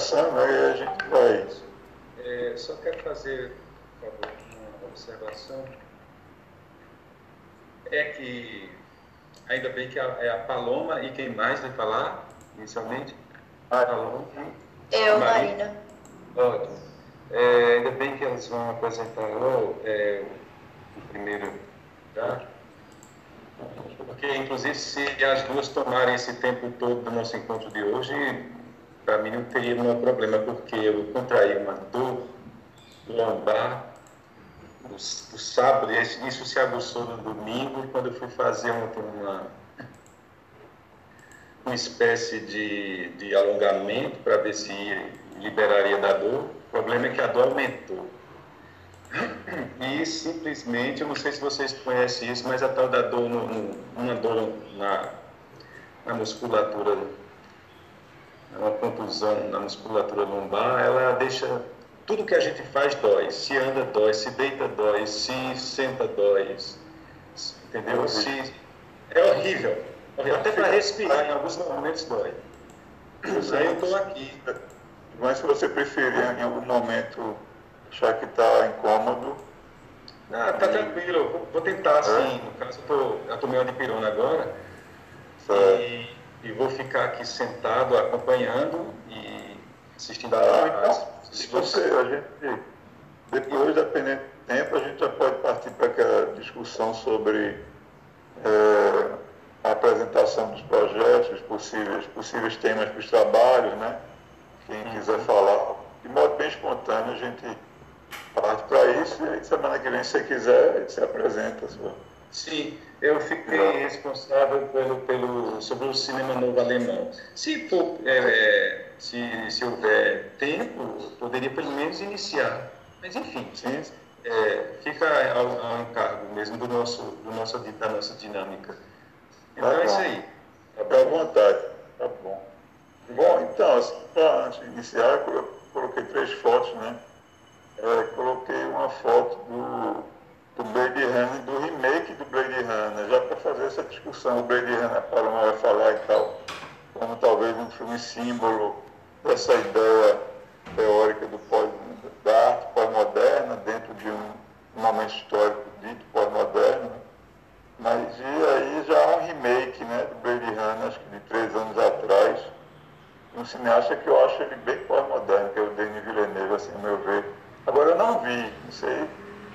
começando, aí a gente vai. É, só quero fazer, por favor, uma observação. É que, ainda bem que é a Paloma e quem mais vai falar inicialmente? Ah, Paloma. Eu, Marina. Ótimo. É, ainda bem que elas vão apresentar é, o primeiro, tá? Porque, inclusive, se as duas tomarem esse tempo todo do nosso encontro de hoje, para mim não teria nenhum problema, porque eu contraí uma dor lombar no, no sábado, isso se aguçou no domingo, quando eu fui fazer ontem uma, uma espécie de, de alongamento para ver se liberaria da dor. O problema é que a dor aumentou. E simplesmente, eu não sei se vocês conhecem isso, mas a tal da dor, no, no, uma dor na, na musculatura, uma contusão na musculatura lombar, ela deixa tudo que a gente faz dói. Se anda, dói. Se deita, dói. Se senta, dói. Entendeu? Se... É horrível. Até para respirar, em alguns momentos dói. Aí eu estou aqui. Mas se você preferir em algum momento achar que está incômodo. Ah, tá tranquilo, vou, tentar assim. É? No caso, eu tô, tomei uma dipirona agora e, e, vou ficar aqui sentado acompanhando e assistindo a então, Se você, a gente, depois, dependendo do tempo, a gente já pode partir para aquela discussão sobre é, a apresentação dos projetos, possíveis, possíveis temas para os trabalhos, né? Quem uhum. quiser falar, de modo bem espontâneo, a gente parte para isso e semana que vem, se você quiser, a gente se apresenta. Sua. Sim, eu fiquei responsável pelo, pelo, sobre o cinema novo alemão. Se, for, é, é, se, se houver tempo, poderia pelo menos iniciar. Mas enfim, Sim. É, fica ao, ao, encargo mesmo do nosso, do nosso, da nossa dinâmica. Então tá é isso aí. Tá à vontade. Tá bom. Bom, então, assim, de iniciar, eu coloquei três fotos, né? É, coloquei uma foto do, do Blade Runner, do remake do Blade Runner, já para fazer essa discussão. O Blade Runner, para não vai falar e tal, como talvez um filme símbolo dessa ideia teórica do pós, da arte pós-moderna, dentro de um momento histórico dito pós-moderno. Mas e aí já há um remake né, do Blade Runner, acho que de três anos atrás, um cineasta que eu acho ele bem pós-moderno, que é o Denis Villeneuve, assim, ao meu ver. Agora eu não vi, não sei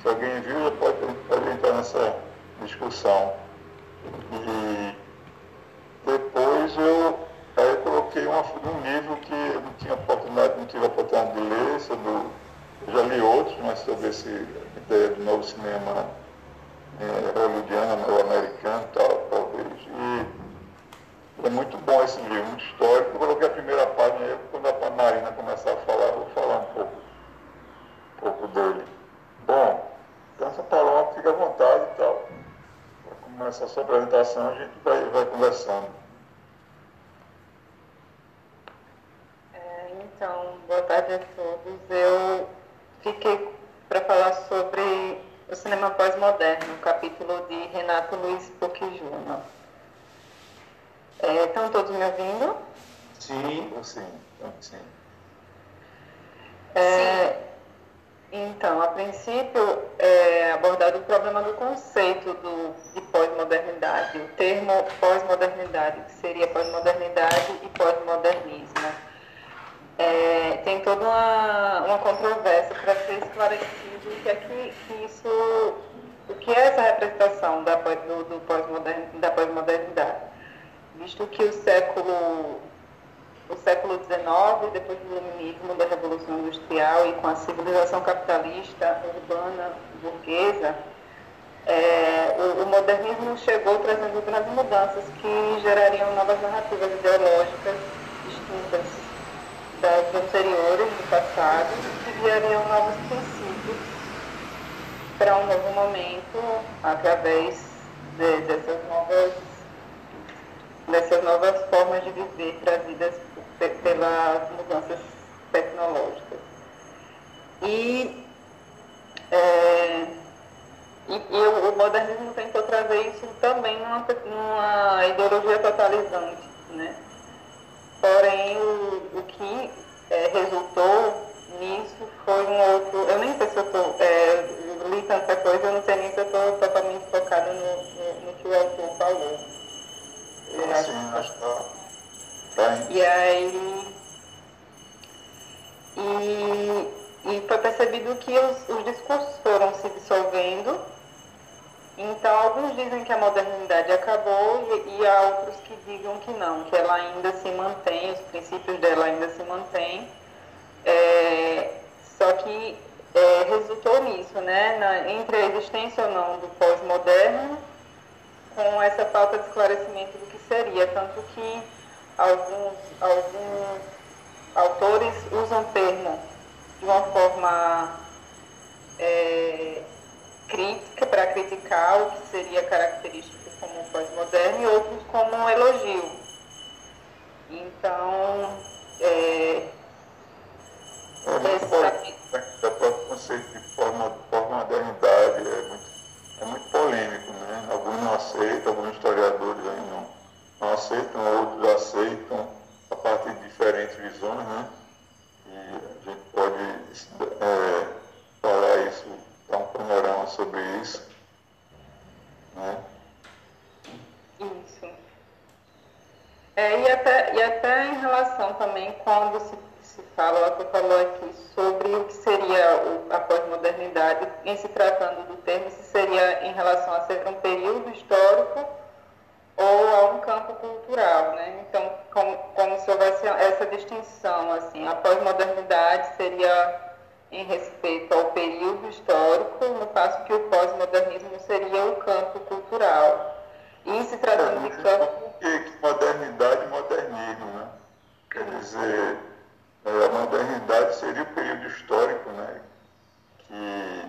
se alguém viu, pode, pode entrar nessa discussão. E depois eu, eu coloquei uma, um livro que eu não tinha oportunidade, não tive a oportunidade de ler, sobre, eu já li outros, mas sobre essa ideia do novo cinema é, hollywoodiano, ou americano tal, talvez. E é muito bom esse livro, muito histórico. Eu coloquei a primeira página aí, quando a Marina começar a falar, eu vou falar um pouco, um pouco dele. Bom, então São Paulo fica à vontade e tal. Para começar a sua apresentação, a gente vai, vai conversando. É, então, boa tarde a todos. Eu fiquei para falar sobre o cinema pós-moderno, capítulo de Renato Luiz Poquijuna. É, estão todos me ouvindo? Sim, sim, sim. É, então, a princípio, é abordado o problema do conceito do, de pós-modernidade, o termo pós-modernidade, que seria pós-modernidade e pós-modernismo. É, tem toda uma, uma controvérsia para ser esclarecido o que é que, isso, o que é essa representação da, pós-modern, da pós-modernidade visto que o século o século XIX, depois do iluminismo, da Revolução Industrial e com a civilização capitalista, urbana, burguesa, é, o, o, modernismo chegou trazendo grandes mudanças que gerariam novas narrativas ideológicas distintas das anteriores, do passado, que criariam novos princípios para um novo momento através de, dessas novas dessas novas formas de viver trazidas pelas mudanças tecnológicas. E, é, e, e o, o, modernismo tentou trazer isso também numa, numa ideologia totalizante. Né? Porém, o, o que é, resultou nisso foi um outro. Eu nem sei se eu tô, é, li tanta coisa, eu não sei nem se eu estou totalmente focada no, no, no, que o autor falou. Ah, sim, acho que e aí. E, e foi percebido que os, os discursos foram se dissolvendo. Então, alguns dizem que a modernidade acabou e, e há outros que digam que não, que ela ainda se mantém, os princípios dela ainda se mantêm é, só que é, resultou nisso, né, na, entre a existência ou não do pós-moderno, com essa falta de esclarecimento do que seria, tanto que alguns, alguns autores usam o termo de uma forma é, crítica, para criticar o que seria característico como pós-moderno, e outros como um elogio. Então, é, polêmico, o conceito de pós-modernidade é muito, é muito polêmico, né? Alguns não aceitam, alguns historiadores aí não, não aceitam, outros aceitam a partir de diferentes visões, né? E a gente pode é, falar isso, dar um panorama sobre isso. Né? Isso. É, e, até, e até em relação também quando se se fala, ela falou aqui sobre o que seria a pós-modernidade, em se tratando do termo, se seria em relação a ser um período histórico ou a um campo cultural, né? Então, como, como se houvesse essa distinção, assim, a pós-modernidade seria em respeito ao período histórico, no passo que o pós-modernismo seria o campo cultural. E se tratando é, de campo... Que modernidade e modernismo, né? Quer dizer é, a modernidade seria o período histórico, né, que,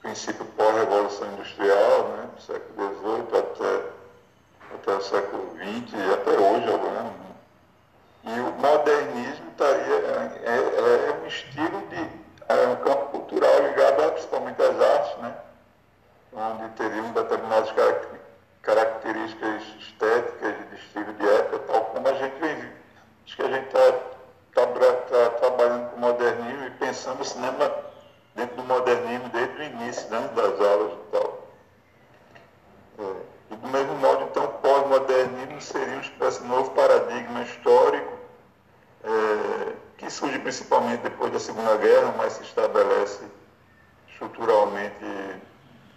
princípio pós-revolução industrial, né, do século XVIII até, até o século XX e até hoje agora. Né? E o modernismo estaria, é, é, é um estilo de, é um campo cultural ligado a, principalmente às artes, né, onde teriam determinadas características estéticas de estilo de época, tal como a gente vem. Acho que a gente está está tá trabalhando com o modernismo e pensando o cinema dentro do modernismo desde o início, né, das aulas e tal. É. E do mesmo modo, então, pós-modernismo seria de novo paradigma histórico é, que surge principalmente depois da Segunda Guerra, mas se estabelece estruturalmente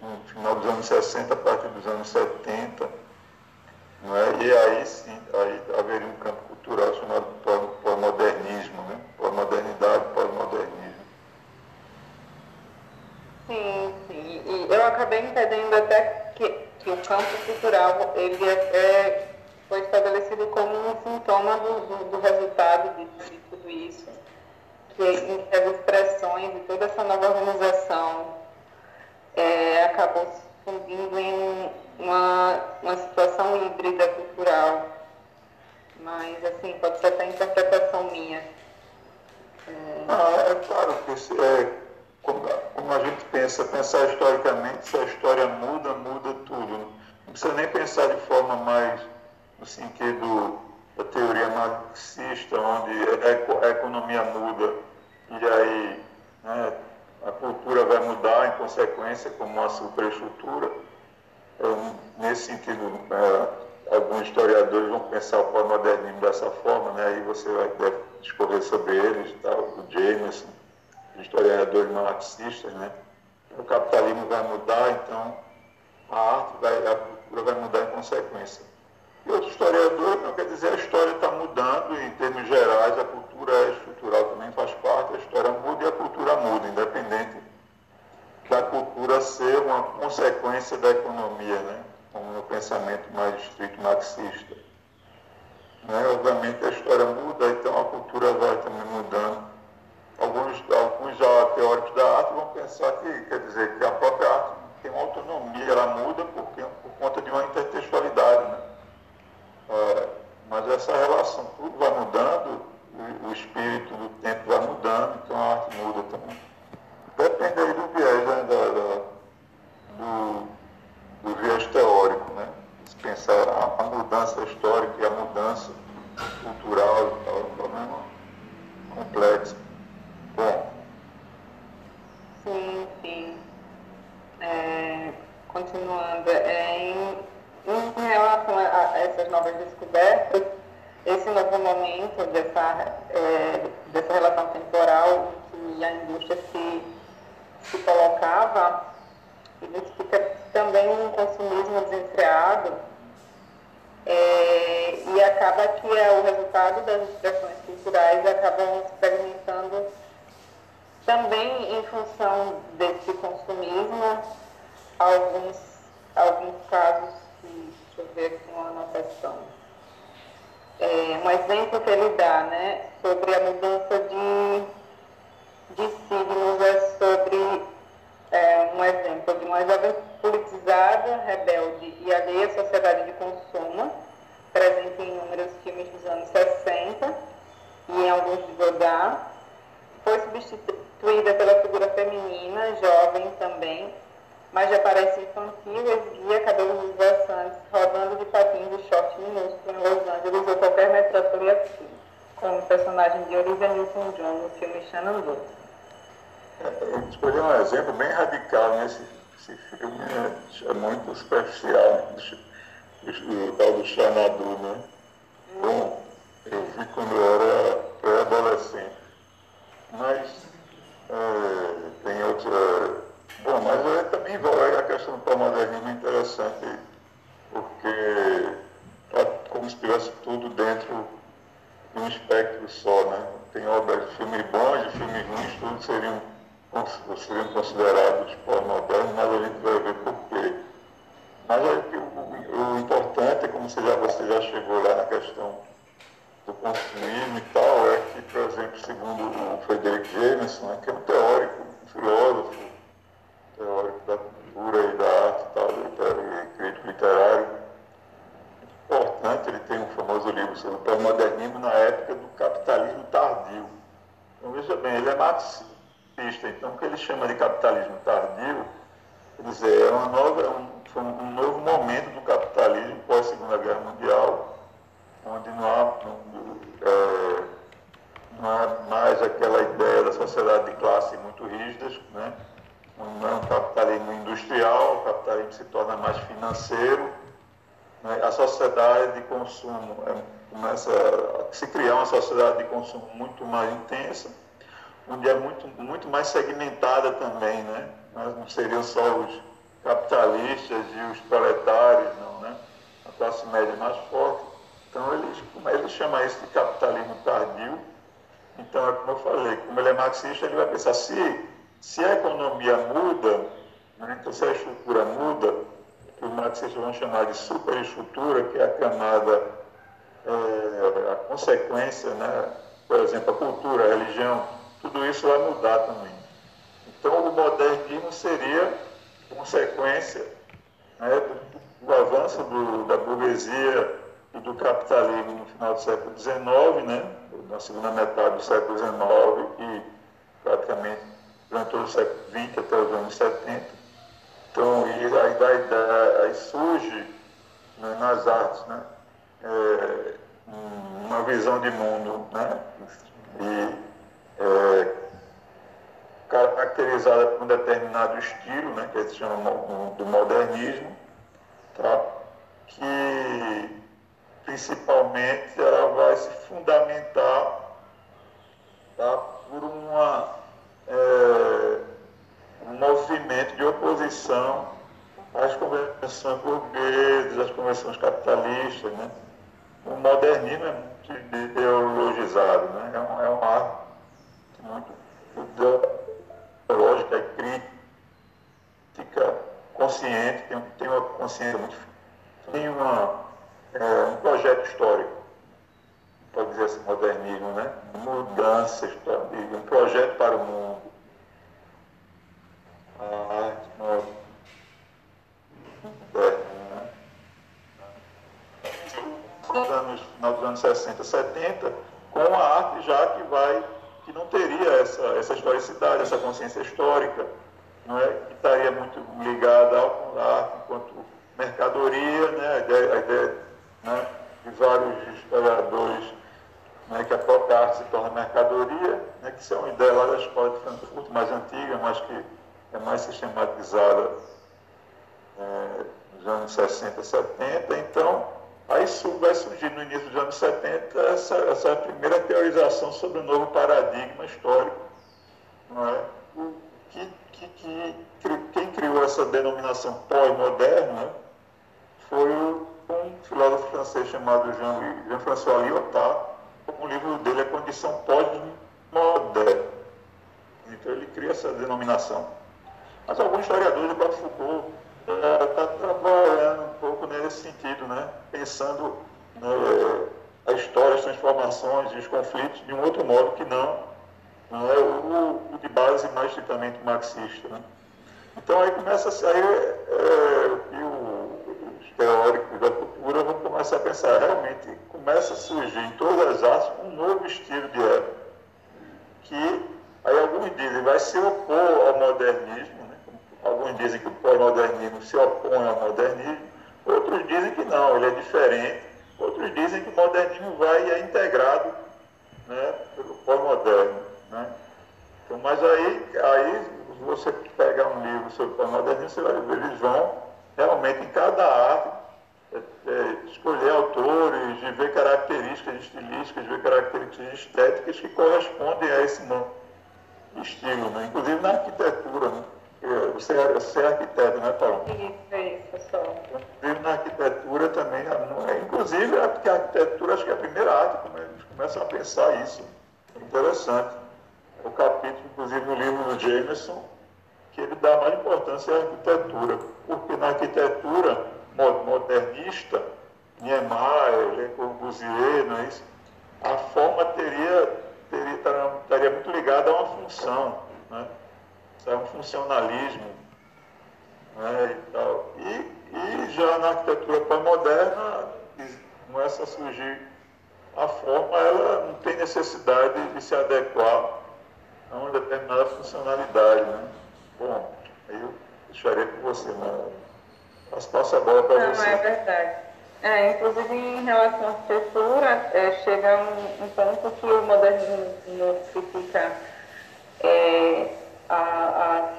no final dos anos 60, a partir dos anos 70. é? E aí sim, aí haveria um campo cultural chamado pós-modernismo, né? pós-modernidade, pós-modernismo. Sim, sim. E eu acabei entendendo até que, o campo cultural ele é, é foi estabelecido como um sintoma do, do, do resultado de, de, tudo isso, que, as expressões e toda essa nova organização é, acabou se fundindo em uma, uma situação híbrida cultural mas, assim, pode ser até interpretação minha. É... Ah, é claro que é, como, a gente pensa, pensar historicamente, se a história muda, muda tudo. Não precisa nem pensar de forma mais no sentido da teoria marxista, onde a economia muda e aí né, a cultura vai mudar em consequência como uma superestrutura. É, nesse sentido, é, alguns historiadores vão pensar o pós-modernismo dessa forma, né? aí você vai deve discorrer sobre eles, tal, o Jameson, historiadores marxistas, né? o capitalismo vai mudar, então a arte, vai, a cultura vai mudar em consequência. E outros historiadores, não quer dizer, a história está mudando, em termos gerais, a cultura é estrutural, também faz parte, a história muda e a cultura muda, independente da cultura ser uma consequência da economia, né? como no pensamento mais estrito marxista. Né? Obviamente a história muda, então a cultura vai também mudando. Alguns, alguns teóricos da arte vão pensar que, quer dizer, que a própria arte tem uma autonomia, ela muda por conta de uma intertextualidade. Né? É, mas essa relação, tudo vai mudando, o, o espírito do tempo vai mudando, então a arte muda também. Depende aí do viés né, da, da, do, do viés teórico, né? Se pensar a, a, mudança histórica e a mudança cultural é um problema complexo. Bom. Sim, sim. É, continuando, é, em, em relação a, a, essas novas descobertas, esse novo momento dessa, é, dessa relação temporal que a indústria se, se colocava, identifica também um consumismo desenfreado é, e acaba que é o resultado das expressões culturais acabam se também em função desse consumismo alguns, alguns casos que, deixa eu ver com a anotação. É, um exemplo que ele dá né, sobre a mudança de, de signos é sobre é, um exemplo de uma jovem politizada, rebelde e alheia à sociedade de consumo, presente em inúmeros filmes dos anos 60 e em alguns de Godard, foi substituída pela figura feminina, jovem também, mas de aparência infantil, exibia cabelos esvoaçantes, rodando de patins e short minúsculo em Los Angeles ou qualquer metrópole assim, como personagem de Olivia Newton-John no filme Shenandoah. É, escolhi um exemplo bem radical, né? Esse, esse filme é, é muito superficial, né? o tal do Xanadu, né? Bom, eu vi quando eu era pré-adolescente. Mas é, tem outra. Bom, mas é, também envolve a questão do pós-modernismo interessante, porque tá como se tivesse tudo dentro de um espectro só, né? Tem obras de filmes bons, de filmes ruins, tudo seriam seriam considerados pós-modernos, mas a gente vai ver por quê. Mas é que o, o, importante é, como você já, você já chegou lá na questão do consumismo e tal, é que, por exemplo, segundo o Frederick Jameson, né, que é um teórico, um filósofo, teórico da cultura e da arte e tal, e crítico literário, importante, ele tem um famoso livro sobre o pós-modernismo na época do capitalismo tardio. Então, veja bem, ele é marxista então, o que ele chama de capitalismo tardio, quer dizer, é, uma nova, é um, um novo momento do capitalismo pós-Segunda Guerra Mundial, onde não há, é, não há mais aquela ideia da sociedade de classe muito rígidas, né? não é um capitalismo industrial, o capitalismo se torna mais financeiro, né? a sociedade de consumo é, começa a se criar uma sociedade de consumo muito mais intensa, onde é muito, muito mais segmentada também, né? não seriam só os capitalistas e os proletários, não, né? A classe média mais forte. Então ele, ele chama isso de capitalismo tardio. Então é como eu falei, como ele é marxista, ele vai pensar se, se a economia muda, né? então se a estrutura muda, que os marxistas vão chamar de superestrutura, que é a camada, é, a consequência, né? por exemplo, a cultura, a religião, tudo isso vai mudar também. Então, o modernismo seria consequência né, do, do, avanço do, da burguesia e do capitalismo no final do século XIX, né, na segunda metade do século XIX e praticamente durante todo o século XX até os anos 70. Então, aí, aí surge né, nas artes né, é, uma visão de mundo né, e é, caracterizada por um determinado estilo, né, que eles chamam do modernismo, tá? que principalmente ela vai se fundamentar tá? por uma, é, um movimento de oposição às convenções burguesas, às convenções capitalistas. Né? O modernismo é muito ideologizado, né? é, um, é uma muito ideológica e crítica, consciente, tem, tem uma consciência muito tem uma, é, um projeto histórico, pode dizer assim, modernismo, né? Mudança histórica, um projeto para o mundo. A arte moderna, né? Nos final dos anos 60, 70, com a arte já que vai que não teria essa, essa historicidade, essa consciência histórica, não é? que estaria muito ligada ao arte enquanto mercadoria, né? a ideia, a ideia né? de vários historiadores né? que a própria arte se torna mercadoria, né? que isso é uma ideia lá da escola de Frankfurt, mais antiga, mas que é mais sistematizada é, nos anos 60, 70. Então, Aí vai surgir no início dos anos 70 essa, essa primeira teorização sobre o novo paradigma histórico. Não é? que, que, que, quem criou essa denominação pós-moderna né, foi um filósofo francês chamado Jean-François Lyotard, o livro dele é Condição Pós-Moderna. Então ele cria essa denominação. Mas alguns historiadores, o próprio Foucault, está é, trabalhando um pouco nesse sentido, né? pensando né, a história, as transformações e os conflitos de um outro modo que não, não é o, o de base mais estritamente marxista. Né? Então aí começa a sair, é, e o, os teóricos da cultura vão começar a pensar, realmente começa a surgir em todas as artes um novo estilo de época, que aí alguns dizem vai se opor ao modernismo, Alguns dizem que o pós-modernismo se opõe ao modernismo, outros dizem que não, ele é diferente, outros dizem que o modernismo vai e é integrado né, pelo pós-moderno. Né? Então, mas aí, aí, você pegar um livro sobre pós-modernismo, você vai ver, eles vão realmente em cada arte é, é, escolher autores, de ver características estilísticas, de ver características estéticas que correspondem a esse novo estilo, né? inclusive na arquitetura. Né? Você é, você é arquiteto, né, Paulo? Isso, isso, sou. Inclusive na arquitetura também, é, inclusive é porque a arquitetura acho que é a primeira arte, como eles começam a pensar isso. É interessante. O capítulo, inclusive, no livro do Jameson, que ele dá mais importância à arquitetura, porque na arquitetura modernista, Niemeyer, Le Corbusier, não é isso? A forma teria, teria, estaria muito ligada a uma função, né? é um funcionalismo né, e tal. E, e já na arquitetura pós-moderna começa a surgir a forma, ela não tem necessidade de se adequar a uma determinada funcionalidade. Né? Bom, eu deixarei com você, né? Mas passa a bola para você. Não, é verdade. É, inclusive, em relação à arquitetura, é, chega um, um ponto que o modernismo fica é, a, a,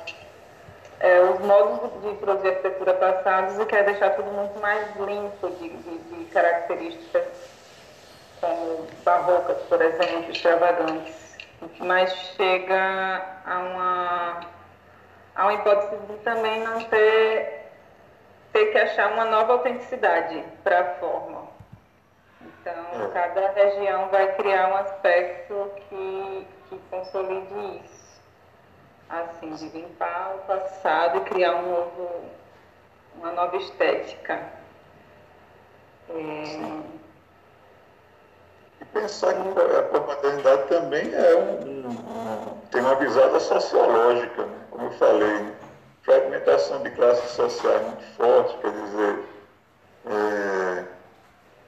é, os modos de produzir arquitetura passados e quer deixar tudo muito mais limpo de, de, de características como barrocas, por exemplo, extravagantes. Mas chega a uma, a uma hipótese de também não ter, ter que achar uma nova autenticidade para a forma. Então, é. cada região vai criar um aspecto que, que consolide isso assim, de limpar o passado e criar um novo, uma nova estética. É... E pensar que a pós-modernidade também é um, um, tem uma visada sociológica, né? como eu falei, né? Fragmentação de classes sociais muito forte, quer dizer, é,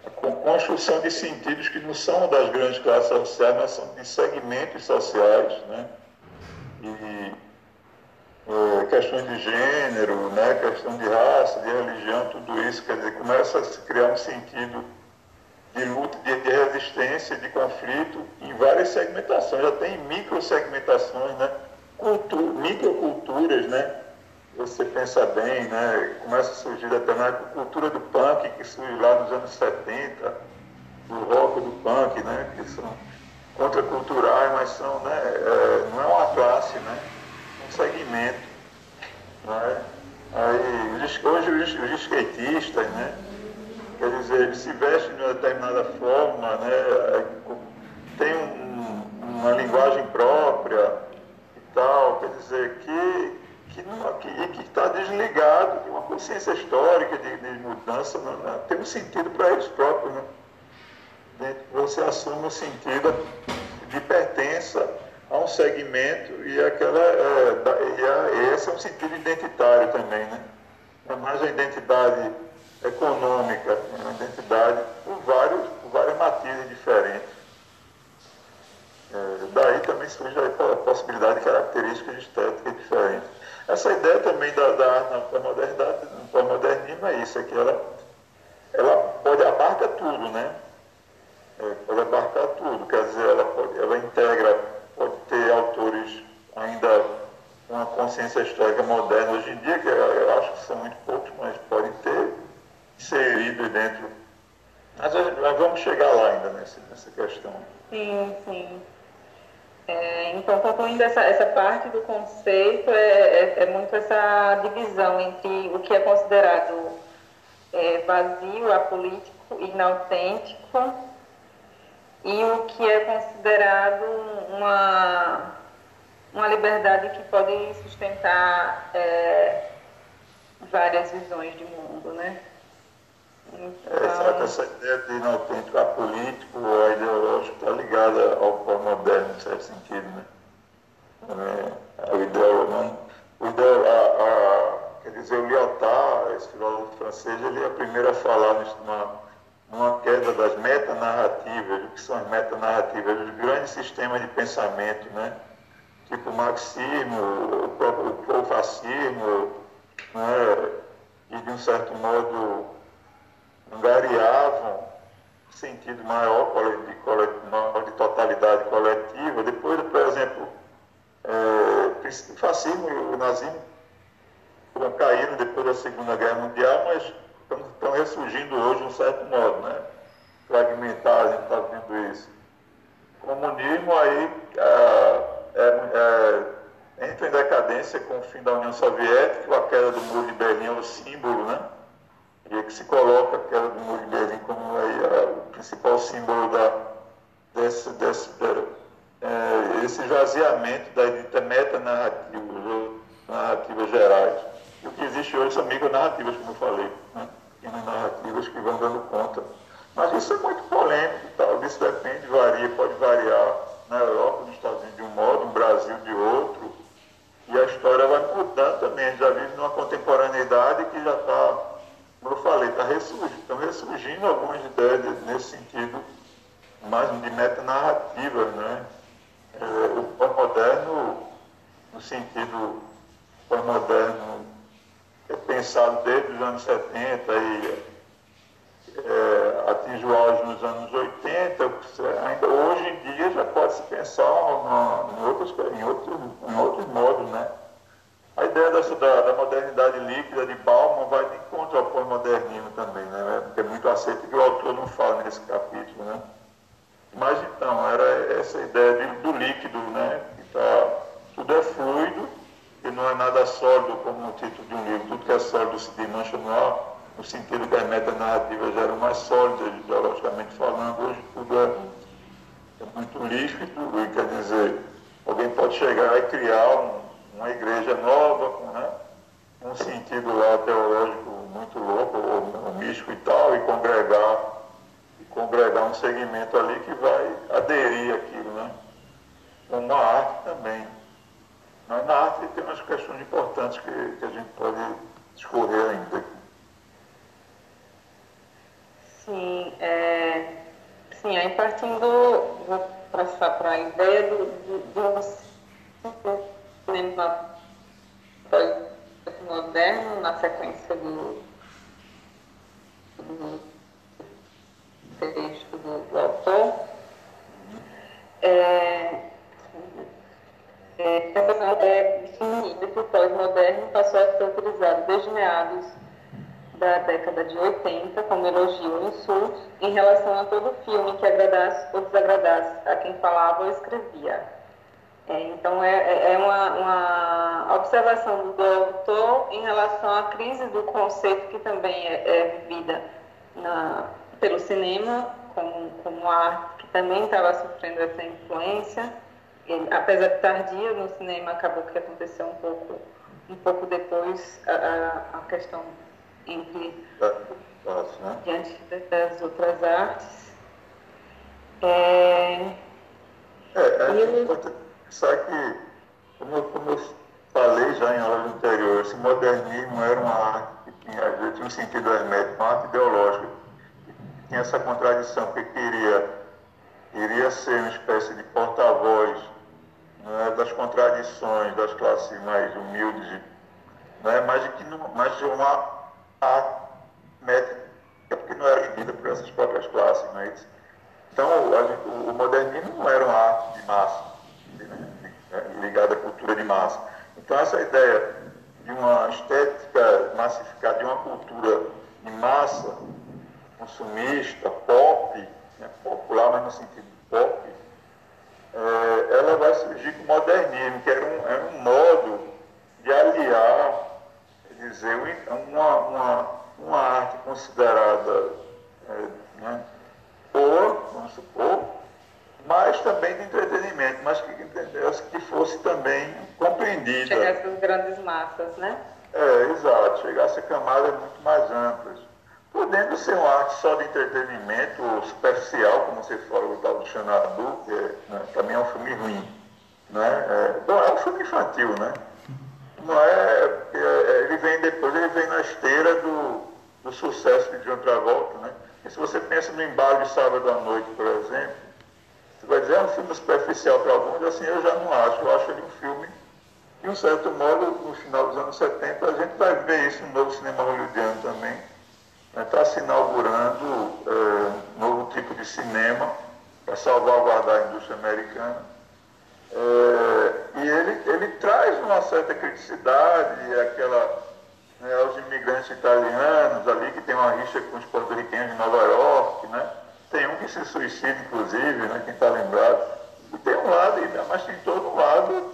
a construção de sentidos que não são das grandes classes sociais, mas são de segmentos sociais, né? e é, questões de gênero, né, questão de raça, de religião, tudo isso, quer dizer, começa a se criar um sentido de luta, de, de resistência, de conflito em várias segmentações, já tem microsegmentações, né, cultu microculturas, né, você pensa bem, né, começa a surgir até na cultura do punk, que surge lá nos anos 70, do rock do punk, né, que são contraculturais, mas são, né, é, não é uma classe, né, um segmento. Né? Aí, hoje os, os skatistas, né, quer dizer, eles se vestem de uma determinada forma, né, tem um, uma linguagem própria e tal, quer dizer, que que está desligado de uma consciência histórica de, de mudança, não, não, tem um sentido para eles próprios. Né? você assume o sentido de pertença a um segmento e aquela é, e, a, esse é um sentido identitário também, né? É mais a identidade econômica, é uma identidade por, vários, várias matizes diferentes. É, daí também surge a possibilidade de características estéticas diferentes. Essa ideia também da, da arte na pós-modernidade, no pós-modernismo é isso, é que ela, ela pode abarca tudo, né? é, pode abarcar tudo, quer dizer, ela, pode, ela integra, pode ter autores ainda com uma consciência histórica moderna hoje em dia, que eu, eu acho que são muito poucos, mas podem ter inseridos dentro Mas nós vamos chegar lá ainda nessa, nessa questão. Sim, sim. É, então, concluindo essa, essa parte do conceito, é, é, é, muito essa divisão entre o que é considerado é, vazio, apolítico, inautêntico, e o que é considerado uma, uma liberdade que pode sustentar é, várias visões de mundo, né? Então... É, essa ideia de inautêntico apolítico ou ideológico está ligada ao pós-moderno, em certo sentido, né? É, o ideal, o ideal, a, a, quer dizer, o Lyotard, esse filósofo francês, ele é o primeiro a falar numa, numa queda das metanarrativas, o que são as metanarrativas, os grandes sistemas de pensamento, né? Tipo o marxismo, o próprio o fascismo, né? e de um certo modo angariavam sentido maior de, de totalidade coletiva. Depois, por exemplo, é, o fascismo e o nazismo caíram depois da Segunda Guerra Mundial, mas estão, ressurgindo hoje de um certo modo, né? Fragmentados, a gente está vendo isso. O comunismo aí é, é, é, entra em decadência com o fim da União Soviética, a queda do muro de Berlim é o símbolo, né? E é que se coloca aquela do muro de Berlim como aí, a, o principal símbolo da, desse, desse, é, esse esvaziamento da dita metanarrativa, narrativas gerais. E o que existe hoje são micronarrativas, como eu falei, né? narrativas que vão dando conta. Mas isso é muito polêmico e tal, isso depende, varia, pode variar na Europa, nos Estados Unidos de um modo, no Brasil de outro, e a história vai mudando também. Já vive numa contemporaneidade que já está como eu falei, tá ressurgindo, estão ressurgindo algumas ideias nesse sentido, mais de metanarrativa, né? É, o pós-moderno, no sentido pós-moderno, é pensado desde os anos 70 e é, atinge o auge nos anos 80, ainda hoje em dia já pode se pensar em, outros, em, outros, em outros modos, né? A ideia dessa, da, da, modernidade líquida de Bauman vai de encontro ao pós-modernismo também, né? Porque é muito aceito que o autor não fala nesse capítulo, né? Mas então, era essa ideia de, do líquido, né? Que tá, tudo é fluido e não é nada sólido, como no título de um livro. Tudo que é sólido se desmancha no ar, no sentido que as metanarrativas eram mais sólidas, ideologicamente falando. Hoje tudo é, é muito líquido, e quer dizer, alguém pode chegar e criar um uma igreja nova, com né, um sentido lá teológico muito louco, ou, místico e tal, e congregar, e congregar um segmento ali que vai aderir aquilo, né? Uma arte também. Mas na arte tem umas questões importantes que, que a gente pode discorrer ainda. Sim, é, sim, aí partindo, para a ideia do, do, do cinema moderno na sequência do, do texto do, do autor. É, é, essa é definida que o pós-moderno passou a ser utilizado desde meados da década de 80 como elogio ou insulto em relação a todo filme que agradasse ou desagradasse a quem falava ou escrevia é, então, é, é, é uma, uma, observação do autor em relação à crise do conceito que também é, é vivida na, pelo cinema, como, como arte, que também estava sofrendo essa influência. Ele, apesar de tardia no cinema, acabou que aconteceu um pouco, um pouco depois a, a questão entre né? diante das outras artes. É, é, é ele, só que, como, como eu falei já em aulas anteriores, esse modernismo era uma arte que tinha, um sentido hermético, uma arte ideológica, que tinha essa contradição, porque queria, queria ser uma espécie de porta-voz é, das contradições das classes mais humildes, é mas, de que não, mas de uma arte métrica, porque não era vivida por essas próprias classes. É isso? Então, o, o modernismo não era uma arte de massa né, ligada à cultura de massa. Então, essa ideia de uma estética massificada, de uma cultura de massa, consumista, pop, né, popular, mas no sentido pop, é, ela vai surgir com o modernismo, que era um, era um modo de aliar, dizer, uma, uma, uma arte considerada é, né, boa, vamos supor, mas também de entretenimento, mas que, que fosse também compreendida. Chegasse às grandes massas, né? É, exato, chegasse a camadas muito mais amplas. Podendo ser uma arte só de entretenimento, superficial, como você falou do Xanadu, que é, né, também é um filme ruim. Né? É, bom, é um filme infantil, né? Não é, é, ele vem depois, ele vem na esteira do, do sucesso de John Travolta, né? E se você pensa no embalo de sábado à noite, por exemplo, vai dizer, é um filme superficial para alguns, assim, eu já não acho. Eu acho ele um filme, de um certo modo, no final dos anos 70, a gente vai ver isso no novo cinema hollywoodiano também. Está né? se inaugurando é, um novo tipo de cinema para salvaguardar a indústria americana. É, e ele, ele traz uma certa criticidade, aquela né, aos imigrantes italianos ali, que tem uma rixa com os porto-riquenhos de Nova York, né? Tem um que se suicida, inclusive, né, quem está lembrado. Tem um lado, mas tem todo um lado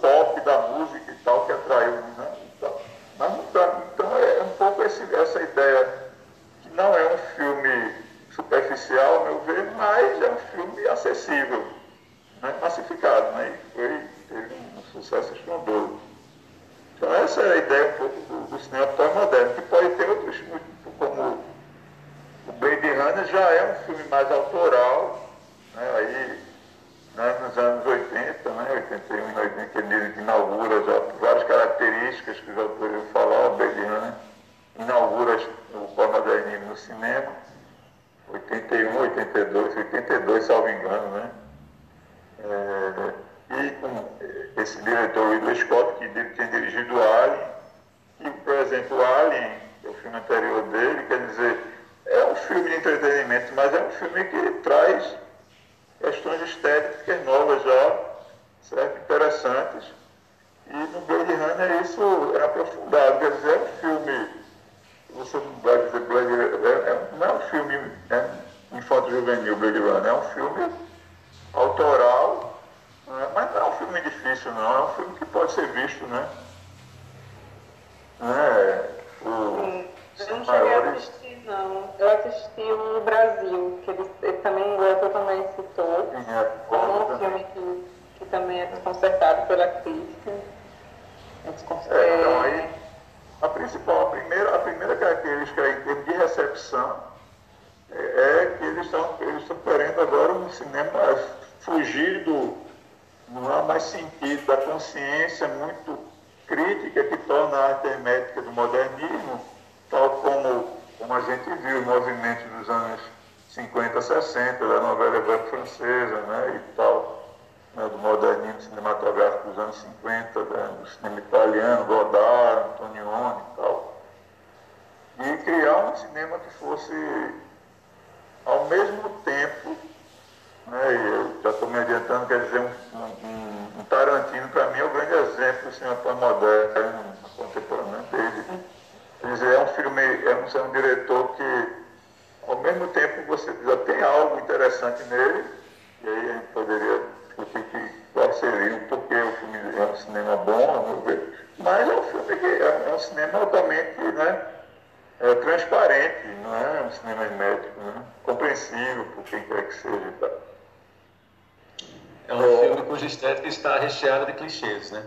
clichês, né?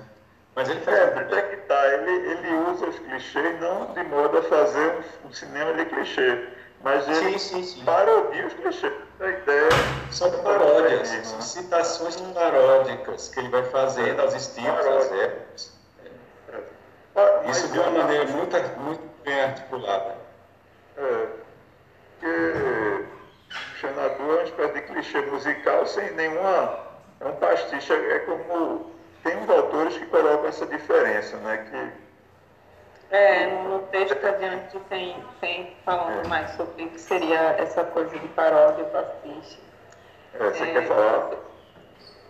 Mas ele faz. É, até que tá, ele, ele usa os clichês não de modo a fazer um, cinema de clichê, mas ele sim, sim, sim. parodia os clichês. A ideia são paródias, são citações paródicas que ele vai fazendo aos estilos, às épocas. É. Isso de uma maneira muito, muito bem articulada. É, porque Xanadu é uma espécie de clichê musical sem nenhuma. É um pastiche, é como tem uns autores que colocam essa diferença, né? Que, é, no texto adiante tem, tem falando é. mais sobre o que seria essa coisa de paródia e pastiche. É, você é, quer falar?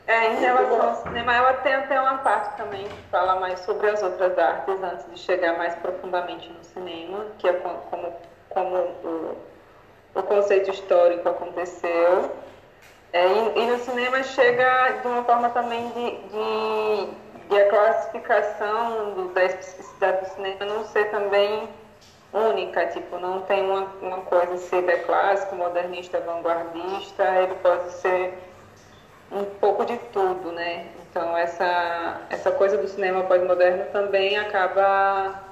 É, em relação ao cinema, eu tenho até uma parte também que fala mais sobre as outras artes antes de chegar mais profundamente no cinema, que é como, como o, o conceito histórico aconteceu. É, e, e, no cinema chega de uma forma também de, de, de a classificação do, da especificidade do cinema não ser também única, tipo, não tem uma, uma coisa ser é clássico, modernista, vanguardista, ele pode ser um pouco de tudo, né? Então essa, essa coisa do cinema pós-moderno também acaba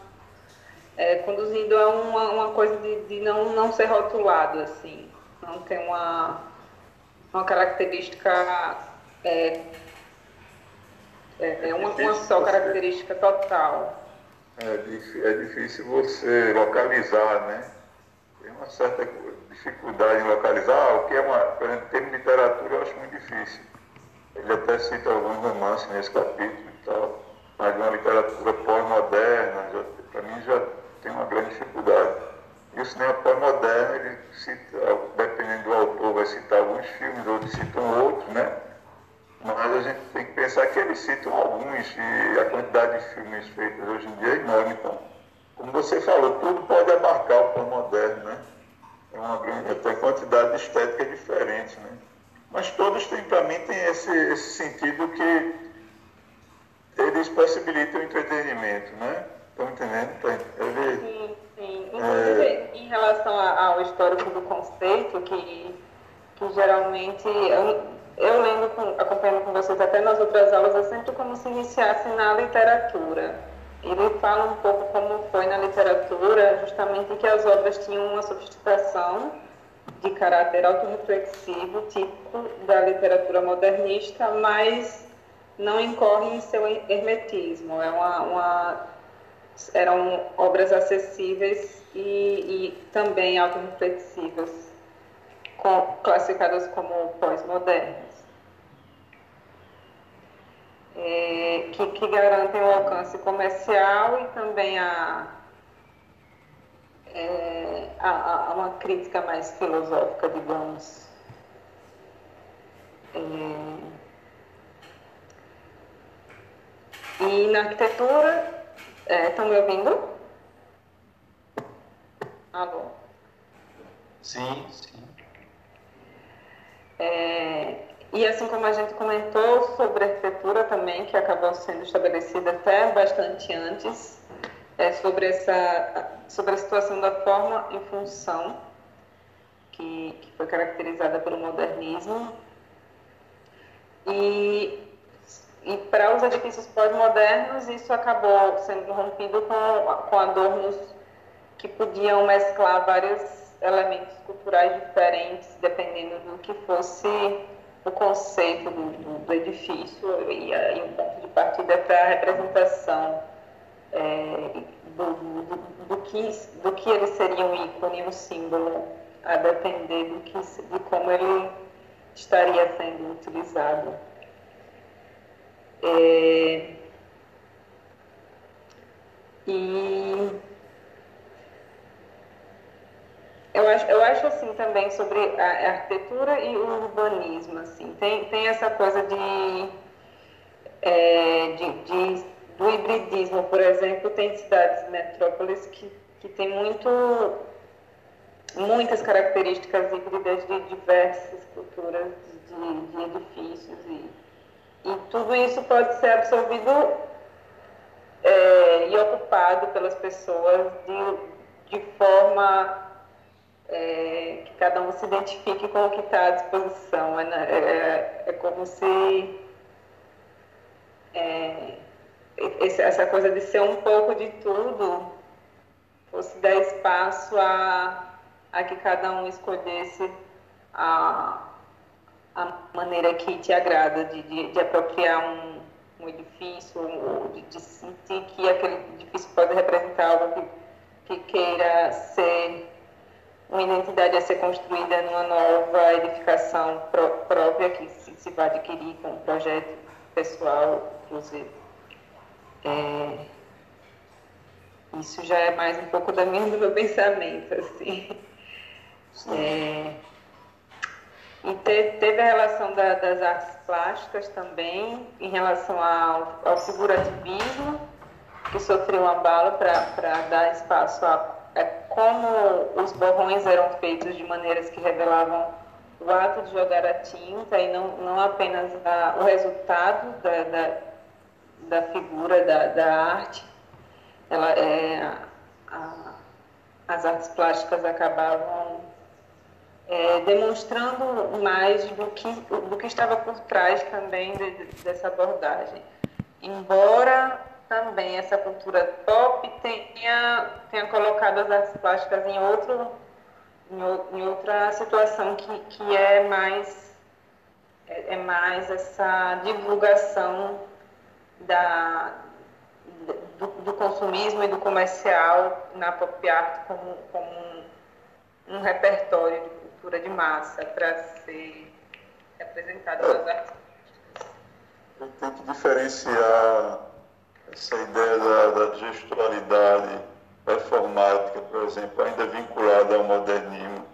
é, conduzindo a uma, uma coisa de, de, não, não ser rotulado, assim, não ter uma, uma característica, é, é, é uma, uma só característica total. É, é difícil você localizar, né? Tem uma certa dificuldade em localizar, o que é uma, por exemplo, termo literatura eu acho muito difícil. Ele até cita alguns romances nesse capítulo e tal, mas uma literatura pós-moderna, para mim já tem uma grande dificuldade. E o cinema pós-moderno, ele cita, dependendo do autor, vai citar alguns filmes, outros citam outros, né? Mas a gente tem que pensar que eles citam alguns, e a quantidade de filmes feitos hoje em dia é enorme. Então, como você falou, tudo pode abarcar o pós-moderno, né? É uma grande, tem quantidade de estética diferente, né? Mas todos têm, para mim, tem esse, esse sentido que eles possibilitam o entretenimento, né? Estão entendendo? Ele, sim. Inclusive, é... em relação ao histórico do conceito, que, que geralmente, eu, eu com, acompanhando com vocês até nas outras aulas, é sempre como se iniciasse na literatura. Ele fala um pouco como foi na literatura, justamente que as obras tinham uma sofisticação de caráter autorreflexivo, típico da literatura modernista, mas não incorre em seu hermetismo. É uma, uma eram obras acessíveis e, e também autorreflexivas, com, classificadas como pós-modernas. É, que, que garantem o alcance comercial e também a, é, a, a, uma crítica mais filosófica, digamos. É, e na arquitetura Estão é, me ouvindo? Alô? Sim, sim. É, e assim como a gente comentou sobre a arquitetura também, que acabou sendo estabelecida até bastante antes, é, sobre, essa, sobre a situação da forma em função, que, que foi caracterizada pelo modernismo. E e para os edifícios pós-modernos, isso acabou sendo rompido com, com adornos que podiam mesclar vários elementos culturais diferentes, dependendo do que fosse o conceito do, do, do edifício e aí um ponto de partida para a representação é, do, do, do, que, do que ele seria um ícone, um símbolo, a depender do que, de como ele estaria sendo utilizado. É, e eu acho, eu acho assim também sobre a arquitetura e o urbanismo, assim, tem, tem essa coisa de, é, de, de, do hibridismo, por exemplo, tem cidades metrópoles que, que tem muito, muitas características híbridas de diversas culturas de, de edifícios e e tudo isso pode ser absorvido é, e ocupado pelas pessoas de, de forma é, que cada um se identifique com o que está à disposição. É, é, é como se é, essa coisa de ser um pouco de tudo fosse dar espaço a, a que cada um escolhesse a, a maneira que te agrada de, de, de apropriar um, um edifício, ou de, de, sentir que aquele edifício pode representar algo que, que queira ser uma identidade a ser construída numa nova edificação pró própria que se, se vai adquirir com um projeto pessoal, inclusive. É, isso já é mais um pouco da minha, do meu pensamento, assim. É, e teve a relação da, das artes plásticas também, em relação ao, ao figurativismo, que sofreu uma bala para dar espaço a, a como os borrões eram feitos de maneiras que revelavam o ato de jogar a tinta e não, não apenas a, o resultado da, da, da figura, da, da arte, ela, é, a, as artes plásticas acabavam é, demonstrando mais do que, do que estava por trás também de, dessa abordagem. Embora também essa cultura pop tenha, tenha colocado as artes plásticas em, outro, em outra situação que, que é mais é, é mais essa divulgação da, do, do, consumismo e do comercial na pop art como, como um, um repertório de cultura de massa para ser representado nas artes plásticas. Tem que diferenciar essa ideia da, da gestualidade performática, por exemplo, ainda vinculada ao modernismo,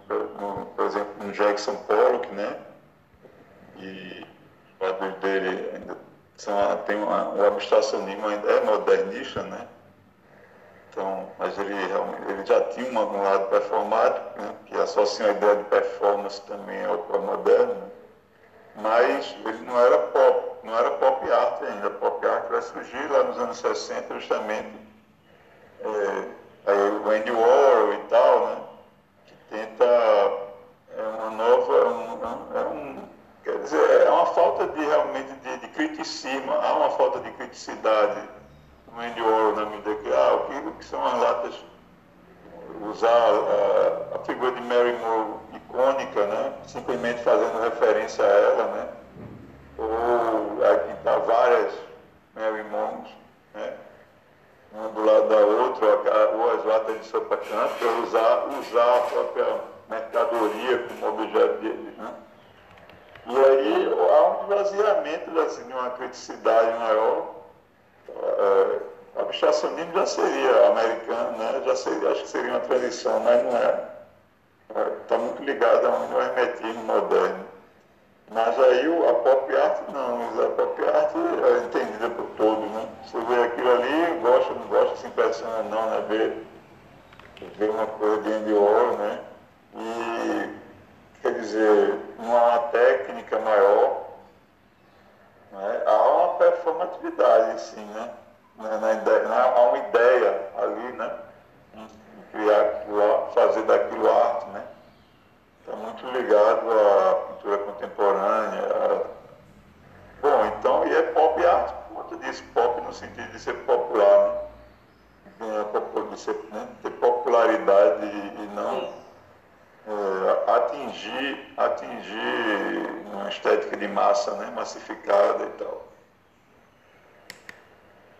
por, exemplo, no Jackson Pollock, né? E os quadros dele ainda são, tem uma, o abstracionismo ainda é modernista, né? Então, mas ele, ele já tinha uma, um lado performático, né? que associa a ideia de performance também ao pós-moderno, né? mas ele não era pop, não era pop art ainda. Pop art vai surgir lá nos anos 60, justamente é, o Andy Warhol e tal, né? Que tenta é uma nova, é um, é um, quer dizer, é uma falta de realmente de, de criticismo, há uma falta de criticidade Andy Warhol na medida que, ah, o que, são as latas usar a, a, figura de Mary Moore icônica, né? simplesmente fazendo referência a ela, né? ou aqui está várias Mary Moons, né? uma do lado da outra, ou as latas de sopa canto, usar, usar a própria mercadoria como objeto deles. Né? E aí há um esvaziamento assim, de uma criticidade maior. É, abstracionismo já seria americano, né? já seria, acho que seria uma tradição, mas não é. Está é, muito ligado a um hermetismo moderno. Mas aí a pop art não, a pop art é entendida por todos, né? Você vê aquilo ali, gosta, não gosta, se impressiona não, né? Ver, ver uma coisa de Andy Warhol, né? E, quer dizer, não há uma técnica maior, né? há uma performatividade, sim, né? Na, na ideia, na, há uma ideia ali, né? Criar aquilo, fazer daquilo arte, né? Está muito ligado à cultura contemporânea. Bom, então, e é pop art por conta disso, pop no sentido de ser popular, né? De ser, né? ter popularidade e não é, atingir, atingir uma estética de massa, né? massificada e tal.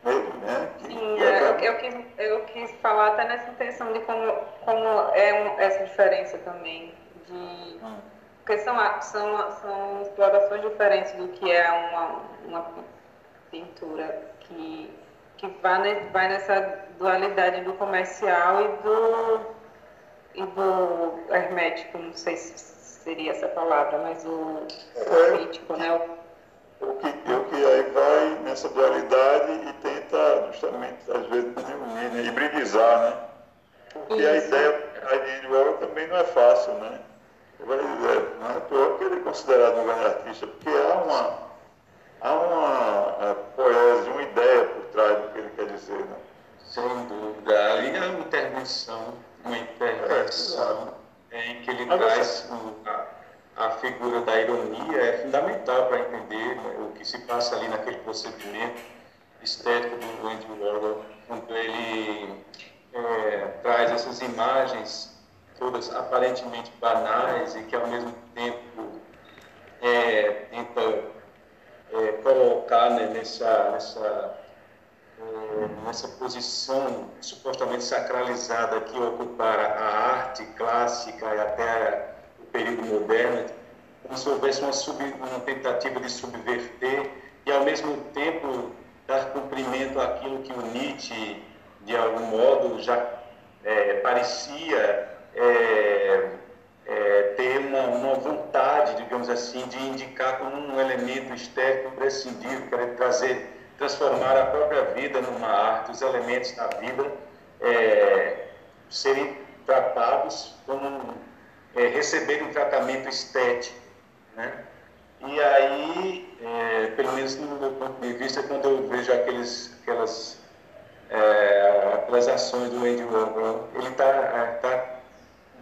Né? Sim, é, eu, quis, eu quis falar até nessa intenção de como, como é essa diferença também de. Porque são, são, são explorações diferentes do que é uma, uma pintura que, que vai, vai nessa dualidade do comercial e do, e do hermético, não sei se seria essa palavra, mas o crítico, é, né? O o que aí vai nessa dualidade e tenta justamente, às vezes, reunir, né? hibridizar, né? Porque Isso. a ideia de Warhol também não é fácil, né? Vai dizer, não é toa que ele é considerado um grande artista, porque há uma, há uma é, poesia, uma ideia por trás do que ele quer dizer. Né? Sem dúvida. Ali há uma intervenção, uma intervenção é, em que ele traz a, a, figura da ironia, é fundamental para entender né, o que se passa ali naquele procedimento estético do Andy Warhol, quando ele é, traz essas imagens todas aparentemente banais e que ao mesmo tempo é, tenta é, colocar né, nessa, nessa, é, nessa posição supostamente sacralizada que ocupara a arte clássica e até período moderno, como se houvesse uma, sub, uma tentativa de subverter e ao mesmo tempo dar cumprimento àquilo que o Nietzsche, de algum modo, já é, parecia é, é, ter uma, uma, vontade, digamos assim, de indicar como um elemento estético imprescindível, querer trazer, transformar a própria vida numa arte, os elementos da vida é, serem tratados como é, receberem um tratamento estético. Né? E aí, é, pelo menos no meu ponto de vista, quando eu vejo aqueles, aquelas, é, aquelas ações do Andy Warhol, ele está, tá,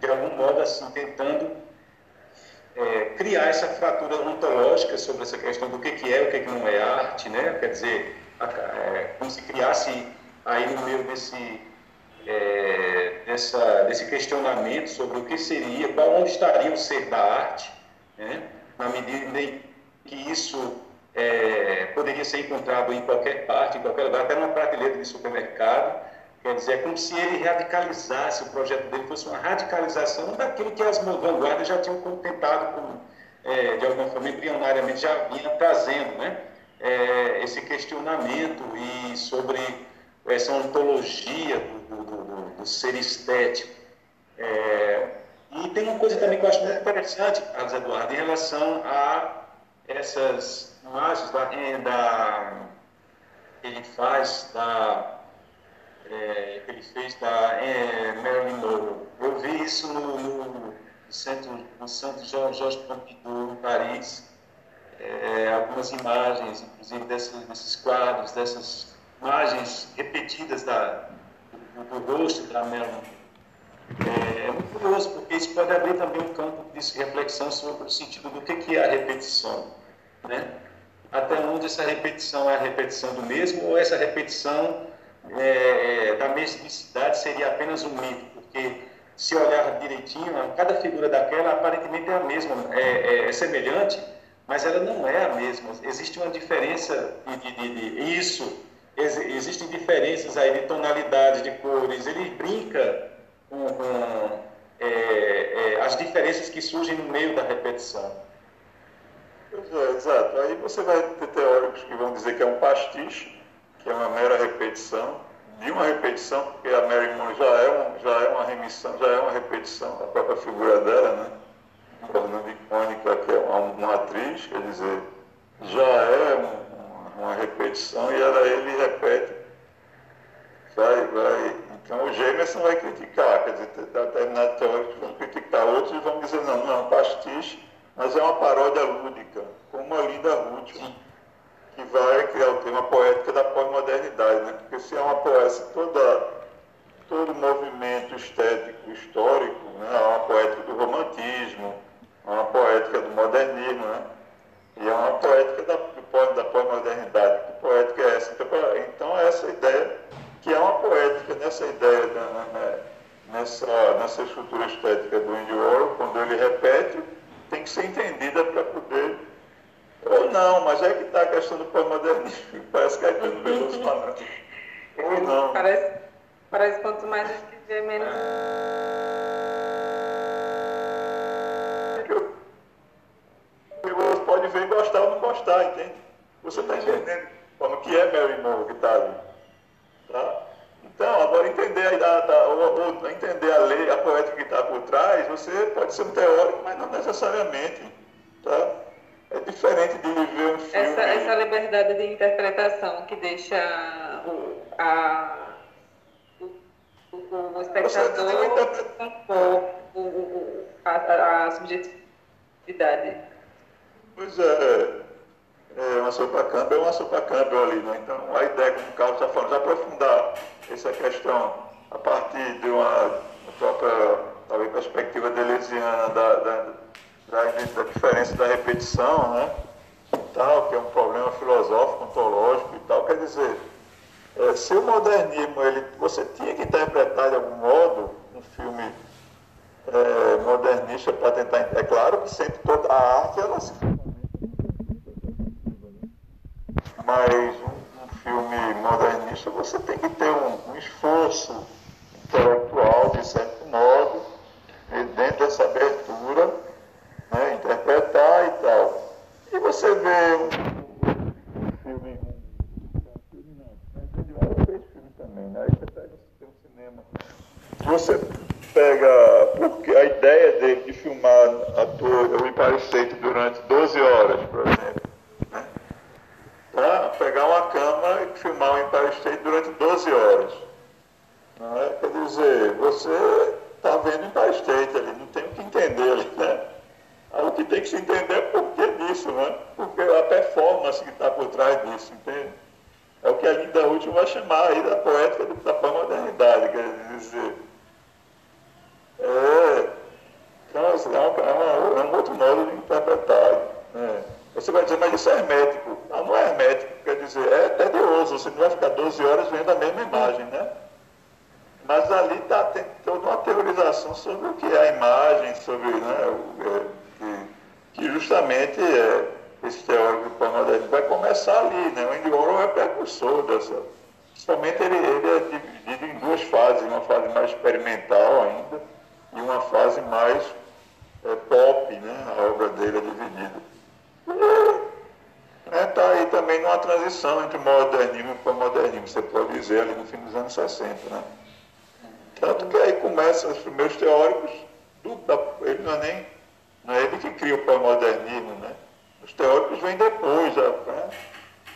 de algum modo, assim, tentando é, criar essa fratura ontológica sobre essa questão do que, que é, o que, que não é arte, né? Quer dizer, a, é, como se criasse aí no meio desse, é, dessa, desse questionamento sobre o que seria, onde estaria o ser da arte, né? na medida em que isso é, poderia ser encontrado em qualquer parte, em qualquer lugar, até numa prateleira de supermercado. Quer dizer, é como se ele radicalizasse, o projeto dele fosse uma radicalização daquilo que as vanguardas já tinham tentado, com, é, de alguma forma, embrionariamente, já vinha trazendo, né? É, esse questionamento e sobre essa ontologia do, do, do, do ser estético. É, e tem uma coisa também que eu acho muito interessante, Carlos Eduardo, em relação a essas imagens da, da que ele faz, da, é, que ele fez da é, Marilyn Monroe. Eu vi isso no, no, centro, no Centro Jorge Pompidou, em Paris, é, algumas imagens, inclusive desses, desses quadros, dessas imagens repetidas da, do, do rosto da Marilyn é, é, muito curioso, porque isso pode abrir também um campo de reflexão sobre o sentido do que, que é a repetição. Né? Até onde essa repetição é a repetição do mesmo, ou essa repetição é, da mesmicidade seria apenas um mito, porque se olhar direitinho, cada figura daquela aparentemente é a mesma, é, é, é semelhante, mas ela não é a mesma. Existe uma diferença de, de, de, de isso, ex, existem diferenças aí de tonalidade, de cores. Ele brinca com, com é, é, as diferenças que surgem no meio da repetição. É, exato. Aí você vai ter teóricos que vão dizer que é um pastiche, que é uma mera repetição, de uma repetição, porque a Mary Moon já é, um, já é uma remissão, já é uma repetição da própria figura dela, né? Tornando icônica que é uma, uma atriz, quer dizer, já é um, uma repetição e ela, ele repete, vai, vai então o Jameson vai criticar, quer dizer, determinados teóricos vão criticar, outros vão dizer, não, não é um pastiche, mas é uma paródia lúdica, como uma linda Ruth, que vai criar o tema poética da pós-modernidade, né? porque se é uma poética, toda, todo movimento estético histórico, né? é uma poética do romantismo, é uma poética do modernismo, né? e é uma poética da, pós-modernidade. Que poética é essa? Então, então essa ideia que é uma poética nessa ideia, né, né, nessa, nessa estrutura estética do Andy Warhol, quando ele repete, tem que ser entendida para poder. Ou não, mas é que está a questão do pós-modernismo, parece que é tudo Veloso falando. Ou não. Parece, parece quanto mais escrever, menos. Pode ver gostar ou não gostar, entende? Você está entendendo como que é Mary Moore que está ali. Tá? Então, agora entender a, ou, ou, entender a lei, a poética que está por trás, você pode ser um teórico, mas não necessariamente. Tá? É diferente de ver um filme. Essa, essa liberdade de interpretação que deixa o, a, o, o, o espectador compor o, a, a subjetividade. Pois é é uma sopa Campbell, é uma sopa Campbell ali. Né? Então, a ideia, como o Carlos está falando, de aprofundar essa questão a partir de uma própria talvez, perspectiva deleuziana da, da, da, da, diferença da repetição, né? tal, que é um problema filosófico, ontológico e tal. Quer dizer, é, se o modernismo ele, você tinha que interpretar de algum modo um filme é, modernista para tentar. É claro que sempre toda a arte ela se mas um, um filme modernista você tem que ter um, um esforço intelectual, de certo modo, dentro dessa abertura, né, interpretar e tal. E você vê um, filme. Um filme também, né? Aí você pega um cinema. Você pega. Porque a ideia de, de filmar ator, o Empire State durante 12 horas, por exemplo para pegar uma câmera e filmar o Empire State durante 12 horas. Não é? Quer dizer, você está vendo em Empire State ali, não tem o que entender ali, né? O que tem que se entender é por que disso, né? Porque a performance que está por trás disso, entende? É o que a Linda Útil vai chamar aí da poética da pós-modernidade, quer dizer. É, então, assim, é, um, é, um, outro modo de interpretar. Né? Você vai dizer, mas isso é hermético. Não, não é hermético, quer dizer, é tedioso, você não vai ficar 12 horas vendo a mesma imagem, né? Mas ali tá, tem toda uma teorização sobre o que é a imagem, sobre né, o, é, que, que, justamente é, esse teórico do pós-modernismo vai começar ali, né? O Andy Warhol é precursor dessa. Principalmente ele, ele é dividido em duas fases, uma fase mais experimental ainda e uma fase mais é, pop, né? A obra dele é dividida. Está tá aí também numa transição entre modernismo e o pós-modernismo, você pode dizer, ali no fim dos anos 60, né? Tanto que aí começam os primeiros teóricos, do, da, ele não é nem, não é ele que cria o pós-modernismo, né? Os teóricos vêm depois, já, né?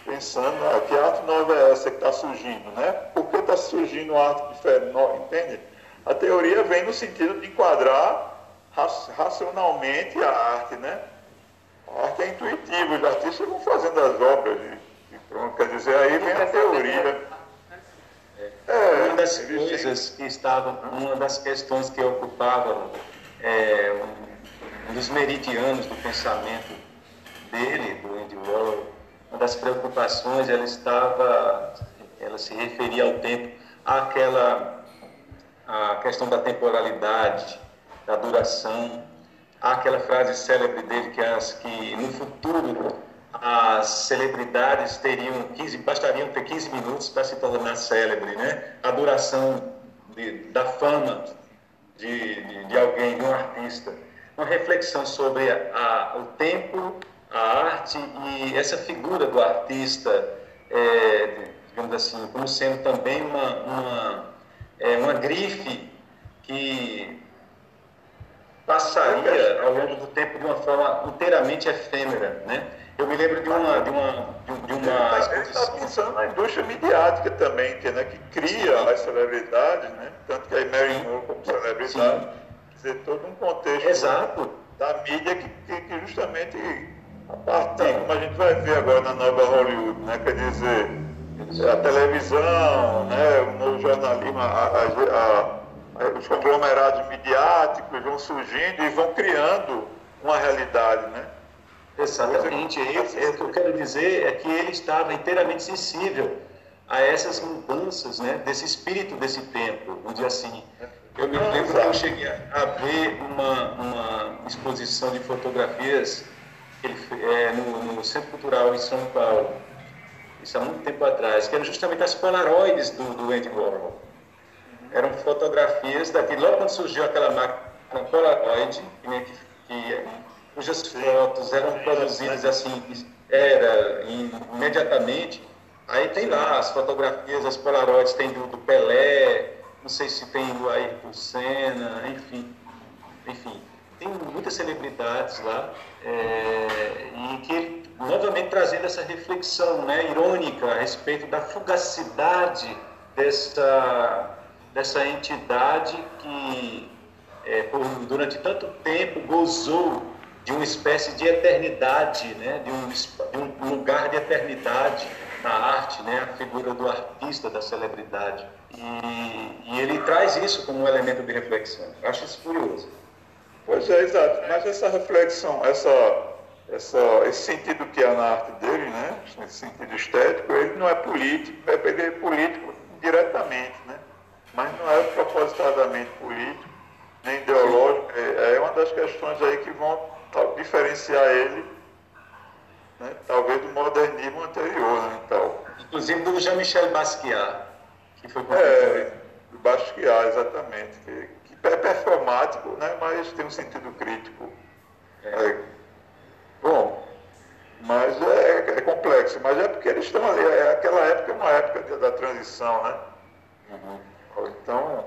pensando, ah, que arte nova é essa que está surgindo, né? Por que está surgindo arte diferente, entende? A teoria vem no sentido de enquadrar racionalmente a arte, né? A arte é intuitiva, os artistas vão fazendo as obras e, e pronto, quer dizer, aí vem a teoria. É, uma das coisas que estavam, uma das questões que ocupavam é, um, um, dos meridianos do pensamento dele, do Andy Warhol, uma das preocupações, ela estava, ela se referia ao tempo, àquela a questão da temporalidade, da duração, aquela frase célebre dele que, as, que no futuro as celebridades teriam 15, bastariam ter 15 minutos para se tornar célebre, né? A duração de, da fama de, de, de, alguém, de um artista. Uma reflexão sobre a, a, o tempo, a arte e essa figura do artista, é, digamos assim, como sendo também uma, uma, é, uma grife que passaria ao longo do tempo de uma forma inteiramente efêmera, né? Eu me lembro de uma. De uma, de, uma está pensando na indústria midiática também, que, né, que cria as celebridades, né? Tanto que aí Mary Moore como celebridade, Sim. quer dizer, todo um contexto Exato. da mídia que, que, que, justamente a partir, como a gente vai ver agora na nova Hollywood, né? Quer dizer, a televisão, né, o novo jornalismo, a, a, a, os conglomerados midiáticos vão surgindo e vão criando uma realidade, né? Exatamente. É, é, o que eu quero dizer é que ele estava inteiramente sensível a essas mudanças, né, desse espírito desse tempo, dizer assim. Eu me lembro que eu cheguei a ver uma, uma exposição de fotografias ele, é, no, no, Centro Cultural em São Paulo, isso há muito tempo atrás, que eram justamente as polaroides do, do Andy Warhol. Eram fotografias daqui, logo quando surgiu aquela máquina Polaroid, que, que cujas fotos eram produzidas assim, era imediatamente. Aí tem lá as fotografias, as polaroids, tem do, do Pelé, não sei se tem do Ayrton Senna, enfim. Enfim, tem muitas celebridades lá é, e que novamente trazendo essa reflexão né, irônica a respeito da fugacidade dessa, dessa entidade que é, por, durante tanto tempo gozou de uma espécie de eternidade, né? de, um, de um lugar de eternidade na arte, né? a figura do artista, da celebridade. E, e ele traz isso como um elemento de reflexão. Eu acho isso curioso. Pois é, exato. Mas essa reflexão, essa, essa, esse sentido que há na arte dele, né? esse sentido estético, ele não é político, ele é político diretamente, né? Mas não é propositadamente político, nem ideológico. É, é uma das questões aí que vão diferenciar ele, né, talvez do modernismo anterior, né, tal. Inclusive do Jean-Michel Basquiat, que foi É, do Basquiat, exatamente, que, que é performático, né, mas tem um sentido crítico. É. É, bom, mas é, é, complexo, mas é porque eles estão ali, é, aquela época é uma época da transição, né? Uhum. Então,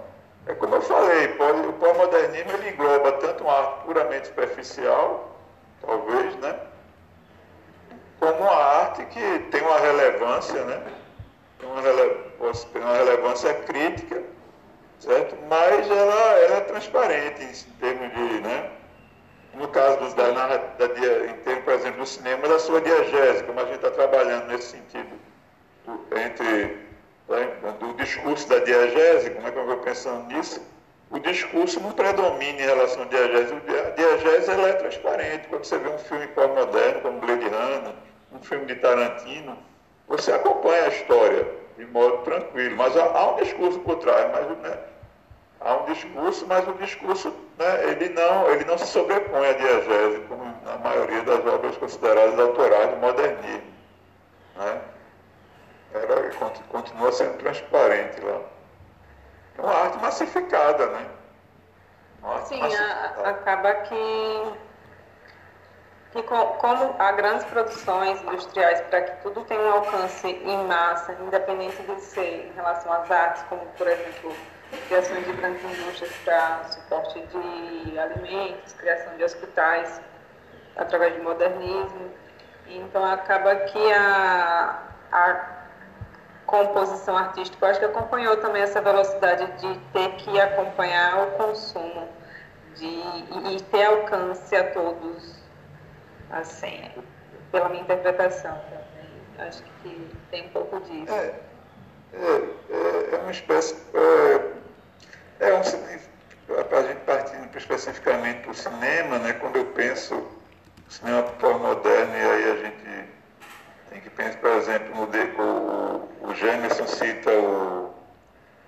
é como eu falei, o pós-modernismo engloba tanto uma arte puramente superficial, talvez, né? Como uma arte que tem uma relevância, né? Tem uma, rele... uma relevância crítica certo? Mas ela, ela é transparente em termos de, né? No caso dos, da, da, da, em termos, por exemplo, do cinema, da sua diegese, como a gente está trabalhando nesse sentido, do, entre né, do discurso da diegese, como é que eu vou pensando nisso, o discurso não predomina em relação à diegese. A diegese ela é transparente. Quando você vê um filme pós-moderno, como Blade Runner, um filme de Tarantino, você acompanha a história de modo tranquilo. Mas há, há um discurso por trás, mas né, há um discurso, mas o discurso né, ele, não, ele não se sobrepõe à diegese, como na maioria das obras consideradas autorais do modernismo. Né? Ela continua sendo transparente lá. É uma arte massificada, né? Arte Sim, massificada. A, acaba que, que com, como há grandes produções industriais para que tudo tenha um alcance em massa, independente de ser em relação às artes, como por exemplo criações de grandes indústrias para suporte de alimentos, criação de hospitais através de modernismo. Então acaba que a, a composição artística, eu acho que acompanhou também essa velocidade de ter que acompanhar o consumo de, e, e ter alcance a todos, assim, pela minha interpretação também. Acho que tem um pouco disso. É, é, é, é uma espécie. É, é um a gente partindo especificamente para o cinema, né, quando eu penso cinema pós-moderno, e aí a gente tem que pensar, por exemplo, no, o, o Jameson cita o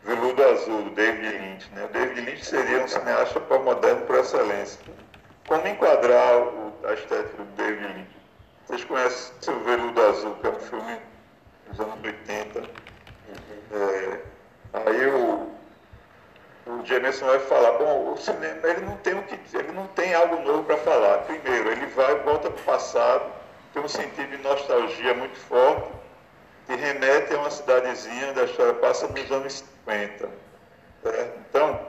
Veludo Azul, do David Lynch. Né? O David Lynch seria um cineasta pós-moderno por excelência. Como enquadrar o, a estética do David Lynch? Vocês conhecem o Veludo Azul, que é um filme dos anos 80. É, aí o, o Jameson vai falar, bom, o cinema ele não tem o que ele não tem algo novo para falar. Primeiro, ele vai volta para o passado, tem um sentido de nostalgia muito forte, que remete a uma cidadezinha da história passa nos anos 50. Certo? Então,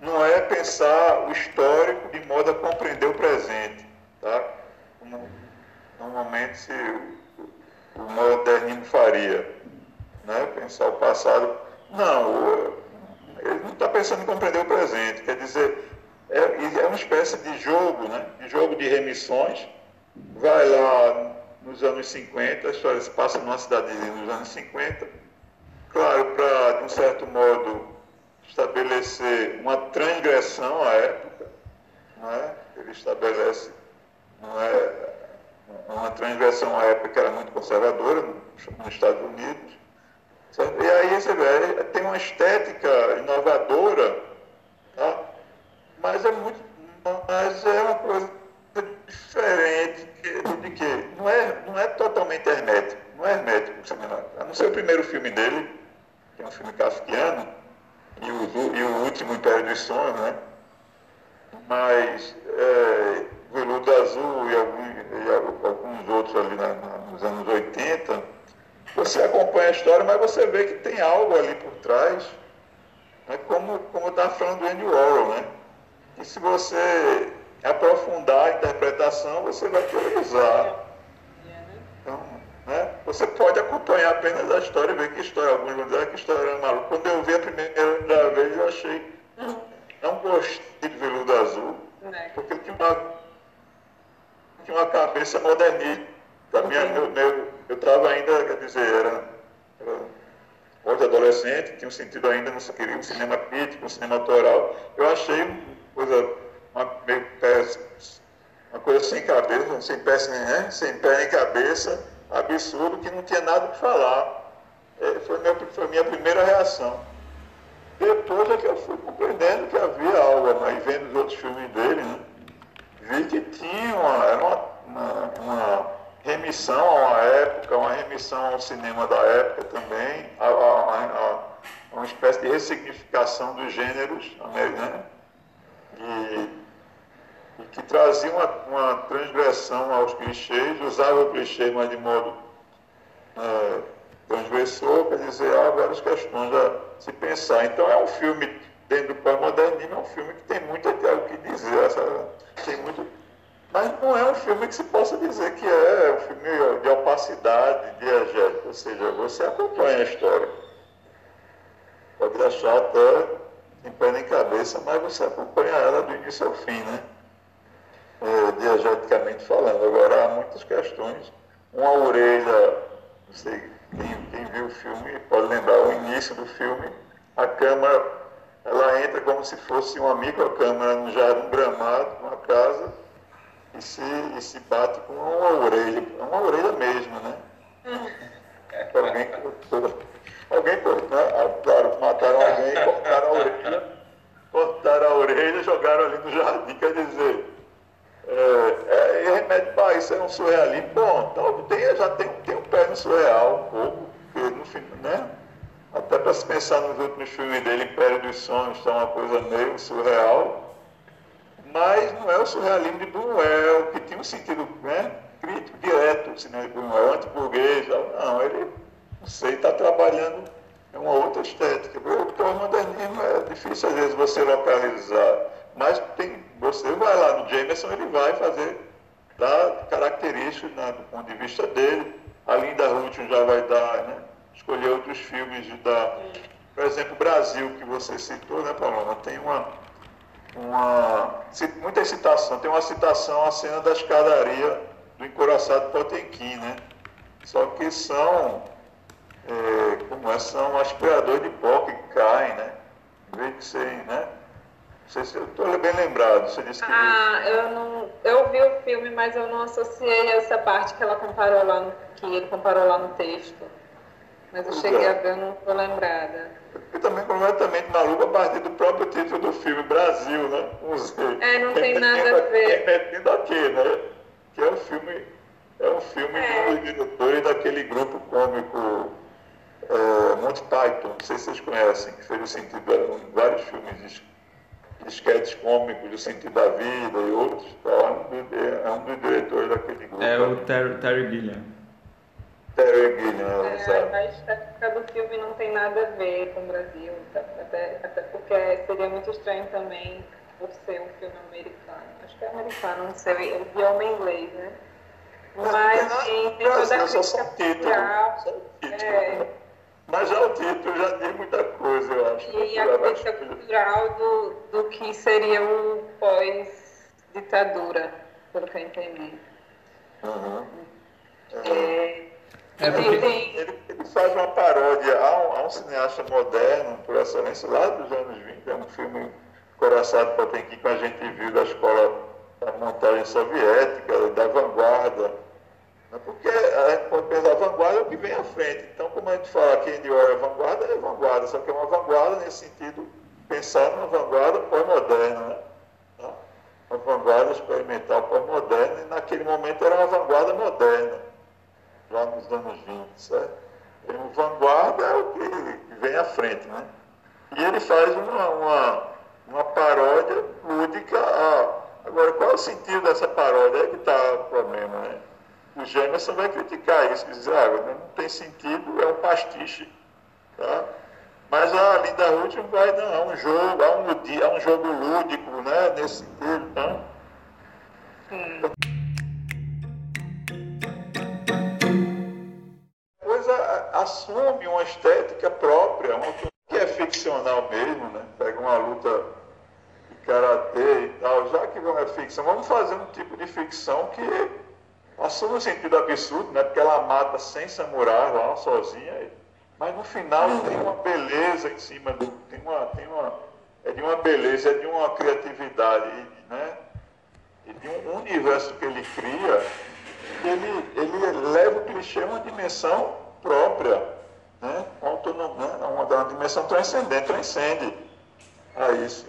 não é pensar o histórico de modo a compreender o presente, tá? Como normalmente se o modernismo faria, né? Pensar o passado. Não, ele não está pensando em compreender o presente, quer dizer, é, é uma espécie de jogo, né? de jogo de remissões. Vai lá nos anos 50, a história se passa numa cidadezinha nos anos 50, claro, para, de um certo modo, estabelecer uma transgressão à época, não é? ele estabelece não é, uma transgressão à época que era muito conservadora nos Estados Unidos, Certo? E aí você vê, tem uma estética inovadora, tá? mas é muito, mas é uma coisa diferente de que não é, não é totalmente hermético, não é hermético o cinema. A não ser o primeiro filme dele, que é um filme kafkiano, e o, e o último Império dos Sonhos, né? Mas é, Veludo Azul e, alguns, e alguns outros ali na, na, nos anos 80 você acompanha a história, mas você vê que tem algo ali por trás, né? como, como eu estava falando do Andy Warhol, né? E se você aprofundar a interpretação, você vai teorizar. Então, né? Você pode acompanhar apenas a história e ver que história, alguns vão dizer que história é maluca. Quando eu vi a primeira vez, eu achei, não gostei de Veludo Azul, né? porque tinha uma, tinha uma cabeça modernista. Minha, meu, meu, eu estava ainda, quer dizer, era, era pós-adolescente, tinha um sentido ainda, não queria um cinema crítico, um cinema autoral. Eu achei uma coisa, uma, meio uma coisa sem cabeça, sem pé, né? sem pé nem cabeça, absurdo, que não tinha nada para falar. É, foi, minha, minha primeira reação. Depois é que eu fui compreendendo que havia algo, aí vendo os outros filmes dele, né? vi que tinha uma, era uma, uma, uma remissão a uma época, uma remissão ao cinema da época também, a, a, a uma espécie de ressignificação dos gêneros americanos, e, e que trazia uma, uma, transgressão aos clichês, usava o clichê, mas de modo é, transgressor, quer dizer, há várias questões a se pensar. Então é um filme, dentro do pós-modernismo, é um filme que tem muito o que dizer, essa, tem muito mas não é um filme que se possa dizer que é um filme de opacidade, diegético, ou seja, você acompanha a história. Pode achar até sem pé nem cabeça, mas você acompanha ela do início ao fim, né? Diegeticamente falando. Agora, há muitas questões. Uma orelha, não sei, quem, quem viu o filme pode lembrar o início do filme, a câmera, ela entra como se fosse uma microcâmera já num gramado, numa casa, e se, e se bate com uma orelha, uma orelha mesmo, né? Alguém cortou. Alguém cortou, né? Ah, claro, mataram alguém, cortaram a orelha, cortaram a orelha e jogaram ali no jardim, quer dizer. É, é, remédio para isso é um surrealismo. Bom, então tem, já tem, tem um pé no surreal, um pouco, porque no fim, né? Até para se pensar nos últimos filmes dele, Império dos Sonhos, está uma coisa meio surreal, mas não é o surrealismo de Buñuel, que tinha um sentido né, crítico direto, o cinema Buñuel, anti-burguês, não, ele, não sei, está trabalhando em uma outra estética. O pós-modernismo é difícil às vezes você localizar, mas tem, você vai lá no Jameson, ele vai fazer, dar características né, do ponto de vista dele, a Linda Ruth já vai dar, né, escolher outros filmes de dar, por exemplo, Brasil, que você citou, né, Paloma, tem uma uma, muita citação. Tem uma citação à cena da escadaria do encoraçado Potemkin, né? Só que são, é, como é, são aspiradores de pó que caem, né? Em vez de serem, né? Não sei se eu estou bem lembrado. Você disse que ah, eu não, eu vi o filme, mas eu não associei essa parte que ela comparou lá no, que ele comparou lá no texto. Mas eu cheguei é. a ver, eu não estou lembrada. E também completamente maluco a partir do próprio título do filme, Brasil, né? Museu. É, não tem nada a ver. Remetendo aqui, né? Que é um filme, é um filme é. dos diretores daquele grupo cômico é, Monty Python, não sei se vocês conhecem, que fez o sentido em vários filmes de esquetes cômicos do sentido da vida e outros. Então, é, um, é um dos diretores daquele grupo. É o Terry, Terry Gilliam. Terry Gilliam, é, exato. A estética do filme não tem nada a ver com o Brasil, até, até porque seria muito estranho também por ser um filme americano. Acho que é americano, não sei, o idioma inglês, né? Mas tem, tem toda a crítica cultural. É, mas já o título já diz muita coisa, eu acho. E a crítica cultural do, do que seria o pós-ditadura, pelo que eu entendi. Uhum. É, é porque... ele, ele, faz uma paródia a um, a um, cineasta moderno, por excelência, lá dos anos 20. É um filme Coraçado Potemkin que a gente viu da escola da montagem soviética, da vanguarda. Né? Porque a gente pode pensar, vanguarda é o que vem à frente. Então, como a gente fala que Warhol é vanguarda, é vanguarda, só que é uma vanguarda nesse sentido, pensar numa vanguarda pós-moderna, né? Tá? Uma vanguarda experimental pós-moderna, e naquele momento era uma vanguarda moderna lá nos anos 20, certo? E vanguarda é o que vem à frente, né? E ele faz uma, uma, uma paródia lúdica. A... Agora, qual é o sentido dessa paródia? É que está o problema, né? O Jameson vai criticar isso, dizer, ah, não tem sentido, é um pastiche, tá? Mas a Linda Ruth vai, não, é um jogo, é um, é um jogo lúdico, né? Nesse sentido? Hum. assume uma estética própria, uma que é ficcional mesmo, né? Pega uma luta de karatê e tal, já que é ficção, vamos fazer um tipo de ficção que assume um sentido absurdo, né? Porque ela mata sem samurai lá sozinha, mas no final tem uma beleza em cima do, tem uma, tem uma, é de uma beleza, é de uma criatividade, né? E de um universo que ele cria, ele, ele leva o clichê a uma dimensão própria, né? autonomia, né? uma, uma dimensão transcendente, transcende a isso.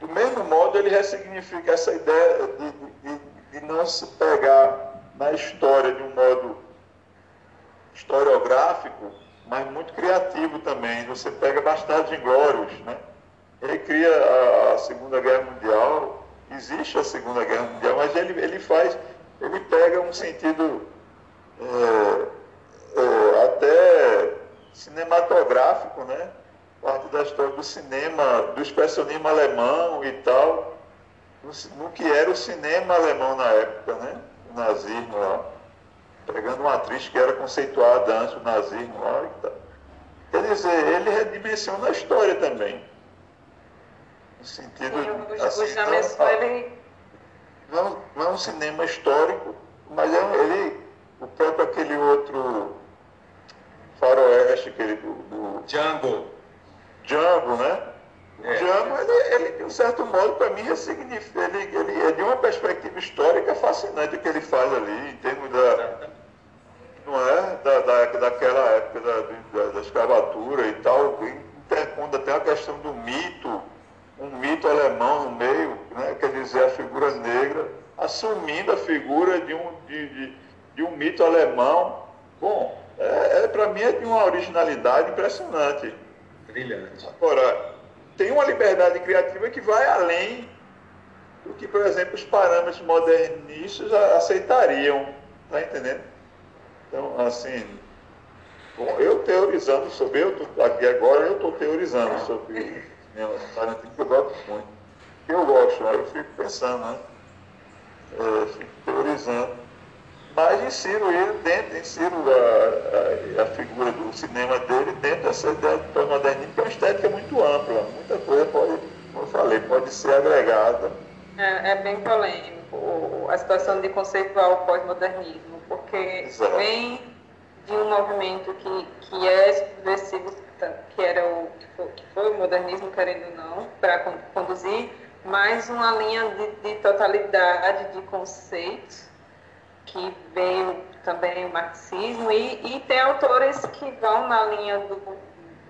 Do mesmo modo, ele ressignifica essa ideia de, de, de não se pegar na história de um modo historiográfico, mas muito criativo também. Você pega Bastardos Inglórios, né? Ele cria a, a, Segunda Guerra Mundial, existe a Segunda Guerra Mundial, mas ele, ele faz, ele pega um sentido é, é, até cinematográfico, né? Parte da história do cinema, do expressionismo alemão e tal, no, no que era o cinema alemão na época, né? O nazismo lá. Pegando uma atriz que era conceituada antes do nazismo lá e tal. Quer dizer, ele redimensiona a história também. no sentido Sim, o, de, o assim, ele não, é não é um cinema histórico, mas é, ele, o próprio aquele outro faroeste, aquele do, do Django. Django, né? O É. Django, ele, ele, de um certo modo, para mim, ressignifica, ele, ele é de uma perspectiva histórica fascinante o que ele faz ali, em termos da, não é? Da, da, daquela época da, da, da escravatura e tal, interpondo até a questão do mito, um mito alemão no meio, né? quer dizer, a figura negra, assumindo a figura de um, de, de, de um mito alemão. Bom, é, é, para mim é de uma originalidade impressionante. Brilhante. Agora, tem uma liberdade criativa que vai além do que, por exemplo, os parâmetros modernistas aceitariam. Está entendendo? Então, assim, bom, eu teorizando sobre, eu tô, aqui agora eu estou teorizando sobre cinema Tarantino, que eu gosto muito. Eu gosto, né? eu fico pensando, né? É, fico teorizando. Mas insiro ele dentro, insiro a, a, a figura do cinema dele dentro dessa ideia do pós-modernismo, que é uma estética muito ampla. Muita coisa pode, como eu falei, pode ser agregada. é, é bem polêmico a situação de conceituar o pós-modernismo, porque Exato. vem de um movimento que, que é subversivo, que era o que foi, que foi o modernismo, querendo ou não, para con- conduzir mais uma linha de, de totalidade de conceitos que veio também o marxismo e, e tem autores que vão na linha do,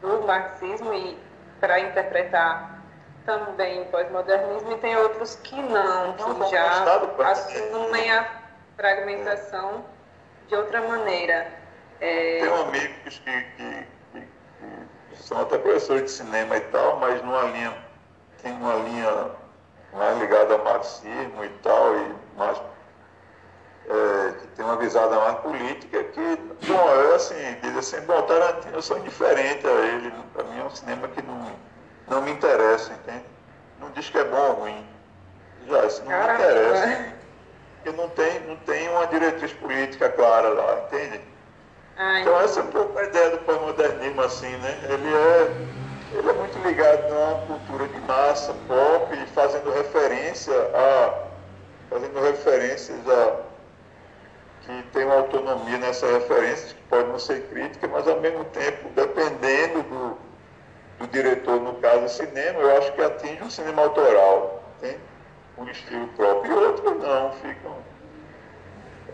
do marxismo e para interpretar também o pós-modernismo e tem outros que não, que não, já assumem a fragmentação de outra maneira. É, Tenho amigos que, que, que- que são até professores de cinema e tal, mas numa linha, tem uma linha mais ligada ao marxismo e tal, e mais, é, que tem uma visada mais política, que, bom, é assim, diz assim, bom, Tarantino, eu sou indiferente a ele, para mim é um cinema que não, não me interessa, entende? Não diz que é bom ou ruim. Já, isso não me Caramba. interessa. Porque não tem, não tem uma diretriz política clara lá, entende? ai, Então essa é um pouco a ideia do pós-modernismo, assim, né? Ele é, ele é muito ligado numa cultura de massa, pop, e fazendo referência a. fazendo referências a. que tem uma autonomia nessas referências, que pode não ser crítica, mas ao mesmo tempo, dependendo do, do diretor, no caso cinema, eu acho que atinge um cinema autoral, tem um estilo próprio, e outros não, ficam.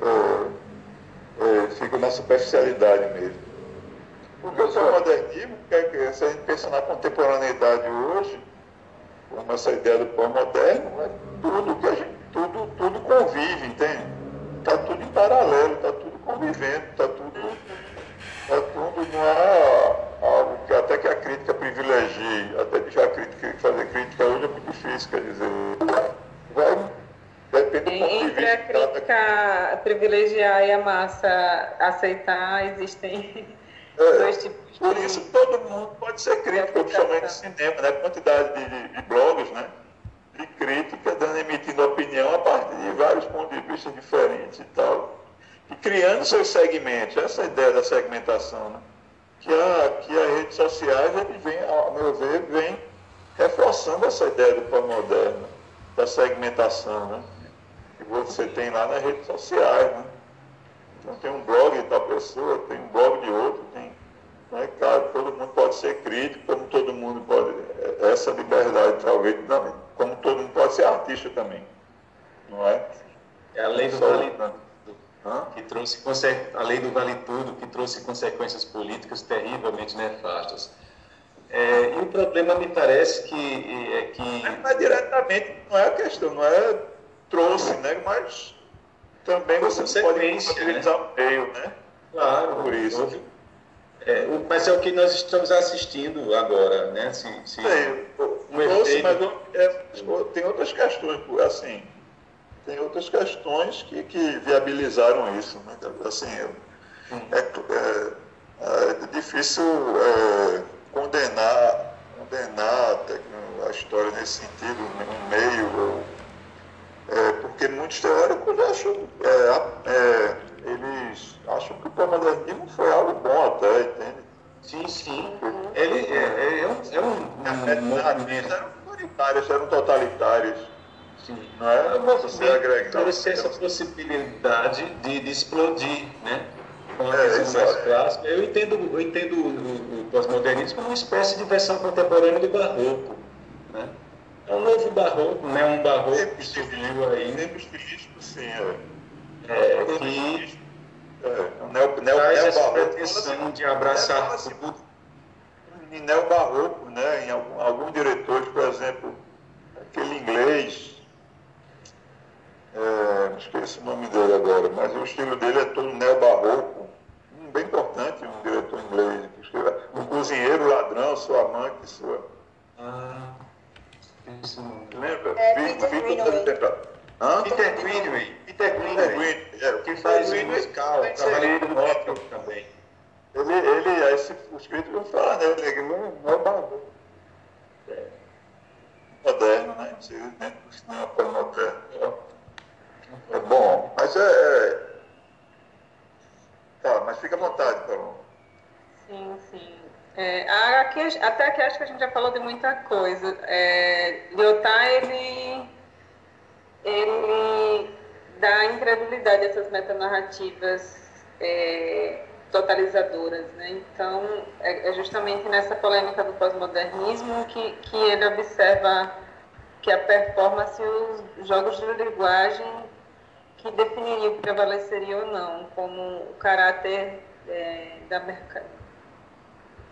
é, é, ficam na superficialidade mesmo. Porque o pós-modernismo, que é que se a gente pensa na contemporaneidade hoje, como essa ideia do pós-moderno, é tudo que a gente, tudo, tudo convive, entende? Está tudo em paralelo, está tudo convivendo, está tudo, tá tudo, não há algo que até que a crítica privilegie, até que já a crítica, fazer crítica hoje é muito difícil, quer dizer, vai, depende do ponto de Entre a de cada crítica privilegiar e a massa aceitar, existem É, dois tipos de Por isso todo mundo pode ser crítico, principalmente no cinema, né? Quantidade de, de, de blogs, né? De crítica, dando, emitindo opinião a partir de vários pontos de vista diferentes e tal. E criando seus segmentos, essa é ideia da segmentação, né? Que, a, que as redes sociais, ele vem, ao meu ver, vem reforçando essa ideia do pós-moderno, da segmentação, né? Que você tem lá nas redes sociais, né? Então tem um blog de tal pessoa, tem um blog de outro. Né, claro, todo mundo pode ser crítico, como todo mundo pode. é- Essa liberdade, talvez, não, como todo mundo pode ser artista também. Não é? É a lei do Só- vale Hã? que trouxe conse- a lei do vale tudo, que trouxe consequências políticas terrivelmente nefastas. É, e o problema me parece que é que Mas, mas diretamente não é a questão, não é trouxe, né? Mas também você pode Consequência, utilizar o meio, né? Claro, Por isso. houve- É, o- mas é o que nós estamos assistindo agora, né? Se, se, Sei, um efeito- mas é, tem outras questões, assim, tem outras questões que, que viabilizaram isso, né? Assim, eu- é, é- é difícil é, condenar, condenar a, história nesse sentido, no meio, é, porque muitos teóricos acham, é, é, eles acham que o pós-modernismo foi algo bom até, entende? Sim, sim. Ele é, é- é um, é um, um movimento. verdade, totalitárias, eram totalitárias. Sim. Não é? O movimento Você agrega. trouxe essa possibilidade de, de explodir, né? Com a É, mais exato. clássica. Eu entendo, eu entendo o, o pós-modernismo como uma espécie de versão contemporânea do barroco, né? É um novo barroco, né? Um barroco que surgiu aí, Tempo estilístico, sim. É. é, que É, o neo, neo, traz essa neo-barroco. pretensão de abraçar tudo. Em neo-barroco, né? Em algum, alguns diretores, por exemplo, aquele inglês, é, não esqueço o nome dele agora, mas o estilo dele é todo neo-barroco. Um bem importante, um diretor inglês. que escreve, O cozinheiro, ladrão, sua amante, sua. Ah, Lembra? É, Vi- Peter Hã? Peter Greenaway. Peter Peter Greenaway. Green, é, o Que faz o Greenaway musical, trabalha com ópera também. Ele, ele, aí se, os críticos vão falar, né? Ele não, não é barroco. É. Moderno, né? Inserido dentro do cinema pós-moderno. É bom, mas é, é. Tá, mas fica à vontade, Carol. Sim, sim. É, aqui, até aqui acho que a gente já falou de muita coisa. É, Lyotard, ele, ele dá incredulidade a essas metanarrativas é, totalizadoras. Né? Então, é, é justamente nessa polêmica do pós-modernismo que, que ele observa que a performance e os jogos de linguagem que definiriam o que prevaleceria ou não, como o caráter é, da merca-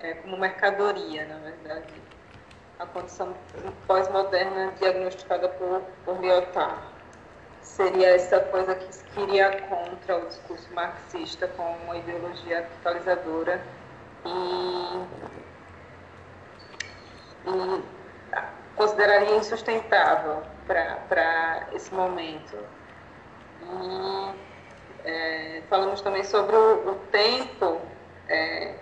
é, como mercadoria, na verdade. A condição pós-moderna diagnosticada por, por Lyotard seria essa coisa que, iria contra o discurso marxista como uma ideologia totalizadora e, e consideraria insustentável para esse momento. E é, falamos também sobre o, o tempo. é,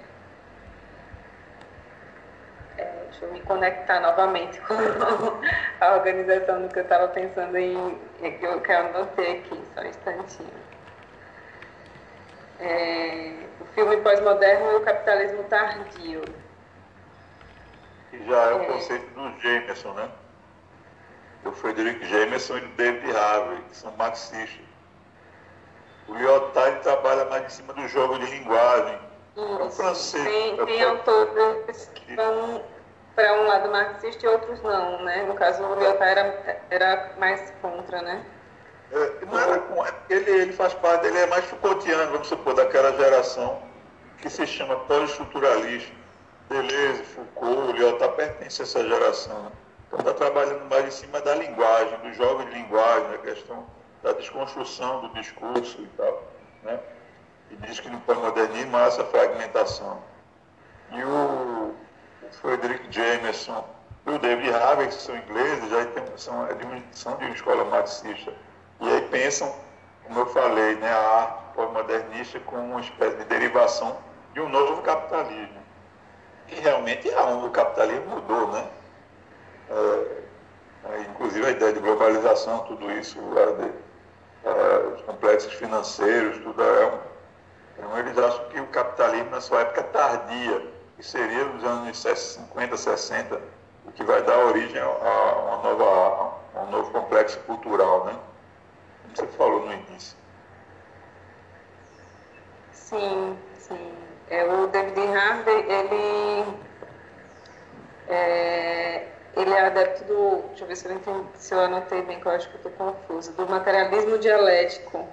é, deixa eu me conectar novamente com a organização do que eu estava pensando em. é, que eu, que eu anotei aqui, só um instantinho. É, o filme pós-moderno e o capitalismo tardio. Que já é o É. conceito do Jameson, né? Do Frederick Jameson e do David Harvey, que são marxistas. O Lyotard trabalha mais em cima do jogo de linguagem. Isso. Tem, autores que vão para um lado marxista e outros não, né? No caso, o Lyotard era, era mais contra, né? É, não era ele, ele faz parte, ele é mais Foucaultiano, vamos supor, daquela geração que se chama pós-estruturalista. Deleuze, Foucault, Lyotard pertence a essa geração. né? Então está trabalhando mais em cima da linguagem, do jogo de linguagem, da questão da desconstrução do discurso e tal. Né? E diz que no pós-modernismo há essa fragmentação. E o, Frederick Jameson e o David Harvey, que são ingleses, já são, é de uma- são de uma escola marxista. E aí pensam, como eu falei, né, a arte pós-modernista como uma espécie de derivação de um novo capitalismo. E realmente é um, o capitalismo mudou, né? É, é, inclusive a ideia de globalização, tudo isso, a de, é, os complexos financeiros, tudo é um, então eles acham que o capitalismo na sua época tardia, que seria nos anos 50, 60, o que vai dar origem a, uma nova, a um novo complexo cultural, né? Como você falou no início. Sim, sim. É, o David Harvey, ele é, ele é adepto do. Deixa eu ver se eu, entendi, se eu anotei bem, que eu acho que eu estou confusa. Do materialismo dialético.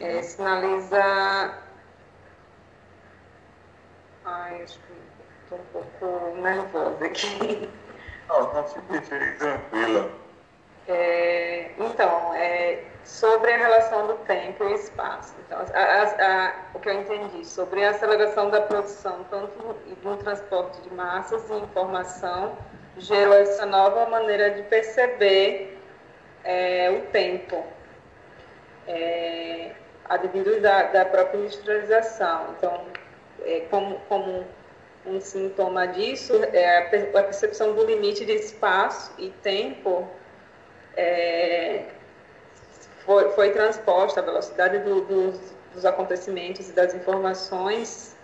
É, sinaliza. Ai, acho que estou um pouco nervosa aqui. Não, não fique, fique tranquila. É, então, é, sobre a relação do tempo e espaço. Então, a- a- a- o que eu entendi sobre a aceleração da produção, tanto no transporte de massas e informação, gerou essa nova maneira de perceber é, o tempo, é, advindo da, da própria industrialização. Então, é, como, como um sintoma disso é a per- a percepção do limite de espaço e tempo é, foi, foi transposta, a velocidade do- dos, acontecimentos e das informações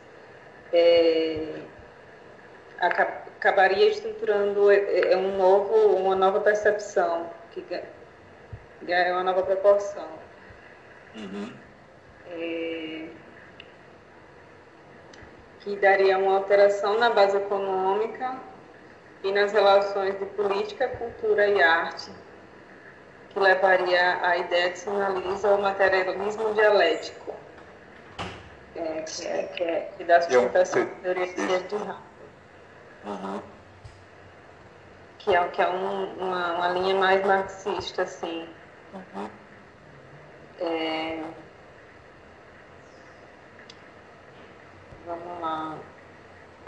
é, aca- acabaria estruturando é, é um novo, uma nova percepção, que ganha uma nova proporção. Uhum. É, que daria uma alteração na base econômica e nas relações de política, cultura e arte, que levaria à ideia que sinaliza o materialismo dialético, é, que, é, que, é, que dá sustentação à teoria de Hart. Uhum. Que é, que é um, uma, uma linha mais marxista, assim. Uhum. É... Vamos lá.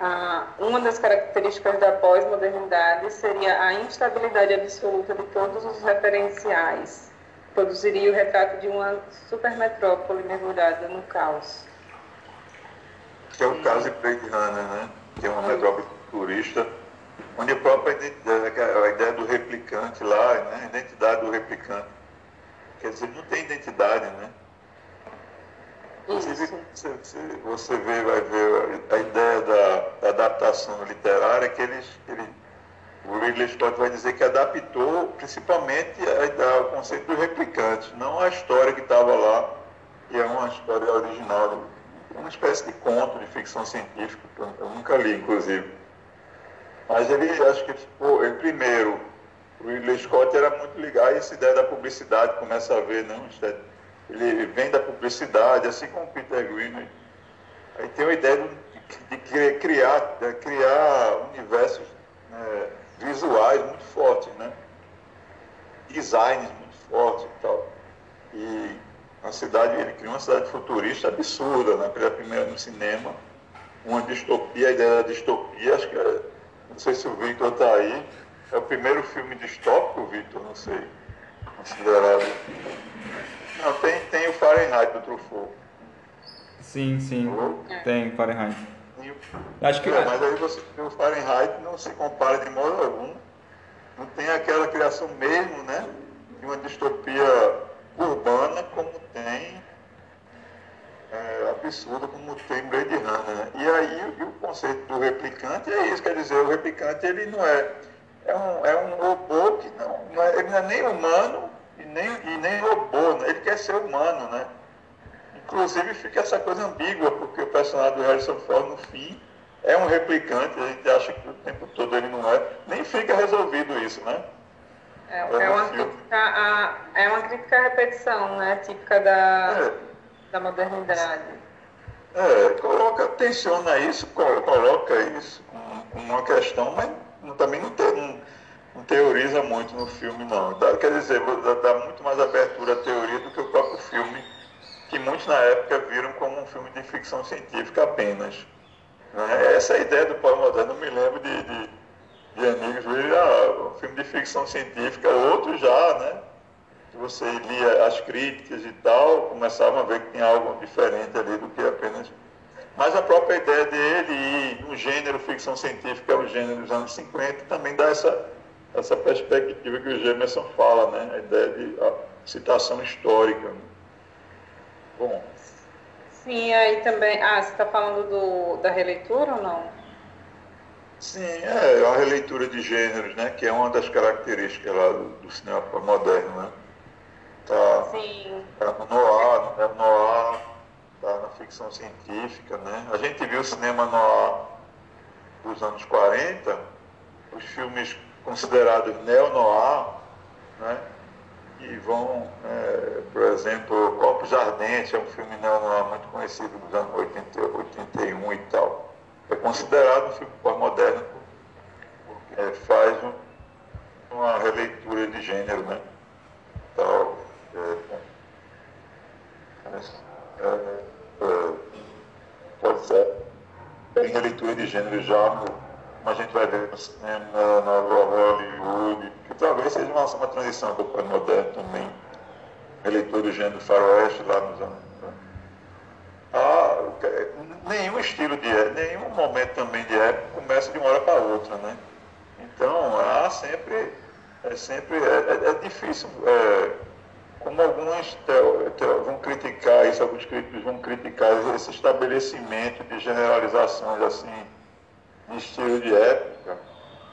Ah, uma das características da pós-modernidade seria a instabilidade absoluta de todos os referenciais. Produziria o retrato de uma supermetrópole mergulhada no caos. Que é o caso de Runner, né? Que é uma metrópole futurista, onde a própria identidade, a ideia do replicante lá, né? a identidade do replicante. Quer dizer, não tem identidade, né? Inclusive, você, você vê, vai ver a ideia da, da adaptação literária que eles, ele, o Ridley Scott vai dizer que adaptou principalmente a, a, o conceito do replicante, não a história que estava lá, que é uma história original, uma espécie de conto de ficção científica, que eu, eu nunca li, inclusive. Mas ele, acho que, pô, ele primeiro, o Ridley Scott era muito ligado a essa ideia da publicidade, começa a ver, não, ele vem da publicidade, assim como o Peter Greenway. Aí tem a ideia de, criar, de criar universos né, visuais muito fortes, né? designs muito fortes e tal. E a cidade, ele cria uma cidade futurista absurda, né? pela primeira no cinema, uma distopia, a ideia da distopia, acho que é, não sei se o Victor está aí, é o primeiro filme distópico, Victor, não sei, considerado não, tem, tem o Fahrenheit do Truffaut. Sim, sim. Tem Fahrenheit. Acho que... É, mas aí você o Fahrenheit não se compara de modo algum. Não tem aquela criação mesmo, né? De uma distopia urbana como tem é, absurda como tem Blade Runner. Né? E aí e o conceito do replicante é isso, quer dizer, o replicante ele não é. É um, é um robô que não, não é, ele não é nem humano, e nem, e nem robô, né? ele quer ser humano, né? Inclusive fica essa coisa ambígua, porque o personagem do Harrison Ford, no fim, é um replicante, a gente acha que o tempo todo ele não é. Nem fica resolvido isso, né? É, é, é uma, crítica a, é uma crítica à repetição, né? Típica da, é. da modernidade. É, coloca, tensiona isso, coloca isso como uma questão, mas também não tem não teoriza muito no filme, não. Dá, quer dizer, dá, muito mais abertura à teoria do que o próprio filme, que muitos na época viram como um filme de ficção científica apenas. Né? Essa é ideia do pós-moderno. Me lembro de, de, de amigos verem ah, um filme de ficção científica, outros já, né? Você lia as críticas e tal, começavam a ver que tinha algo diferente ali do que apenas mas a própria ideia dele ir no gênero ficção científica, é o gênero dos anos 50, também dá essa essa perspectiva que o Gemerson fala, né? a ideia de a citação histórica. Bom. Sim, aí também. Ah, você está falando do, da releitura ou não? Sim, é, é uma releitura de gêneros, né? Que é uma das características lá do, do cinema moderno, né? Tá, Sim. tá no noir, né? noir, na ficção científica, né? A gente viu o cinema noir dos anos 40, os filmes considerados neo-noir, né? e vão, é, por exemplo, Corpos Ardentes, é um filme neo-noir muito conhecido dos anos 80, 81 e tal. É considerado um filme pós-moderno porque é, faz um, uma releitura de gênero, né? Tal, é, é, é, pode ser. Tem releitura de gênero já no como a gente vai ver no cinema, na Hollywood, que talvez seja uma, uma transição para o pós-moderno também. Releitura do gênero faroeste lá nos anos. Ah, nenhum estilo de nenhum momento também de época começa de uma hora para outra, né? Então, há sempre, é sempre, é, é, é difícil, é, como alguns vão criticar isso, alguns críticos vão criticar esse estabelecimento de generalizações assim, de estilo de época,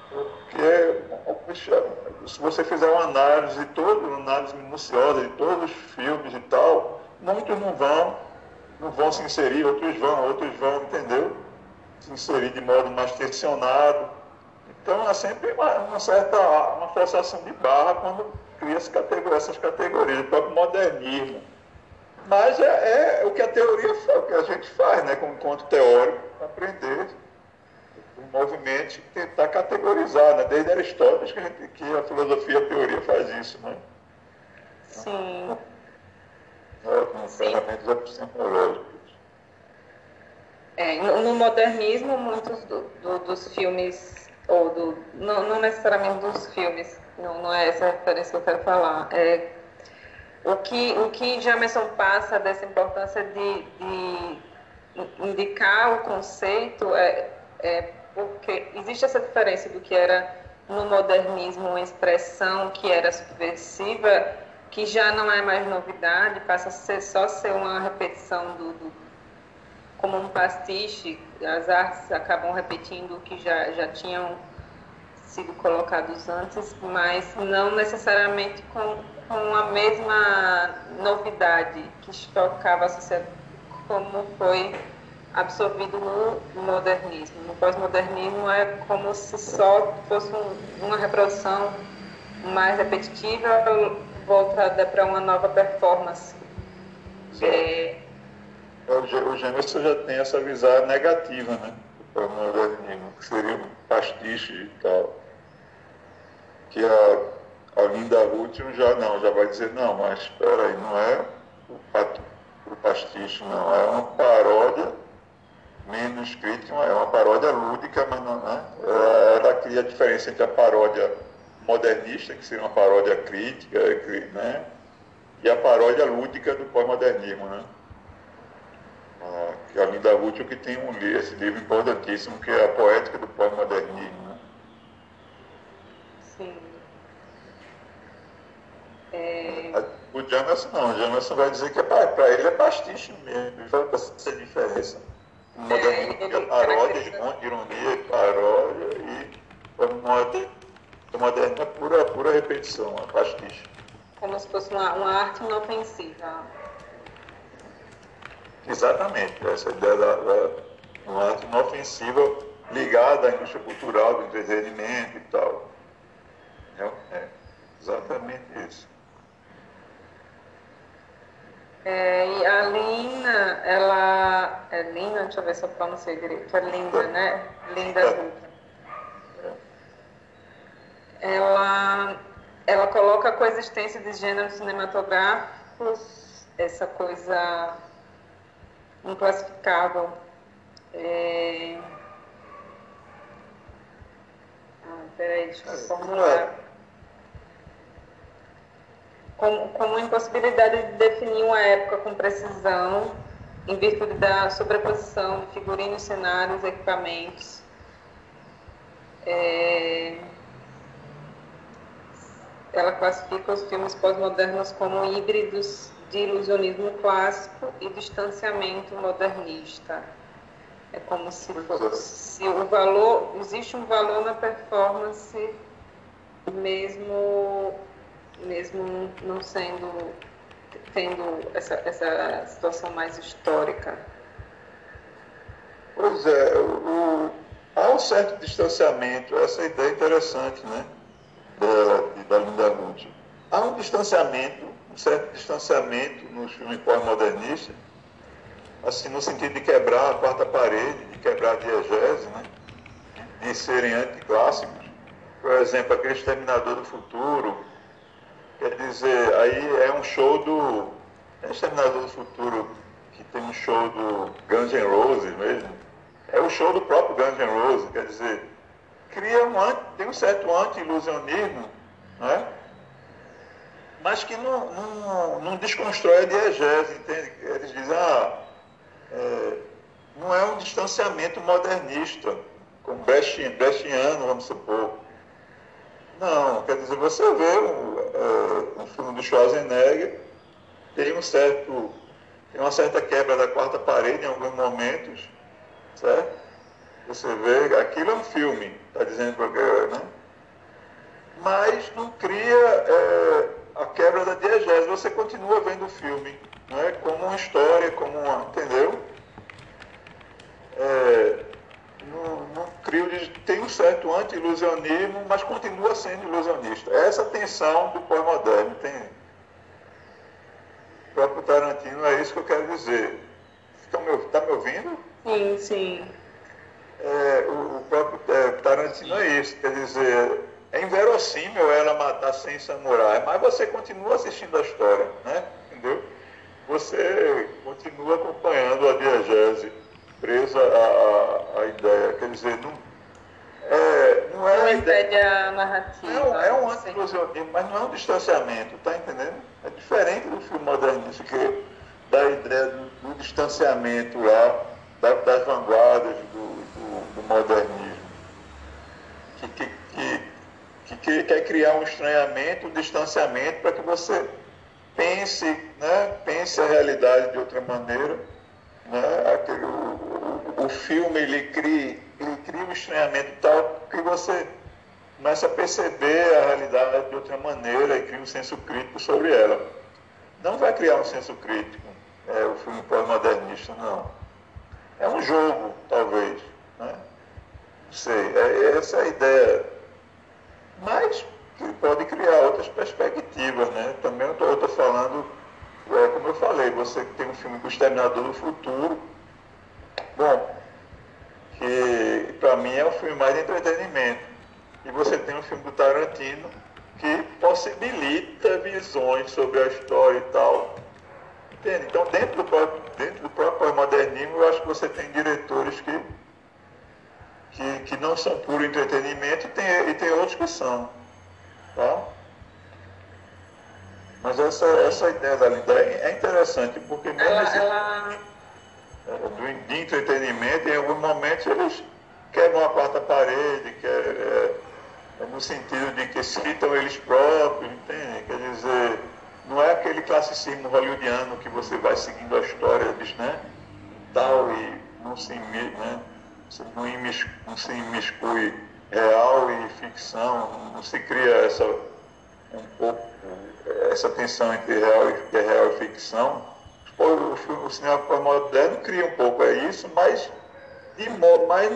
Porque se você fizer uma análise, toda, uma análise minuciosa de todos os filmes e tal, muitos não vão, não vão se inserir, outros vão, outros vão, entendeu? Se inserir de modo mais tensionado. Então é sempre uma, uma certa uma forçação de barra quando cria essas categorias, o próprio modernismo. Mas é, é, o que a teoria o que a gente faz, né, como enquanto teórico, aprender os movimentos e tentar categorizar, né? Desde Aristóteles que a, gente, que a filosofia e a teoria faz isso, né? Sim. É, com ferramentas epistemológicas. É, no, no modernismo, muitos do, do, dos filmes, ou do, não, não, necessariamente dos filmes, não, não é essa a referência que eu quero falar, é o que, o que Jamerson passa dessa importância de, de indicar o conceito é, é porque existe essa diferença do que era no modernismo uma expressão que era subversiva, que já não é mais novidade, passa a ser só ser uma repetição do, do como um pastiche, as artes acabam repetindo o que já, já tinham sido colocados antes, mas não necessariamente com, com a mesma novidade que chocava a sociedade, como foi absorvido no modernismo. No pós-modernismo é como se só fosse um, uma reprodução mais repetitiva voltada para uma nova performance. É... O Gênesis já tem essa visão negativa, né? Do pós-modernismo, que seria um pastiche e tal. Que a, a Linda Ruth já não, já vai dizer, não, mas espera aí, não é o pastiche, não, é uma paródia menos crítica, é uma paródia lúdica, mas não, né? ela, ela cria a diferença entre a paródia modernista, que seria uma paródia crítica, né? e a paródia lúdica do pós-modernismo. Né? Ah, que a Linda Útil que tem um, esse livro importantíssimo, que é a poética do pós-modernismo. Né? Sim. É... O Jamerson não, o Jamerson vai dizer que é para ele é pastiche mesmo, ele faz essa diferença modernismo é paródia, ironia, paródia e modernismo é pura, pura repetição, uma pastiche. Como se fosse uma, uma arte inofensiva. Exatamente, essa ideia da, da uma arte inofensiva ligada à indústria cultural, do entretenimento e tal. É, é exatamente isso. É, e a Lina, ela. É Lina, deixa eu ver se eu pronunciei direito. É Linda, né? Linda Ela, ela coloca a coexistência de gêneros cinematográficos, essa coisa inclassificável. É... Ah, peraí, deixa eu formular como, como impossibilidade de definir uma época com precisão, em virtude da sobreposição de figurinos, cenários, equipamentos. É... Ela classifica os filmes pós-modernos como híbridos de ilusionismo clássico e distanciamento modernista. É como se fosse o valor, existe um valor na performance mesmo mesmo não sendo tendo essa, essa situação mais histórica? Pois é, o, há um certo distanciamento, essa ideia é interessante, né? Da, da Linda Ruth. Há um distanciamento, um certo distanciamento nos filmes pós-modernistas, assim, no sentido de quebrar a quarta parede, de quebrar a diegese, né? De serem anticlássicos. Por exemplo, aquele Exterminador do Futuro, Quer dizer, aí é um show do. É Exterminador do Futuro, que tem um show do Guns N' Roses mesmo. É o show do próprio Guns N' Roses, quer dizer, cria um, tem um certo anti-ilusionismo, né? mas que não, não, não desconstrói a diegese, entende? Eles dizem, ah, é, não é um distanciamento modernista, como brechiano, vamos supor. Não, quer dizer, você vê uh, um filme do Schwarzenegger, tem um certo, tem uma certa quebra da quarta parede em alguns momentos, certo? Você vê, aquilo é um filme, está dizendo porque, né? Mas não cria é, a quebra da diegese. Você continua vendo o filme, não é? Como uma história, como uma, entendeu? É, não, não cria, tem um certo anti-ilusionismo, mas continua sendo ilusionista. Essa tensão do pós-moderno tem. O próprio Tarantino é isso que eu quero dizer. Está me, tá me ouvindo? Sim, sim é, o, próprio é, Tarantino é isso, quer dizer, é inverossímil ela matar sem samurai, mas você continua assistindo a história, né? Entendeu? Você continua acompanhando a diegese, presa à, à ideia, quer dizer, não, é, não é uma ideia narrativa. É é um anti mas não é um distanciamento, tá entendendo? É diferente do filme modernista, que da ideia do, do distanciamento lá, da, das vanguardas, do, do modernismo, que, que, que, que, quer criar um estranhamento, um distanciamento para que você pense, né, pense a realidade de outra maneira. Né, aquele, o, o, filme ele cria, ele cria um estranhamento tal que você começa a perceber a realidade de outra maneira e cria um senso crítico sobre ela. Não vai criar um senso crítico, é, o filme pós-modernista, não. É um jogo, talvez. Né? Sei, é, essa é a ideia. Mas que pode criar outras perspectivas, né? Também eu estou falando, é, como eu falei, você tem um filme com o Exterminador do Futuro, bom, que para mim é um filme mais de entretenimento. E você tem um filme do Tarantino que possibilita visões sobre a história e tal. Entende? Então, dentro do próprio, dentro do próprio modernismo, eu acho que você tem diretores que que, que não são puro entretenimento e tem, e tem outros que são. Tá? Mas essa, essa ideia da Linda é interessante, porque mesmo ela, esse, ela... É, de entretenimento, em alguns momentos eles quebram a quarta parede, que é, é, no sentido de que citam eles próprios, entende? Quer dizer, não é aquele classicismo hollywoodiano que você vai seguindo a história, diz, né? Tal e não se né? Não, imiscui, não se imiscui real e ficção, não se cria essa, um pouco, essa tensão entre real e, real e ficção. O, o, cinema moderno cria um pouco é isso, mas, de modo, mas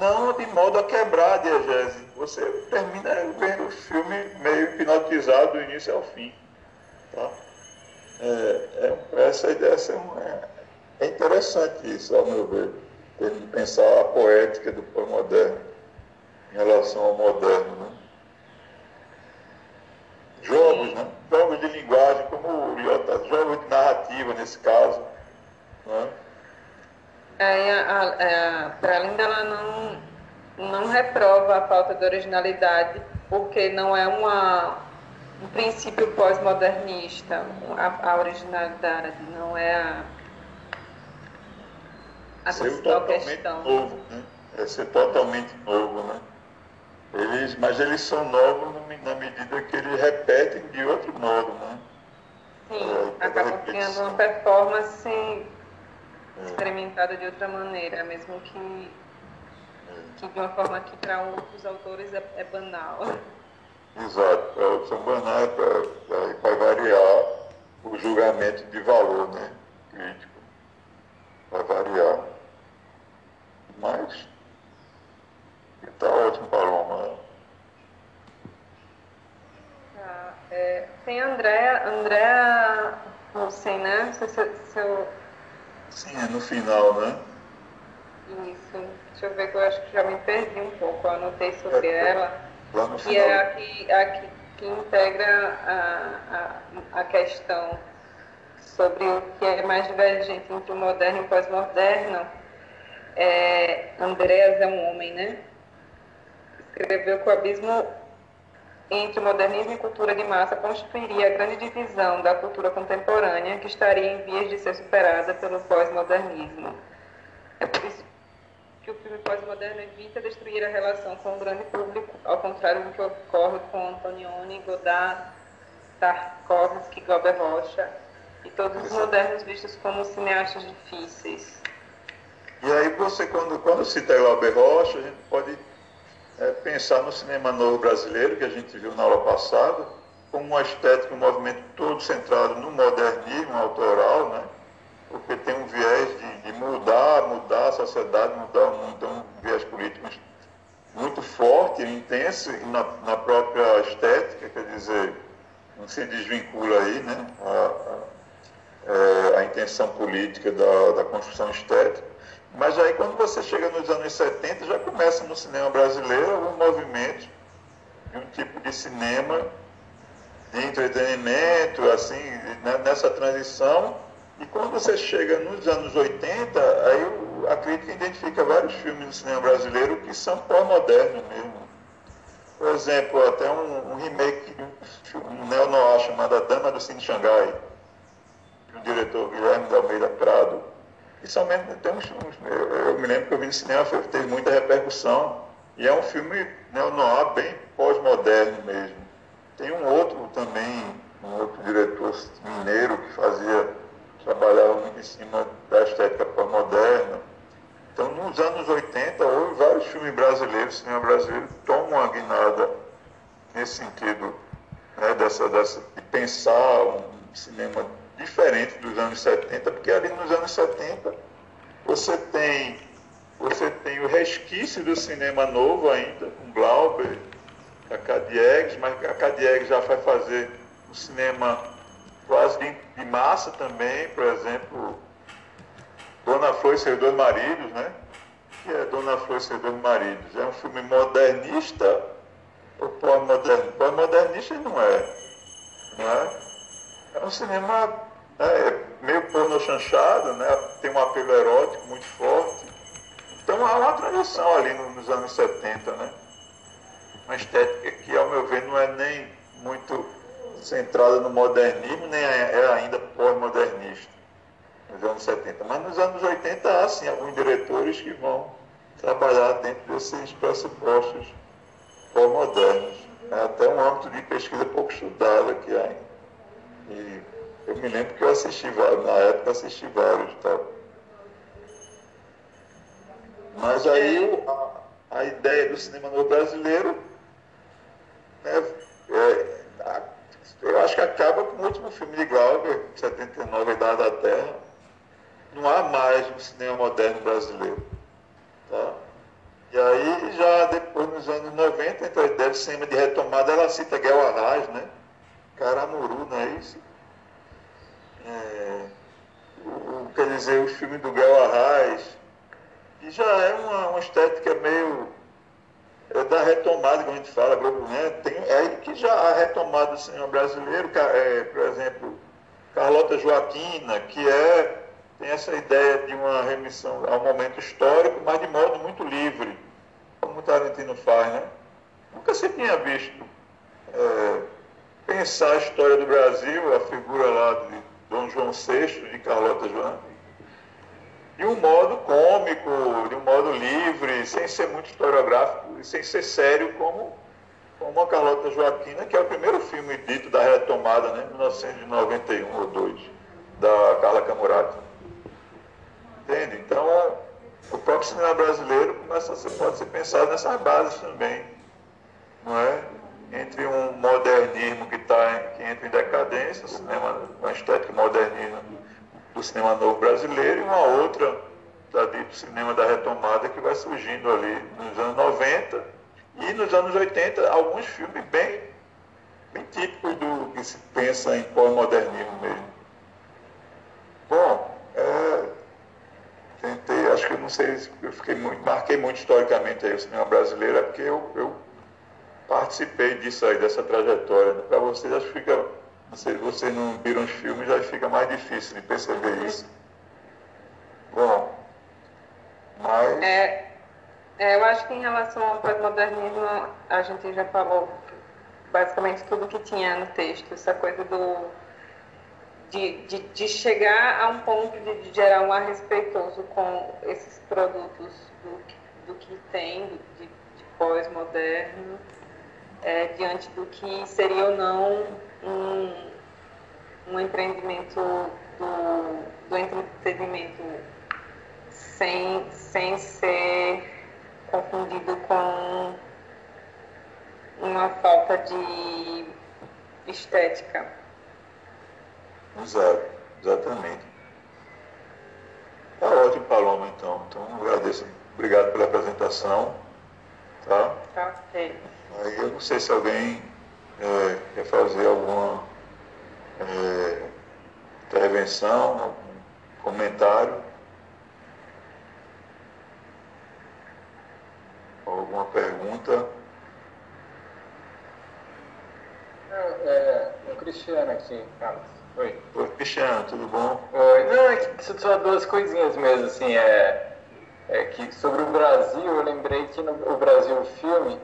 não, de modo a quebrar a diegese. Você termina vendo o filme meio hipnotizado do início ao fim. Tá? É, é, essa ideia é, é interessante isso, ao meu ver tendo que pensar a poética do pós-moderno em relação ao moderno. Né? Jogos, né? jogos de linguagem, como o Liota, jogos de narrativa nesse caso. Né? É, para além dela não, não reprova a falta de originalidade, porque não é uma, um princípio pós-modernista, a, a originalidade, não é a a ser totalmente questão. novo, né? É ser totalmente novo, né? Eles, mas eles são novos na medida que eles repetem de outro modo, né? Sim, é, acabam criando uma performance é. experimentada de outra maneira, mesmo que, é. que de uma forma que para outros autores é, é banal. Exato, para outros são banais, para variar o julgamento de valor, né? Crítico. Vai variar. Mas está ótimo, Paloma. Tá, é, tem a Andréa, Andréa Rosen, né? Se, eu... Sim, é no final, né? Isso. Deixa eu ver que eu acho que já me perdi um pouco. Eu anotei sobre é, ela. Lá no final. é a que, a que, que integra a, a, a questão sobre o que é mais divergente entre o moderno e o pós-moderno é, Andréas é um homem, né? Escreveu que o abismo entre modernismo e cultura de massa constituiria a grande divisão da cultura contemporânea que estaria em vias de ser superada pelo pós-modernismo. É por isso que o filme pós-moderno evita destruir a relação com o grande público, ao contrário do que ocorre com Antonioni, Godard, Tarkovsky, Glauber Rocha e todos os modernos vistos como cineastas difíceis. E aí você, quando, quando cita Glauber Rocha, a gente pode é, pensar no cinema novo brasileiro, que a gente viu na aula passada, como uma estética, um movimento todo centrado no modernismo autoral, né? porque tem um viés de, de mudar, mudar a sociedade, mudar o mundo, tem um viés político muito forte, intenso na, na própria estética, quer dizer, não se desvincula aí né? a, a, é, a intenção política da, da construção estética. Mas aí quando você chega nos anos 70, já começa no cinema brasileiro um movimento de um tipo de cinema de entretenimento, assim, né, nessa transição. E quando você chega nos anos 80, aí a crítica identifica vários filmes no cinema brasileiro que são pós-modernos mesmo. Por exemplo, até um, um remake de um neo-noir chamado A Dama do Cine Xangai, de um diretor Guilherme de Almeida Prado e somente tem uns, eu, eu, me lembro que eu vi no cinema, teve muita repercussão. E é um filme neo-noir bem pós-moderno mesmo. Tem um outro também, um outro diretor mineiro que fazia, trabalhava muito em cima da estética pós-moderna. Então, nos anos 80, houve vários filmes brasileiros, cinema brasileiro, tomam uma guinada nesse sentido, né, dessa, dessa, de pensar um cinema diferente dos anos 70, porque ali nos anos 70 você tem, você tem o resquício do cinema novo ainda, com Glauber, Cacá Diegues, mas Cacá Diegues já vai fazer um cinema quase de, de massa também, por exemplo, Dona Flor e seus dois maridos, né? que é Dona Flor e seus dois maridos? É um filme modernista ou pós-modernista? Pós-modernista não é. Não é? É um cinema né, meio porno chanchado, né, tem um apelo erótico muito forte. Então há uma transição ali nos anos 70, né? Uma estética que, ao meu ver, não é nem muito centrada no modernismo, nem é, é ainda pós-modernista, nos anos 70. Mas nos anos 80 há, sim, alguns diretores que vão trabalhar dentro desses pressupostos pós-modernos. É até um âmbito de pesquisa pouco estudado aqui ainda. E eu me lembro que eu assisti vários, na época assisti vários e tal. Mas aí a, a ideia do cinema no brasileiro, né, é, eu acho que acaba com o último filme de Glauber, 79, A Idade da Terra. Não há mais um cinema moderno brasileiro. Tá? E aí, já depois, nos anos 90, então do cinema de retomada, ela cita Guel Arraes, né? Caramuru, não é isso? É, o, quer dizer, os filmes do Gal Arraes, que já é uma, uma estética meio é da retomada que a gente fala, né? tem é que já a retomada do cinema brasileiro, é, por exemplo, Carlota Joaquina, que é tem essa ideia de uma remissão ao momento histórico, mas de modo muito livre, como o Tarantino faz, né? Nunca se tinha visto é, pensar a história do Brasil, a figura lá de Dom João VI, de Carlota Joana, de um modo cômico, de um modo livre, sem ser muito historiográfico e sem ser sério como, como a Carlota Joaquina, que é o primeiro filme dito da retomada, né, 1991 ou 2, da Carla Camurati. Entende? Então, o próprio cinema brasileiro começa a ser, pode ser pensado nessas bases também, não é? Entre um modernismo que, tá, que entra em decadência, cinema, uma estética modernista do cinema novo brasileiro, e uma outra da dito cinema da retomada que vai surgindo ali nos anos 90 e nos anos 80 alguns filmes bem, bem típicos do que se pensa em pós-modernismo mesmo. Bom, é, tentei, acho que não sei, eu fiquei muito, marquei muito historicamente aí o cinema brasileiro, é porque eu, eu participei disso aí, dessa trajetória. Para vocês, acho que fica. Se vocês não viram os filmes, já fica mais difícil de perceber isso. Bom, mas. É, é, eu acho que em relação ao pós-modernismo, a gente já falou basicamente tudo que tinha no texto, essa coisa do. De, de, de chegar a um ponto de, de gerar um ar respeitoso com esses produtos do, do que tem, de, de pós-moderno, é, diante do que seria ou não um, um empreendimento do, do entretenimento sem, sem ser confundido com uma falta de estética. Exato, exatamente. Tá ótimo, Paloma, então. Então, agradeço. Obrigado pela apresentação. Tá? Tá ok. Aí eu não sei se alguém é, quer fazer alguma é, intervenção, algum comentário. Alguma pergunta? É, o Cristiano aqui, Carlos. Oi. Oi, Cristiano, tudo bom? Oi. Não, é que só duas coisinhas mesmo, assim, é, é que sobre o Brasil, eu lembrei que no o Brasil filme,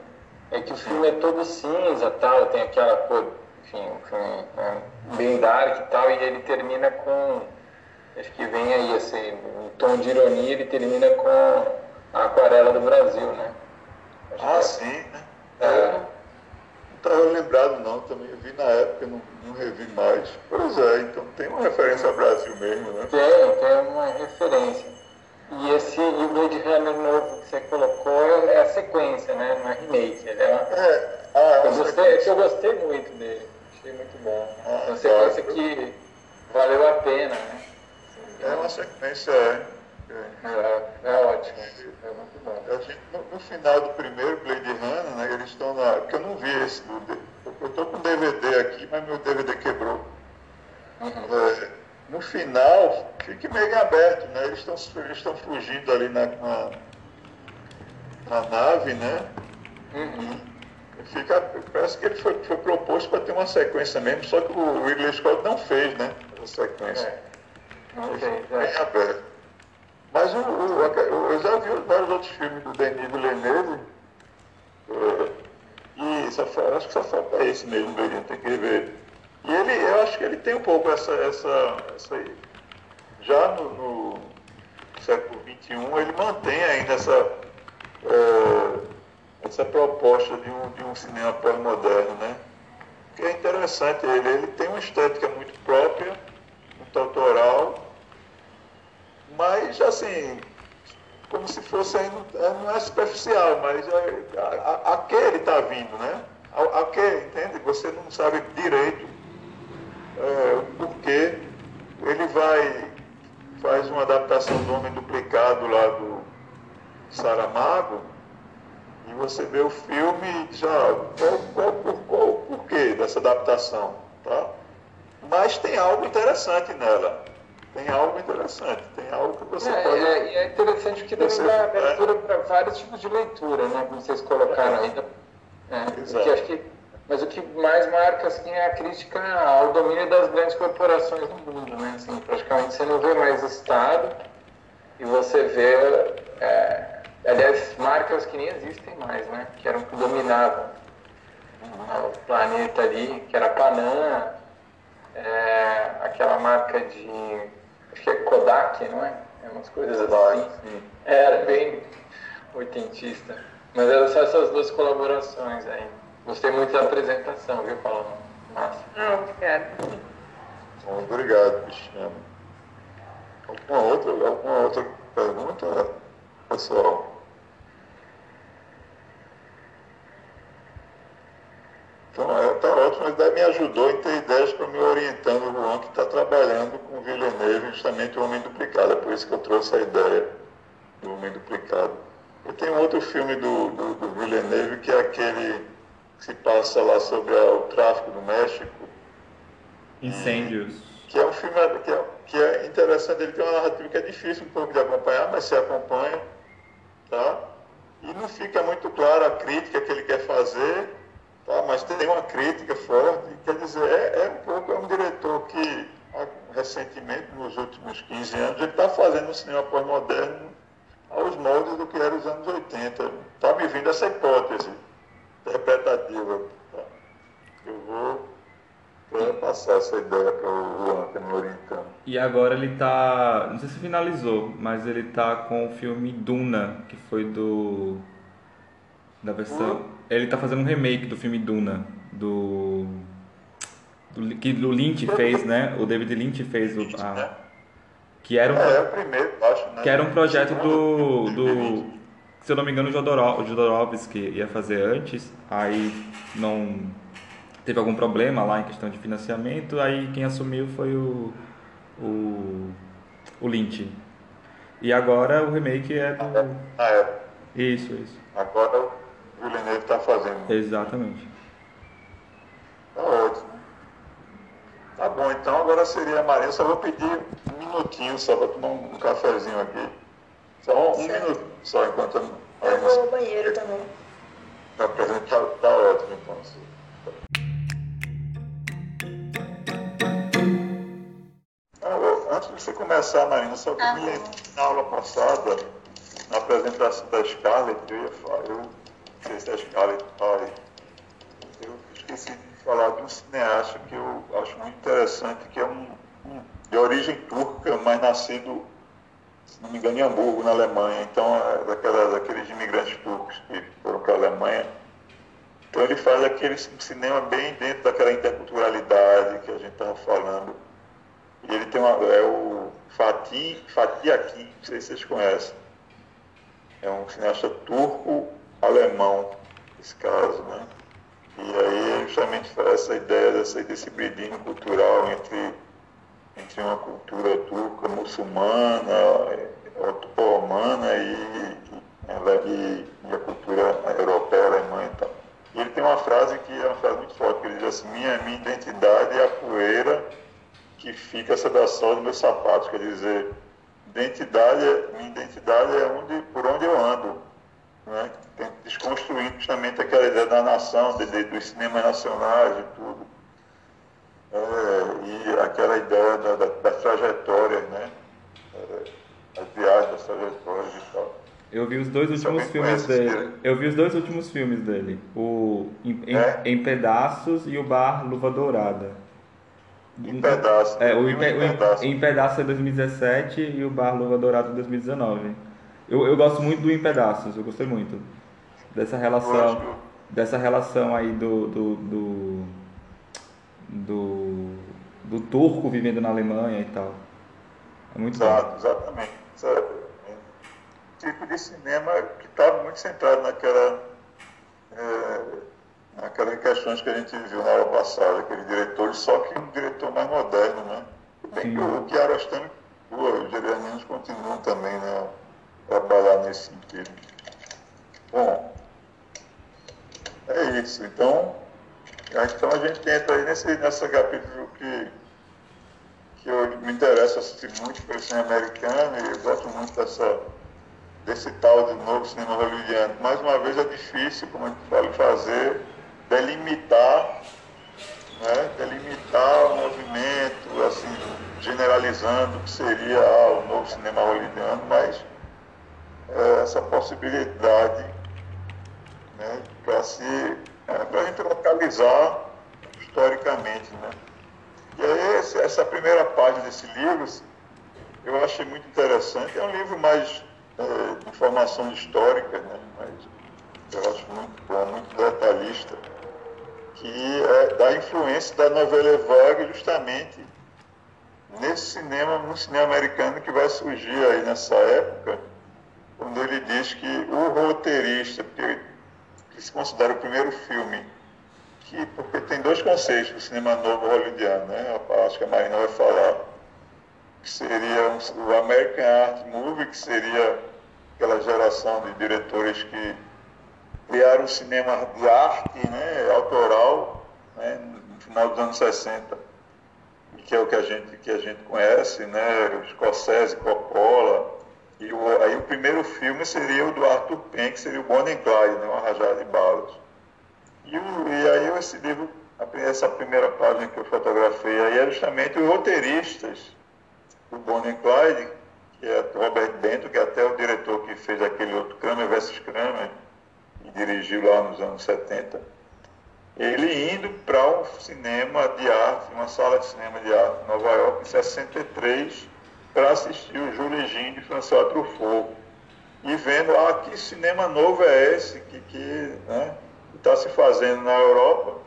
é que o filme é todo cinza tal, tem aquela cor, enfim, um filme é, bem dark e tal, e ele termina com, acho que vem aí, assim, um tom de ironia, ele termina com a aquarela do Brasil, né? Acho Ah, que sim, né? é, Não estava lembrado não, também eu vi na época, não, não revi mais. Pois é, então tem uma referência ao Brasil mesmo, né? Tem, tem uma referência. E esse e Blade Runner novo que você colocou é a sequência, né? Não é remake. Ele é uma... É, ah, é eu, gostei, é que eu gostei muito dele. Achei muito bom. Ah, É uma sequência que valeu a pena, né? É uma sequência, é. é. É, é ótimo. É muito bom. No, no final do primeiro Blade Runner, né, eles estão na. Porque eu não vi esse. Eu estou com DVD aqui, mas meu DVD quebrou. É, no final, fica meio aberto, né? Eles estão eles estão fugindo ali na, na, na nave, né? Uhum. Fica, parece que ele foi, foi proposto para ter uma sequência mesmo, só que o Ridley Scott não fez, né? Essa sequência. É. Não bem é. aberto. Mas o, o- eu já vi vários outros filmes do Denis Villeneuve. é, e só, acho que só falta esse mesmo, Belinho, tem que ver. E ele, eu acho que ele tem um pouco essa. essa, essa já no, no século XXI, ele mantém ainda essa, é, essa proposta de um, de um cinema pós-moderno, né? Que é interessante ele. Ele tem uma estética muito própria, muito autoral, mas assim, como se fosse ainda, é, não é superficial, mas é, a, a, a que ele está vindo, né? A, a que, entende? Você não sabe direito é, o porquê. Ele vai, faz uma adaptação do Homem Duplicado lá do Saramago, e você vê o filme e já qual, qual, qual, qual o porquê dessa adaptação, tá? Mas tem algo interessante nela. Tem algo interessante, tem algo que você É, pode. é, e é interessante porque também Você- dá abertura para vários tipos de leitura, né? Como vocês colocaram. É, Exato. porque acho que, mas o que mais marca assim, é a crítica ao domínio das grandes corporações no mundo, né? Assim, praticamente você não vê mais Estado e você vê, é, aliás, marcas que nem existem mais, né? Que eram que dominavam o planeta ali, que era Panam, é, aquela marca de. Acho que é Kodak, não é? É umas coisas assim. Sim. Era bem oitentista. Mas eram só essas duas colaborações aí. Gostei muito da apresentação, viu, Paulo? Massa. Ah, obrigada. Bom, obrigado, Cristiano. Alguma outra, alguma outra pergunta, pessoal? Então, é, tá ótimo, mas daí me ajudou em ter ideias para me orientando o Juan, que está trabalhando com o Villeneuve, justamente o Homem Duplicado. É por isso que eu trouxe a ideia do Homem Duplicado. E tem um outro filme do, do, do Villeneuve, que é aquele que se passa lá sobre a- o tráfico no México, Incêndios. que é um filme que é, que é interessante, ele tem uma narrativa que é difícil um pouco de acompanhar, mas se acompanha, tá? E não fica muito claro a crítica que ele quer fazer, tá? Mas tem uma crítica forte, quer dizer, é, é um pouco, é um diretor que recentemente, nos últimos 15 anos, ele está fazendo um cinema pós-moderno aos moldes do que era os anos 80. Está me vindo essa hipótese interpretativa. Tá? Eu vou passar essa ideia para o Juan, que me orientando. E agora ele tá. Não sei se finalizou, mas ele tá com o filme Duna, que foi do. Da versão. Ele tá fazendo um remake do filme Duna, do. do que o Lynch fez, né? O David Lynch fez o. a- Que era um, É, é o primeiro, acho, né? que era um projeto do, do se eu não me engano, o Jodorov- o Jodorowsky ia fazer antes, aí não teve algum problema lá em questão de financiamento, aí quem assumiu foi o o, o Lynch. E agora o remake é do Na época. isso, isso. Agora o Villeneuve está fazendo. Exatamente. Tá ótimo. Tá bom, então agora seria a Maria. Só vou pedir um minutinho só para tomar um cafezinho aqui. Só um, Certo. minuto só enquanto a Eu vou ao banheiro também. está apresentar. Tá ótimo, então. Ah, eu- Antes de você começar, Marina, só que Ah, me tá. que na aula passada, na apresentação da Scarlett, eu ia falar, eu não sei se a Scarlett fala, eu esqueci de falar de um cineasta que eu acho muito interessante, que é um, um de origem turca, mas nascido, se não me engano, em Hamburgo, na Alemanha. Então, é daquela, daqueles imigrantes turcos que foram para a Alemanha. Então, ele faz aquele cinema bem dentro daquela interculturalidade que a gente estava falando. E ele tem uma, é o Fatih, Fatih Akin, não sei se vocês conhecem. É um cineasta turco-alemão, nesse caso, né? E aí justamente essa ideia dessa, desse hibridismo cultural entre, entre uma cultura turca muçulmana, eh, otomana e, e, ela- e- a cultura europeia, alemã e tal. E ele tem uma frase que é uma frase muito forte, que ele diz assim, minha, minha identidade é a poeira que fica sob a sola dos meus sapatos, quer dizer, identidade, é- minha identidade é onde, por onde eu ando, né? Desconstruindo justamente aquela ideia da nação, de, de- dos cinemas nacionais e tudo, É, e aquela ideia da, da, das trajetórias, né? É, as viagens, das trajetórias e tal. Eu vi os dois últimos filmes dele. Eu vi os dois últimos filmes dele. O Em, É? em Pedaços e o Bar Luva Dourada. Em pedaços. É, o Em pedaços. em Pedaços é 2017 e o Bar Luva Dourada é 2019. Eu, eu gosto muito do Em Pedaços, eu gostei muito. Dessa relação, dessa relação aí do, do, do, do, do turco vivendo na Alemanha e tal. É muito bom. Exato, exatamente. Sabe? É um tipo de cinema que está muito centrado naquela, é, naquelas questões que a gente viu na aula passada, aquele diretor, só que um diretor mais moderno, né? Bem que o Kiarostami, os geranianos continuam também né, a trabalhar nesse sentido. Bom, é isso. Então, então a gente entra aí nesse, nessa capítulo que que eu me interesso assistir muito pelo cinema americano e eu gosto muito dessa, desse tal de novo cinema hollywoodiano. Mais uma vez é difícil, como gente fala, fazer, delimitar, né, delimitar o movimento, assim, generalizando o que seria ah, o novo cinema hollywoodiano, mas é, essa possibilidade né, para se, é, para a gente localizar historicamente, né? E aí, essa primeira página desse livro, eu achei muito interessante. É um livro mais é, de informações históricas, né? mas eu acho muito bom, muito detalhista, que é da influência da novela vague justamente nesse cinema, no cinema americano que vai surgir aí nessa época, quando ele diz que o roteirista, que, que se considera o primeiro filme que, porque tem dois conceitos do cinema novo hollywoodiano, né? Acho que a Marina vai falar. Que seria um- o American Art Movie, que seria aquela geração de diretores que criaram um cinema de arte, né? Autoral, né? No final dos anos 60. E que é o que a gente, que a gente conhece, né? Scorsese, Coppola. E o, aí o primeiro filme seria o do Arthur Penn, que seria o Bonnie Clyde, né? Uma de balas. E, o- e aí esse livro, essa primeira página que eu fotografei aí é justamente os roteiristas do Bonnie Clyde, que é Robert Bento, que é até o diretor que fez aquele outro Kramer versus Kramer, e dirigiu lá nos anos 70. Ele indo para um cinema de arte, uma sala de cinema de arte em Nova York, em 63, para assistir o Jules Jean de François Truffaut. E vendo ah, que cinema novo é esse? Que está se fazendo na Europa,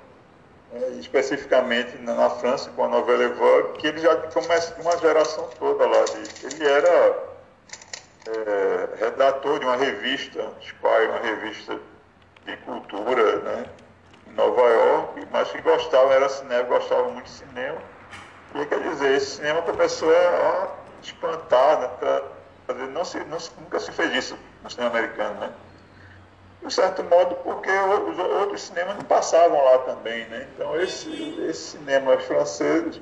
é, especificamente na França com a novela Vogue, que ele já começa uma geração toda lá. De, ele era é, redator de uma revista, Spy, uma revista de cultura, né, em Nova York, mas que gostava, era cinema, gostava muito de cinema. E quer dizer, esse cinema começou a espantar, né, pra, não se, não, nunca se fez isso no cinema americano, né? De certo modo, porque os outros cinemas não passavam lá também, né? Então, esse, esse cinema francês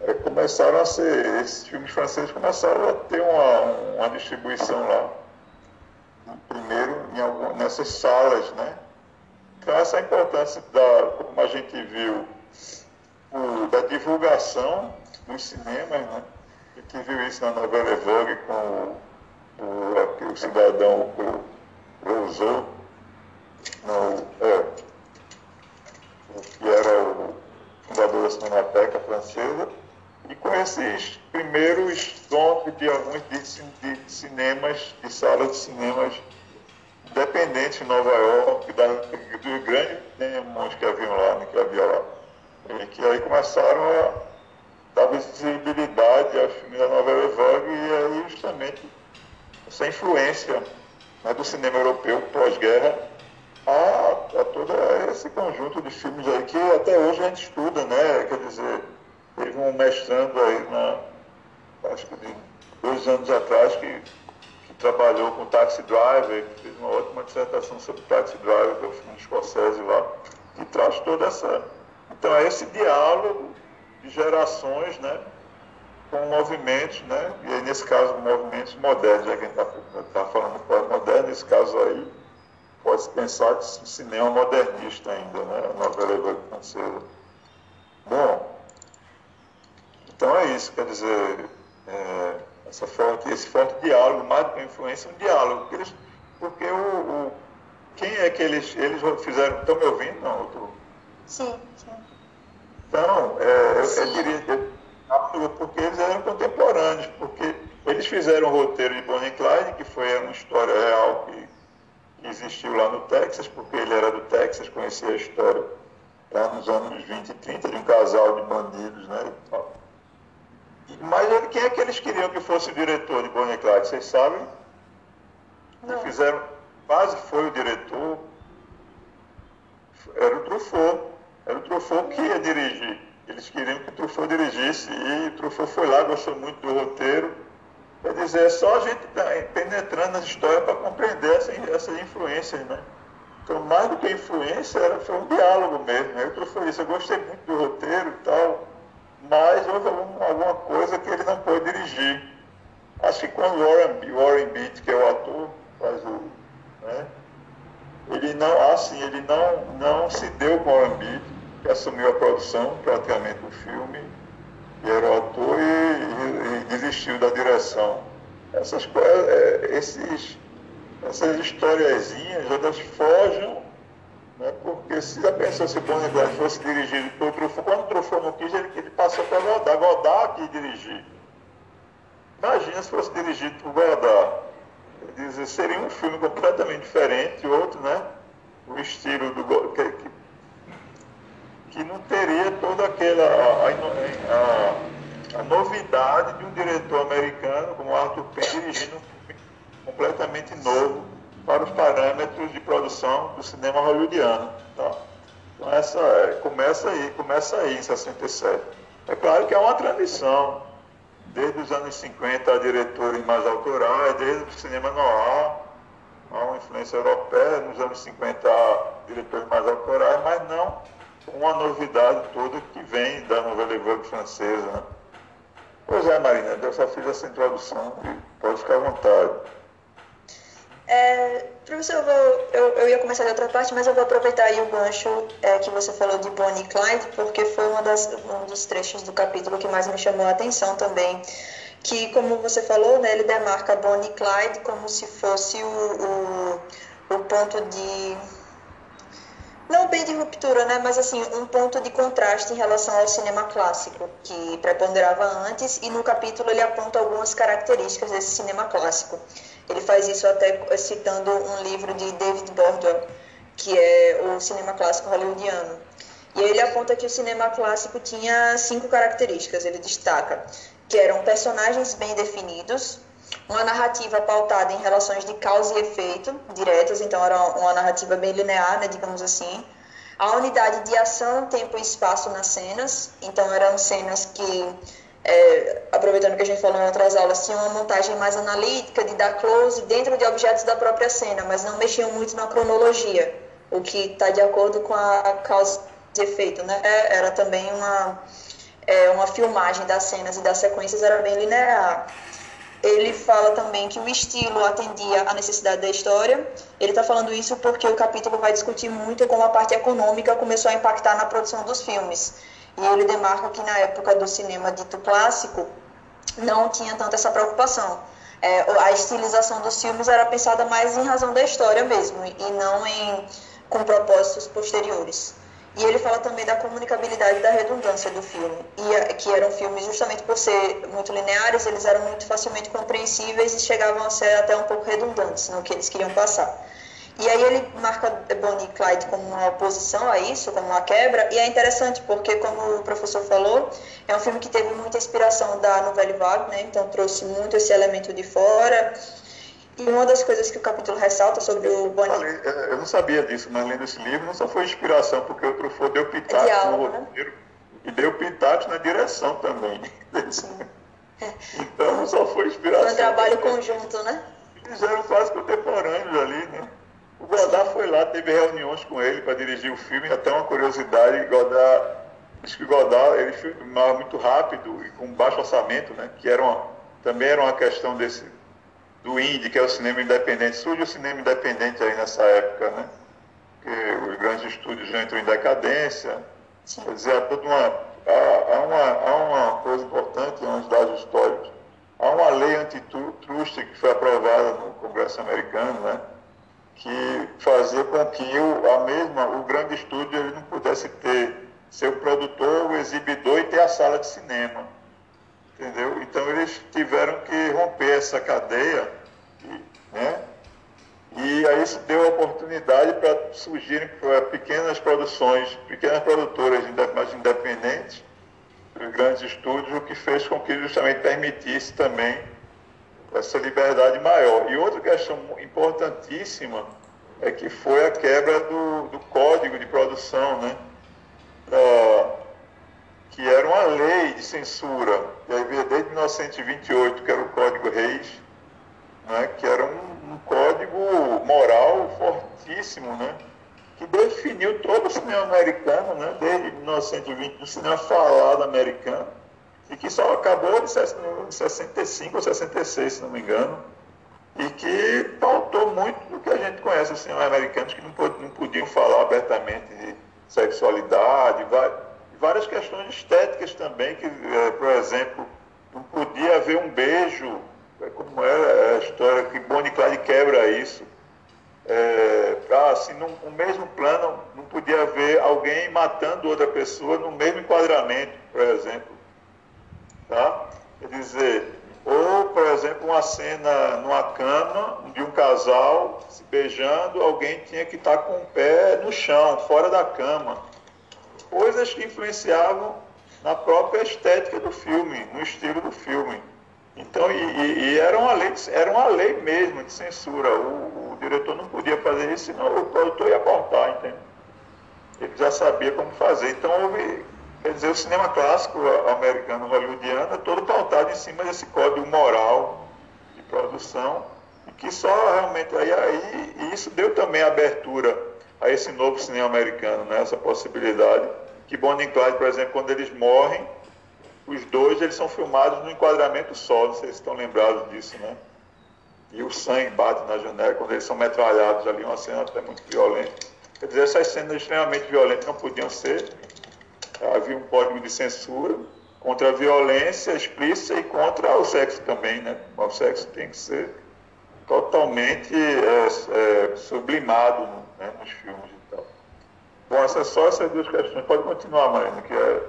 é, começaram a ser, esses filmes franceses começaram a ter uma, uma distribuição lá. Primeiro, em algum, nessas salas, né? Então, essa importância, da, como a gente viu, o, da divulgação dos cinemas, né? A gente viu isso na novela Vogue com o, o, o cidadão, o, Rousseau, não, é, que era o fundador da Cinemateca Francesa, e com esses primeiros donos de alguns de, de, cinemas, de salas de cinemas independentes em Nova York, da, dos grandes cinemas que haviam lá, né, que havia lá. E que aí começaram a dar visibilidade aos filmes da novela Vogue e aí justamente essa influência né, do cinema europeu pós-guerra a, a todo esse conjunto de filmes aí que até hoje a gente estuda, né? Quer dizer, teve um mestrando aí na, acho que de dois anos atrás que, que trabalhou com Taxi Driver, que fez uma ótima dissertação sobre Taxi Driver, que é o filme de Scorsese lá, que traz toda essa. Então é esse diálogo de gerações, né? Com movimentos, né? E aí, nesse caso, movimentos modernos, já que a gente está tá falando de moderno, nesse caso aí, pode-se pensar que cinema modernista ainda, né? A novela francesa. Bom, então é isso, quer dizer, é, essa forte, esse forte diálogo, mais do que influência, um diálogo, porque, eles, porque o, o, quem é que eles, eles fizeram, estão me ouvindo? Não, tô... Sim, sim. Então, é, eu, eu diria, porque eles eram contemporâneos, porque eles fizeram o roteiro de Bonnie Clyde, que foi uma história real que, que existiu lá no Texas, porque ele era do Texas, conhecia a história lá nos anos 20 e 30 de um casal de bandidos, né? Mas ele, quem é que eles queriam que fosse o diretor de Bonnie Clyde? Vocês sabem? Não. Fizeram, quase foi o diretor, era o Truffaut. Era o Truffaut que ia dirigir. Eles queriam que o Truffaut dirigisse e o Truffaut foi lá, gostou muito do roteiro. Quer dizer, é só a gente tá penetrando nas histórias para compreender essas, influências, né? Então, mais do que influência, era, foi um diálogo mesmo. Né? O Truffaut disse, eu gostei muito do roteiro e tal, mas houve alguma, coisa que ele não pôde dirigir. Acho que quando Warren, Warren Beat, que é o ator, faz o... Né? Ele não, assim, ele não, não se deu com Warren Beat, que assumiu a produção praticamente do filme, e era o ator e, e, e desistiu da direção. Essas, é, esses, essas historiazinhas, elas fogem, né, porque se a pessoa se Bonnie fosse dirigido por Truffaut, quando o Truffaut não quis, ele, ele passou para Godard, Godard que dirigir. Imagina se fosse dirigido por Godard. Dizer, seria um filme completamente diferente, outro, né? O estilo do que, que que não teria toda aquela a, a, a, novidade de um diretor americano como Arthur Penn dirigindo um filme completamente novo para os parâmetros de produção do cinema hollywoodiano. Tá? Então essa é, começa aí, começa aí em 67. É claro que é uma transição, desde os anos 50 a diretores mais autorais, desde o cinema noir, há uma influência europeia, nos anos 50 a diretores mais autorais, mas não uma novidade toda que vem da novela Vogue francesa. Né? Pois é, Marina, eu só fiz essa introdução e pode ficar à vontade. É, professor, eu, vou, eu, eu, ia começar de outra parte, mas eu vou aproveitar aí o gancho é, que você falou de Bonnie Clyde, porque foi das, um dos trechos do capítulo que mais me chamou a atenção também. Que, como você falou, né, ele demarca Bonnie Clyde como se fosse o, o, o ponto de não bem de ruptura, né, mas assim, um ponto de contraste em relação ao cinema clássico, que preponderava antes, e no capítulo ele aponta algumas características desse cinema clássico. Ele faz isso até citando um livro de David Bordwell, que é o cinema clássico hollywoodiano. E ele aponta que o cinema clássico tinha cinco características, ele destaca, que eram personagens bem definidos, uma narrativa pautada em relações de causa e efeito diretas, então era uma narrativa bem linear, né, digamos assim. A unidade de ação, tempo e espaço nas cenas, então eram cenas que, é, aproveitando que a gente falou em outras aulas, tinham uma montagem mais analítica, de dar close dentro de objetos da própria cena, mas não mexiam muito na cronologia, o que está de acordo com a causa e efeito, né? Era também uma, é, uma filmagem das cenas e das sequências era bem linear ele fala também que o estilo atendia à necessidade da história. Ele está falando isso porque o capítulo vai discutir muito como a parte econômica começou a impactar na produção dos filmes. E ele demarca que na época do cinema dito clássico não tinha tanta essa preocupação. É, a estilização dos filmes era pensada mais em razão da história mesmo e não em com propósitos posteriores. E ele fala também da comunicabilidade e da redundância do filme, e que eram filmes justamente por ser muito lineares, eles eram muito facilmente compreensíveis e chegavam a ser até um pouco redundantes no que eles queriam passar. E aí ele marca Bonnie e Clyde como uma oposição a isso, como uma quebra, e é interessante porque, como o professor falou, é um filme que teve muita inspiração da novela Vague, né? então trouxe muito esse elemento de fora, e uma das coisas que o capítulo ressalta sobre o Bonnie... É, eu não sabia disso, mas lendo esse livro não só foi inspiração, porque o Truffaut deu pitaco é no né? roteiro né? e deu pitaco na direção também. então não só foi inspiração. Foi um trabalho conjunto, né? Eles eram quase contemporâneos ali, né? O Godard foi lá, teve reuniões com ele para dirigir o filme, até uma curiosidade, Godard, acho que Godard ele filmava muito rápido e com baixo orçamento, né? Que era uma, também era uma questão desse do indie, que é o cinema independente. Surge o cinema independente aí nessa época, né? Que os grandes estúdios já entram em decadência. Sim. Quer dizer, há toda uma, há, há, uma, há uma coisa importante nos dados históricos. Há uma lei antitrust que foi aprovada no Congresso americano, né? que fazia com que o, a mesma, o grande estúdio ele não pudesse ter seu produtor, o exibidor e ter a sala de cinema entendeu? Então eles tiveram que romper essa cadeia, né? E aí isso deu oportunidade para surgirem pequenas produções, pequenas produtoras mais independentes, os grandes estúdios, o que fez com que justamente permitisse também essa liberdade maior. E outra questão importantíssima é que foi a quebra do, do código de produção, né? Que era uma lei de censura, que aí veio desde 1928, que era o Código Reis, né, que era um, um código moral fortíssimo, né, que definiu todo o cinema americano, né, desde 1920, o cinema falado americano, e que só acabou em 65 ou 66, se não me engano, e que pautou muito do que a gente conhece o cinema americano, que não, não podiam falar abertamente de sexualidade, várias questões estéticas também, que, é, por exemplo, não podia haver um beijo, é, como era a história que Bonnie Clyde quebra isso. É, assim, num, no mesmo plano, não podia haver alguém matando outra pessoa no mesmo enquadramento, por exemplo. Tá? Quer dizer, ou, por exemplo, uma cena numa cama de um casal se beijando, alguém tinha que estar com o pé no chão, fora da cama coisas que influenciavam na própria estética do filme, no estilo do filme. Então, e, e era, uma lei, era uma lei mesmo de censura. O, o, diretor não podia fazer isso, senão o produtor ia cortar, entende? Ele já sabia como fazer. Então, houve, quer dizer, o cinema clássico americano hollywoodiano é todo pautado em cima desse código moral de produção, e que só realmente aí, aí isso deu também abertura a esse novo cinema americano, né? essa possibilidade que Bonnie e Clyde, por exemplo, quando eles morrem, os dois eles são filmados no enquadramento só, não sei se estão lembrados disso, né? E o sangue bate na janela quando eles são metralhados ali, uma cena até muito violenta. Quer dizer, essas cenas extremamente violentas não podiam ser. Havia um código de censura contra a violência explícita e contra o sexo também, né? O sexo tem que ser totalmente é, é, sublimado né, nos filmes Bom, essas, só essas duas questões. Pode continuar, Marina, que é,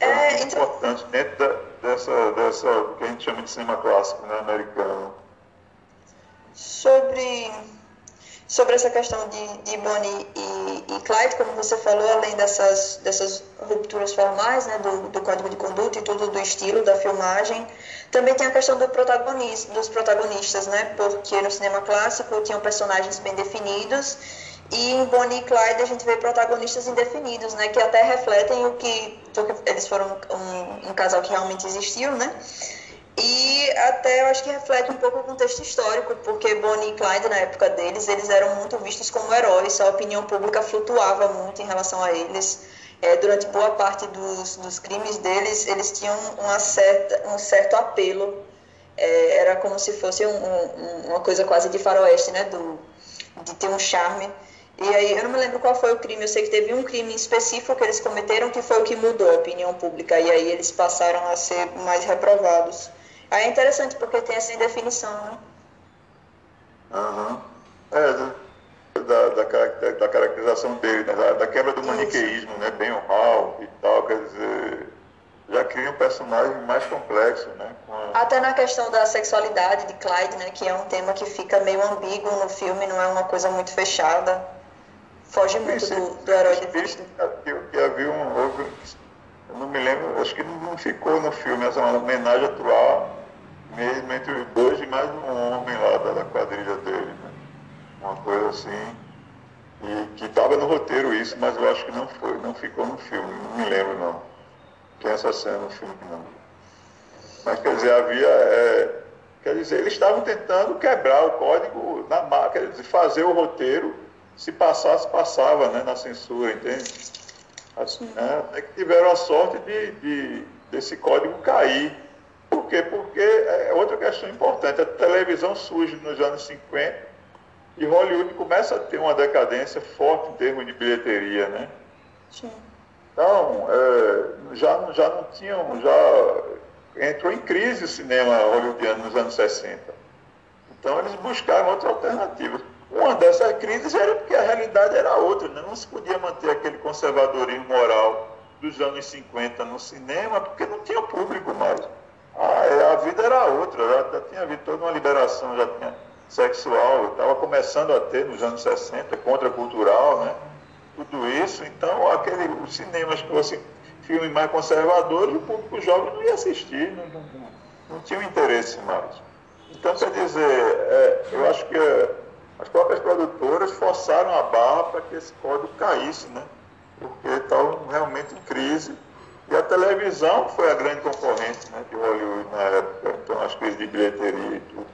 é, é então... importante dentro da, dessa, dessa, que a gente chama de cinema clássico né, americano. Sobre, sobre essa questão de, de Bonnie e, e Clyde, como você falou, além dessas, dessas rupturas formais, né, do, do código de conduta e tudo do estilo da filmagem, também tem a questão do protagonista, dos protagonistas, né, porque no cinema clássico tinham personagens bem definidos e em Bonnie e Clyde a gente vê protagonistas indefinidos, né, que até refletem o que, eles foram um, um casal que realmente existiu, né, e até eu acho que reflete um pouco o contexto histórico, porque Bonnie e Clyde, na época deles, eles eram muito vistos como heróis, a opinião pública flutuava muito em relação a eles. É, durante boa parte dos, dos crimes deles, eles tinham uma certa, um certo apelo. É, era como se fosse um, um, uma coisa quase de faroeste, né? Do, de ter um charme. E aí, eu não me lembro qual foi o crime, eu sei que teve um crime específico que eles cometeram que foi o que mudou a opinião pública, e aí eles passaram a ser mais reprovados. Aí é interessante porque tem essa indefinição, né? Aham. É, da, da, da, caracterização dele, né? da, da, quebra do Isso. maniqueísmo, né? Bem ou mal e tal, quer dizer, já cria um personagem mais complexo, né? A... Até na questão da sexualidade de Clyde, né? Que é um tema que fica meio ambíguo no filme, não é uma coisa muito fechada. Foge muito do, do herói de Cristo. Que, havia um, houve, eu não me lembro, acho que não ficou no filme, essa é uma homenagem atual mesmo entre os dois e mais um homem lá da, da quadrilha dele. Né? Uma coisa assim. E que estava no roteiro isso, mas eu acho que não foi, não ficou no filme, não me lembro não. Tem essa cena no filme não. Mas quer dizer, havia. É, quer dizer, eles estavam tentando quebrar o código na máquina, quer dizer, fazer o roteiro, se passasse, passava né, na censura, entende? Assim, né, até que tiveram a sorte de, de desse código cair por quê? Porque é outra questão importante. A televisão surge nos anos 50 e Hollywood começa a ter uma decadência forte em termos de bilheteria, né? Sim. Então, é, já, já não tinham, já entrou em crise o cinema hollywoodiano nos anos 60. Então, eles buscaram outra alternativa. Uma dessas crises era porque a realidade era outra, né? não se podia manter aquele conservadorismo moral dos anos 50 no cinema, porque não tinha público mais. Ah, a vida era outra, já, já tinha havido toda uma liberação, já tinha sexual, estava começando a ter nos anos 60, contracultural, né? Tudo isso, então aquele, os cinemas que fossem filmes mais conservadores, o público jovem não ia assistir, não, não, não tinha interesse mais. Então, quer dizer, é, eu acho que as próprias produtoras forçaram a barra para que esse código caísse, né? Porque estavam realmente em crise e a televisão foi a grande concorrente né, de Hollywood na época, então as crises de bilheteria e tudo.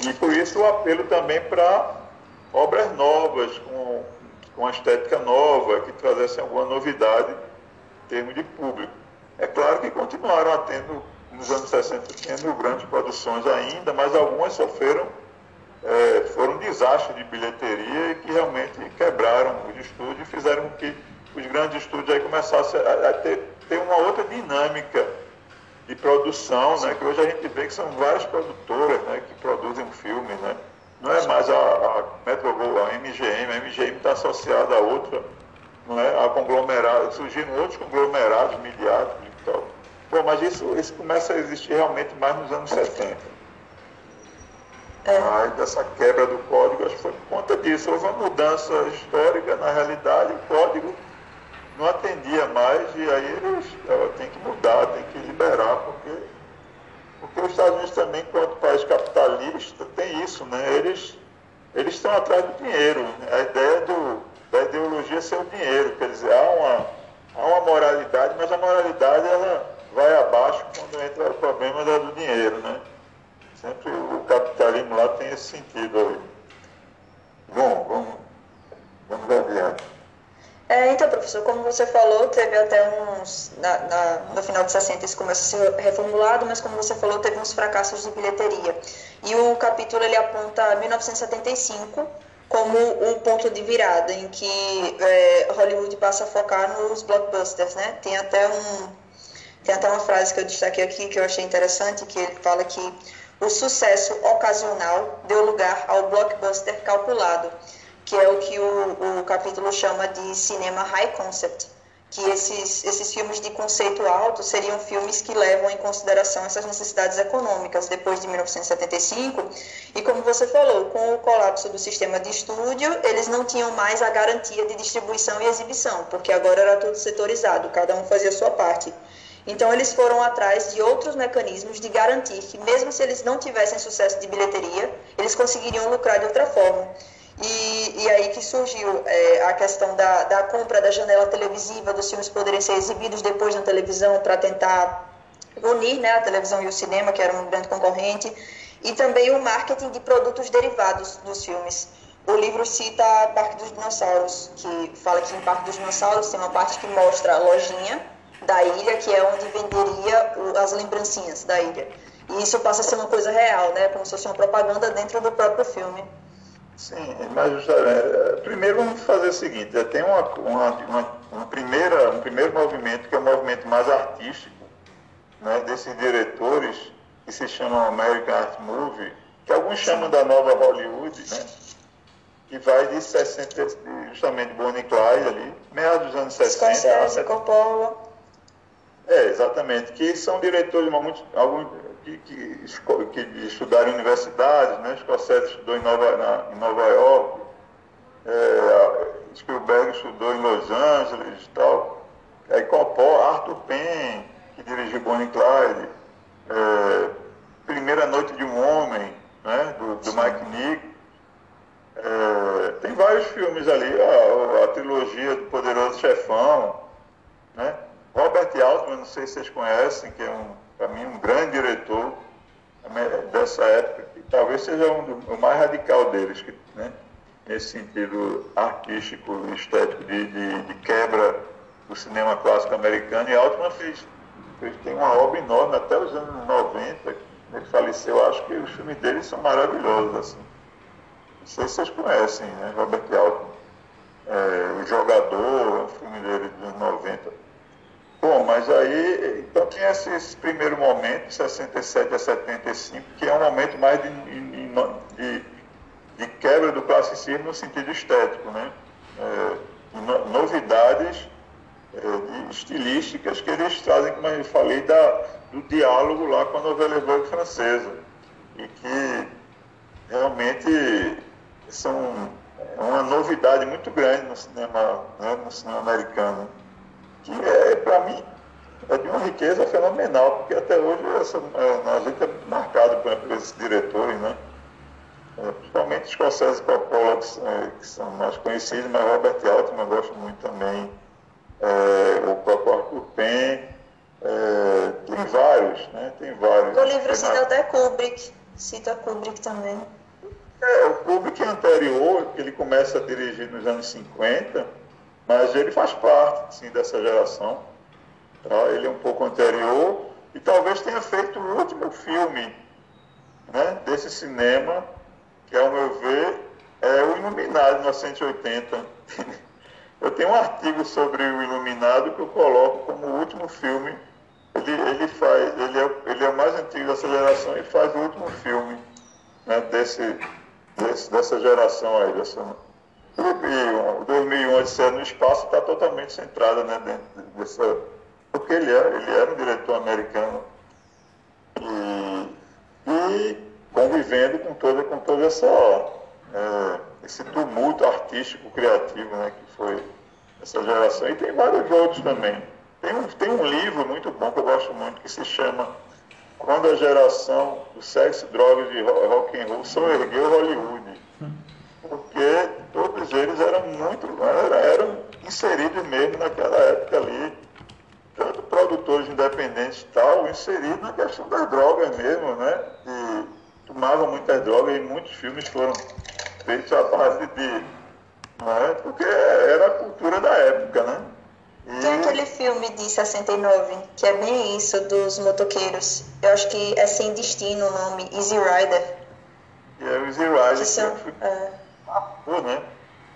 E por isso o apelo também para obras novas, com, com estética nova, que trazessem alguma novidade em termos de público. É claro que continuaram tendo, nos anos 60, tendo grandes produções ainda, mas algumas sofreram, é, foram desastres de bilheteria e que realmente quebraram os estúdios e fizeram com que os grandes estúdios aí começassem a, a ter tem uma outra dinâmica de produção, né? Que hoje a gente vê que são várias produtoras, né? Que produzem um filme, né? Não é mais a, a a MGM, a MGM está associada a outra, não é? A conglomerado, surgiram outros conglomerados midiáticos e tal. Bom, mas isso, isso começa a existir realmente mais nos anos 70. É. Mas dessa quebra do código, acho que foi por conta disso. Houve uma mudança histórica, na realidade, o código não atendia mais e aí eles ela tem que mudar, tem que liberar, porque, porque os Estados Unidos também, enquanto país capitalista, tem isso, né? Eles, eles estão atrás do dinheiro. A ideia do, da ideologia é ser o dinheiro, quer dizer, há uma, há uma moralidade, mas a moralidade ela vai abaixo quando entra o problema do dinheiro, né? Sempre o capitalismo lá tem esse sentido aí. Bom, vamos, vamos adiante. É, então, professor, como você falou, teve até uns. Na, na, no final de 60 isso começa a ser reformulado, mas como você falou, teve uns fracassos de bilheteria. E o capítulo ele aponta 1975 como o ponto de virada, em que é, Hollywood passa a focar nos blockbusters, né? Tem até, um, tem até uma frase que eu destaquei aqui que eu achei interessante, que ele fala que o sucesso ocasional deu lugar ao blockbuster calculado que é o que o, o capítulo chama de cinema high concept, que esses, esses filmes de conceito alto seriam filmes que levam em consideração essas necessidades econômicas depois de 1975. E como você falou, com o colapso do sistema de estúdio, eles não tinham mais a garantia de distribuição e exibição, porque agora era tudo setorizado, cada um fazia a sua parte. Então eles foram atrás de outros mecanismos de garantir que mesmo se eles não tivessem sucesso de bilheteria, eles conseguiriam lucrar de outra forma. E, e aí que surgiu é, a questão da, da compra da janela televisiva, dos filmes poderem ser exibidos depois na televisão para tentar unir né, a televisão e o cinema, que era um grande concorrente, e também o marketing de produtos derivados dos filmes. O livro cita Parque dos Dinossauros, que fala que em Parque dos Dinossauros tem uma parte que mostra a lojinha da ilha, que é onde venderia as lembrancinhas da ilha. E isso passa a ser uma coisa real, né? Como se fosse uma propaganda dentro do próprio filme. Sim, mas justamente, primeiro vamos fazer o seguinte, tem uma, uma, uma, uma, primeira, um primeiro movimento que é o um movimento mais artístico, né, desses diretores que se chamam American Art Movie, que alguns chamam da nova Hollywood, né, que vai de 60, justamente Bonnie Clyde ali, meados dos anos 60. Scorsese, Coppola. É, exatamente, que são diretores, alguns que, que, que estudaram em universidades, né? Scorsese estudou em Nova, na, em Nova York, é, Spielberg estudou em Los Angeles e tal. Aí Coppola, Arthur Penn, que dirigiu Bonnie Clyde, é, Primeira Noite de um Homem, né? do, do Mike Nick. É, tem vários filmes ali, a, a, trilogia do Poderoso Chefão, né? Robert Altman, não sei se vocês conhecem, que é um para mim, um grande diretor dessa época, que talvez seja um do, o mais radical deles, que, né, nesse sentido artístico, estético, de, de, de, quebra do cinema clássico americano. E Altman fez, fez, tem uma obra enorme, até os anos 90, ele faleceu, acho que os filmes dele são maravilhosos. Assim. Não sei se vocês conhecem, né, Robert Altman. É, o Jogador, é um filme dele dos anos 90 Bom, mas aí, então tinha esse, esse, primeiro momento, 67 a 75, que é um momento mais de, de, de quebra do classicismo no sentido estético, né? É, no, novidades é, estilísticas que eles trazem, como eu falei, da, do diálogo lá com a novela Vogue francesa, e que realmente são uma novidade muito grande no cinema, né, no cinema americano que é, para mim, é de uma riqueza fenomenal, porque até hoje essa, é, a gente é marcado por, por esses diretores, né? É, principalmente Scorsese e Coppola, que, é, que, são mais conhecidos, mas Robert Altman eu gosto muito também, é, o próprio Arthur Penn, é, tem vários, né? Tem vários. O livro cita até Kubrick, cita Kubrick também. É, o Kubrick anterior, que ele começa a dirigir nos anos 50, mas ele faz parte, sim, dessa geração. Tá? Ele é um pouco anterior e talvez tenha feito o último filme né, desse cinema, que, ao meu ver, é o Iluminado, de 1980. eu tenho um artigo sobre o Iluminado que eu coloco como o último filme. Ele, ele, faz, ele, é, ele é o mais antigo dessa geração e faz o último filme né, desse, desse, dessa geração aí, dessa, 2001, 2001 Odisseia no Espaço está totalmente centrada né, dentro dessa. Porque ele era, ele era um diretor americano e, e convivendo com toda, com toda essa, é, esse tumulto artístico, criativo né, que foi essa geração. E tem vários outros também. Tem um, tem um livro muito bom que eu gosto muito que se chama Quando a geração do sexo, drogas e rock and roll soergueu Hollywood. Porque todos eles eram muito, eram inseridos mesmo naquela época ali, tanto produtores independentes e tal, inseridos na questão das drogas mesmo, né? E tomavam muitas drogas e muitos filmes foram feitos a base de. Né? Porque era a cultura da época, né? E... Tem aquele filme de 69, que é bem isso, dos motoqueiros. Eu acho que é Sem Destino o nome, Easy Rider. E é o Easy Rider. Que são, que é ator, né?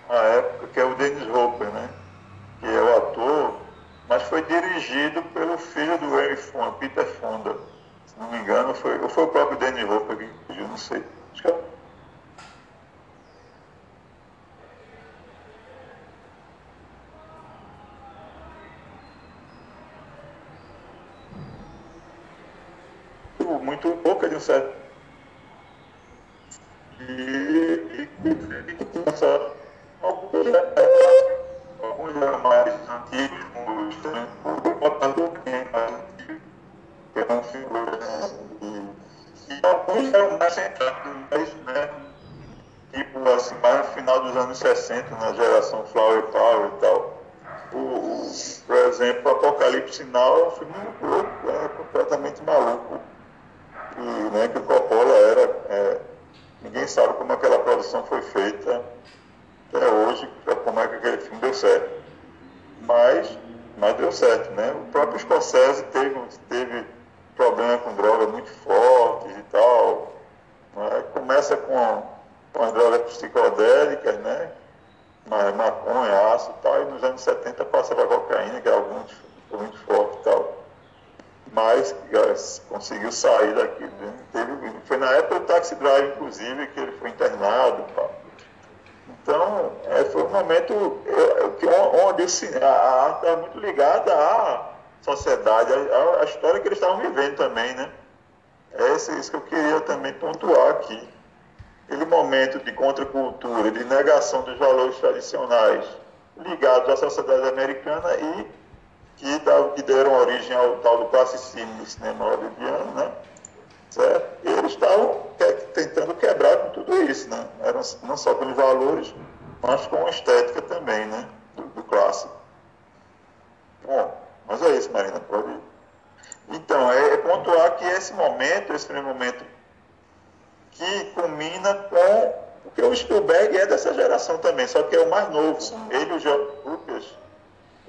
Na época, que é o Dennis Hopper, né? Que é o ator, mas foi dirigido pelo filho do Henry Fonda, Peter Fonda. Se não me engano, foi, ou foi o próprio Dennis Hopper que dirigiu, não sei. Acho que é muito pouca de um certo e, começar alguns alguns mais antigos, como os botando mais antigos, que eram figuras. E alguns eram mais centrados, né? Tipo assim, mais no final dos anos 60, na geração Flower Power e tal. O, por exemplo, Apocalipse Now é um filme muito louco, é completamente maluco. E, né, que o Coppola era. É, ninguém sabe como aquela produção foi feita até hoje, como é que aquele filme deu certo. Mas, mas deu certo, né? O próprio Scorsese teve, teve problema com drogas muito fortes e tal. Né? Começa com, com as drogas psicodélicas, né? maconha, aço e tal, e nos anos 70 passa para cocaína, que é algo muito, muito forte e tal. Mas conseguiu sair daquilo. Né? Teve, foi na época do Taxi Drive, inclusive, que ele foi internado. Tal. Então, é, foi um momento que, onde a arte estava muito ligada à sociedade, à, à história que eles estavam vivendo também, né? É isso que eu queria também pontuar aqui aquele momento de contracultura, de negação dos valores tradicionais ligados à sociedade americana e que, que deram origem ao tal do classicismo do cinema hollywoodiano, né? Certo? E eles estavam tentando quebrar com tudo isso, né? Eram, não só pelos valores, mas com a estética também, né? Do, do clássico. Bom, mas é isso, Marina, pode ir. Então, é, é pontuar que esse momento, esse primeiro momento que culmina com. Porque o Spielberg é dessa geração também, só que é o mais novo. Sim. Ele e o George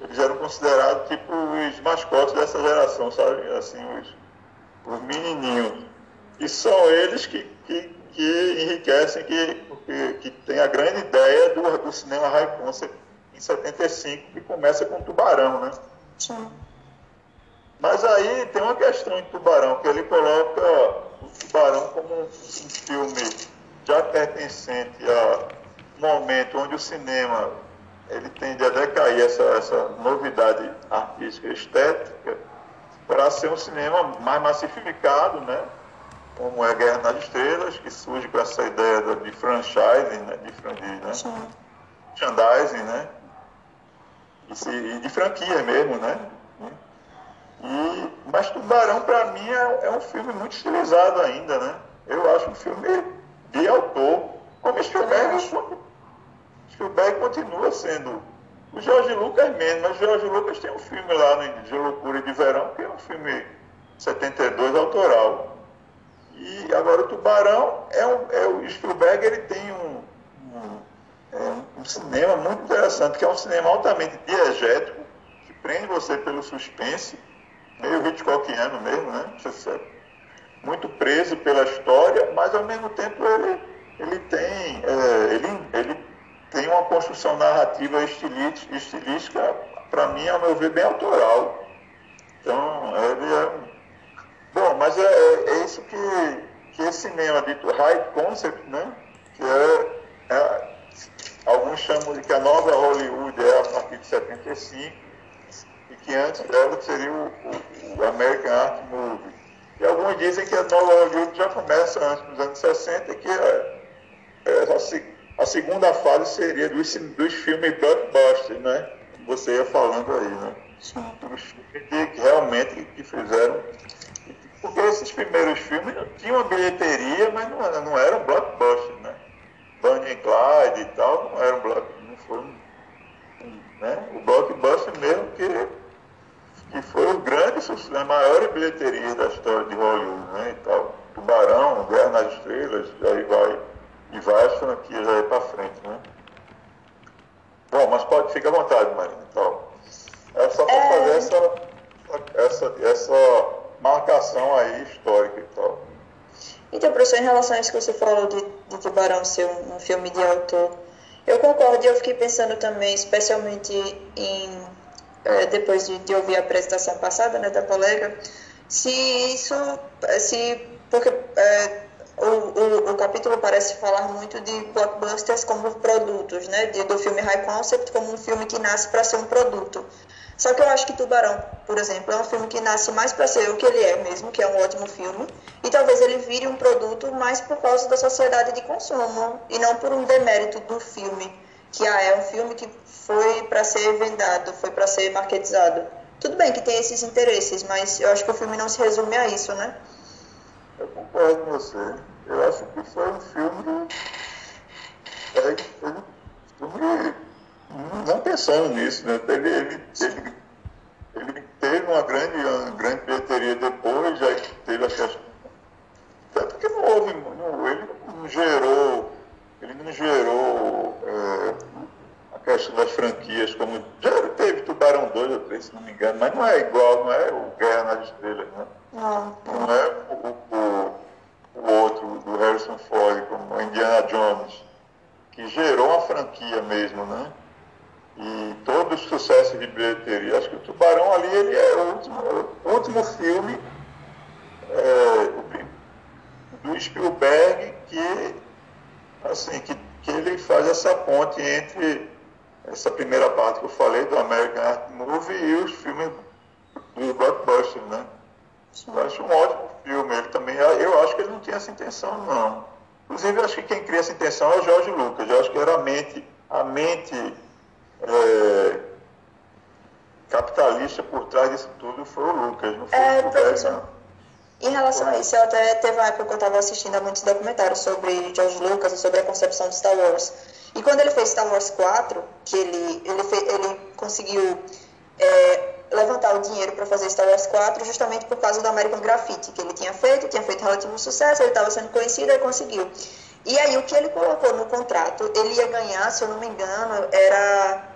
eles eram considerados tipo os mascotes dessa geração, sabe? Assim, os, os menininhos. E são eles que, que, que enriquecem, que, que, que tem a grande ideia do, do cinema high concept em 75, que começa com Tubarão, né? Sim. Mas aí tem uma questão em Tubarão, que ele coloca Tubarão como um filme já pertencente a um momento onde o cinema ele tende a decair essa, essa novidade artística e estética para ser um cinema mais massificado, né? como é Guerra nas Estrelas, que surge com essa ideia de franchising, né? de, de né? merchandising, né? E, de franquia mesmo, né? E, mas Tubarão, para mim, é, é, um filme muito estilizado ainda, né? Eu acho um filme de autor. Como Spielberg, Spielberg continua sendo. O Jorge Lucas mesmo, mas o Jorge Lucas tem um filme lá no De Loucura de Verão, que é um filme 72 autoral. E agora o Tubarão é, um, é o Spielberg ele tem um, um, é um cinema muito interessante, que é um cinema altamente diegético, que prende você pelo suspense meio Hitchcockiano mesmo, né? Muito preso pela história, mas ao mesmo tempo ele, ele, tem, é, ele, ele tem uma construção narrativa estilística, para mim, ao meu ver, bem autoral. Então, ele é. Bom, mas é, é, é isso que, que esse cinema dito high concept, né? Que é, é, alguns chamam de que a nova Hollywood é a partir de 75 que antes dela seria o, o, American Art Movie. E alguns dizem que a nova Hollywood já começa antes dos anos 60 e que é, é a, a, segunda fase seria dos, dos filmes blockbusters, né? Você ia falando aí, né? Os filmes que, realmente que fizeram porque esses primeiros filmes tinham bilheteria, mas não, não eram blockbusters, né? Bonnie Clyde e tal, não eram block, não foi né? o blockbuster mesmo que que foi o grande sucesso, a maior bilheteria da história de Hollywood, né, e tal. Tubarão, Guerra nas Estrelas, aí vai, e várias franquias aí para frente, né. Bom, mas pode, fica à vontade, Marina, então. É só para é... fazer essa, essa, essa marcação aí histórica e tal. Então, professor, em relação a isso que você falou de, de Tubarão ser um, um filme de autor, eu concordo e eu fiquei pensando também, especialmente em é, depois de, de, ouvir a apresentação passada né, da colega, se isso, se, porque é, o, o, o, capítulo parece falar muito de blockbusters como produtos, né, de, do filme High Concept como um filme que nasce para ser um produto. Só que eu acho que Tubarão, por exemplo, é um filme que nasce mais para ser o que ele é mesmo, que é um ótimo filme, e talvez ele vire um produto mais por causa da sociedade de consumo e não por um demérito do filme, que ah, é um filme que foi para ser vendado, foi para ser marketizado. Tudo bem que tem esses interesses, mas eu acho que o filme não se resume a isso, né? Eu concordo com você. Eu acho que foi um filme. É, não pensando nisso, né? Ele, ele, ele, ele teve uma grande, uma grande bilheteria depois, já teve a questão. Tanto que não houve, não, ele não gerou, ele não gerou é, a questão das franquias como. Já teve Tubarão 2 ou 3, se não me engano, mas não é igual, não é o Guerra nas Estrelas, né? Não, não é o, o, o outro do Harrison Ford, como Indiana Jones, que gerou uma franquia mesmo, né? e todo o sucesso de bilheteria. Acho que o Tubarão ali ele é o último, o último filme é, do Spielberg que, assim, que, que ele faz essa ponte entre essa primeira parte que eu falei do American Art Movie e os filmes do blockbuster, né? Eu acho um ótimo filme. Ele também, eu acho que ele não tinha essa intenção, não. Inclusive, eu acho que quem cria essa intenção é o Jorge Lucas. Eu acho que era a mente, a mente é, capitalista por trás disso tudo foi o Lucas, não foi é, o professor. Em relação a isso, eu até teve uma época que eu estava assistindo a muitos documentários sobre George Lucas e sobre a concepção de Star Wars. E quando ele fez Star Wars 4, que ele, ele, fez, ele conseguiu é, levantar o dinheiro para fazer Star Wars 4 justamente por causa do American Graffiti, que ele tinha feito, tinha feito relativo sucesso, ele estava sendo conhecido e conseguiu. E aí o que ele colocou no contrato, ele ia ganhar, se eu não me engano, era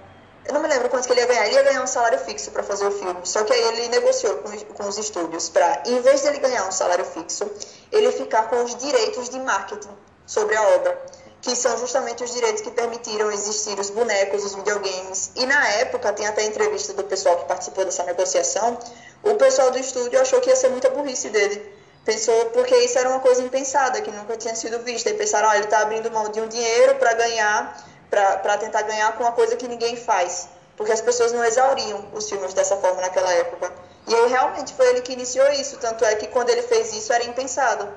eu não me lembro quanto que ele ia ganhar. Ele ia ganhar um salário fixo para fazer o filme. Só que aí ele negociou com, com os estúdios para, em vez de ele ganhar um salário fixo, ele ficar com os direitos de marketing sobre a obra, que são justamente os direitos que permitiram existir os bonecos, os videogames. E na época, tem até entrevista do pessoal que participou dessa negociação, o pessoal do estúdio achou que ia ser muita burrice dele. Pensou, porque isso era uma coisa impensada, que nunca tinha sido vista. E pensaram, ah, ele está abrindo mão de um dinheiro para ganhar para tentar ganhar com uma coisa que ninguém faz. Porque as pessoas não exauriam os filmes dessa forma naquela época. E aí realmente foi ele que iniciou isso. Tanto é que quando ele fez isso era impensado.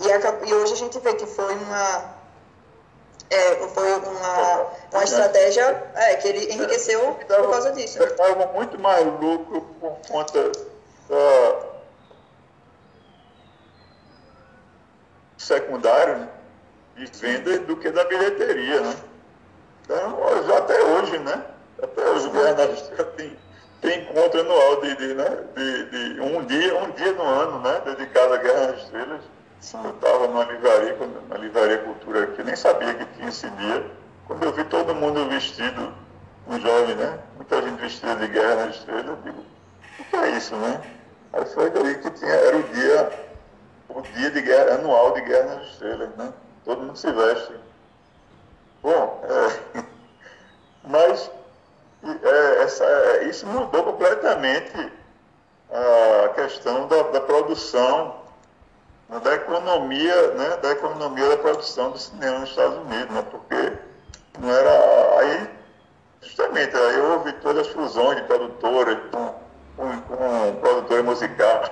E, e hoje a gente vê que foi uma. É, foi uma, uma estratégia é, que ele enriqueceu por causa disso. Dava muito mais lucro por conta da secundário né, de venda do que da bilheteria, né? Então, até hoje, né? Até hoje o Estrelas tem, tem encontro anual de, de, né? de, de, um, dia, um dia no ano, né? Dedicado à Guerra das Estrelas. Sim. Eu estava numa livraria, na livraria Cultura aqui, nem sabia que tinha esse dia. Quando eu vi todo mundo vestido, um jovem, né? Muita gente vestida de Guerra nas Estrelas, eu digo, o que é isso, né? Aí foi daí que tinha, era o dia, o dia de guerra, anual de Guerra nas Estrelas, né? Todo mundo se veste. Bom, é, mas é, essa, é, isso mudou completamente a questão da, da produção, da economia, né, da economia da produção do cinema nos Estados Unidos, né, porque não era aí justamente aí houve todas as fusões de produtoras com, com, com produtores musicais,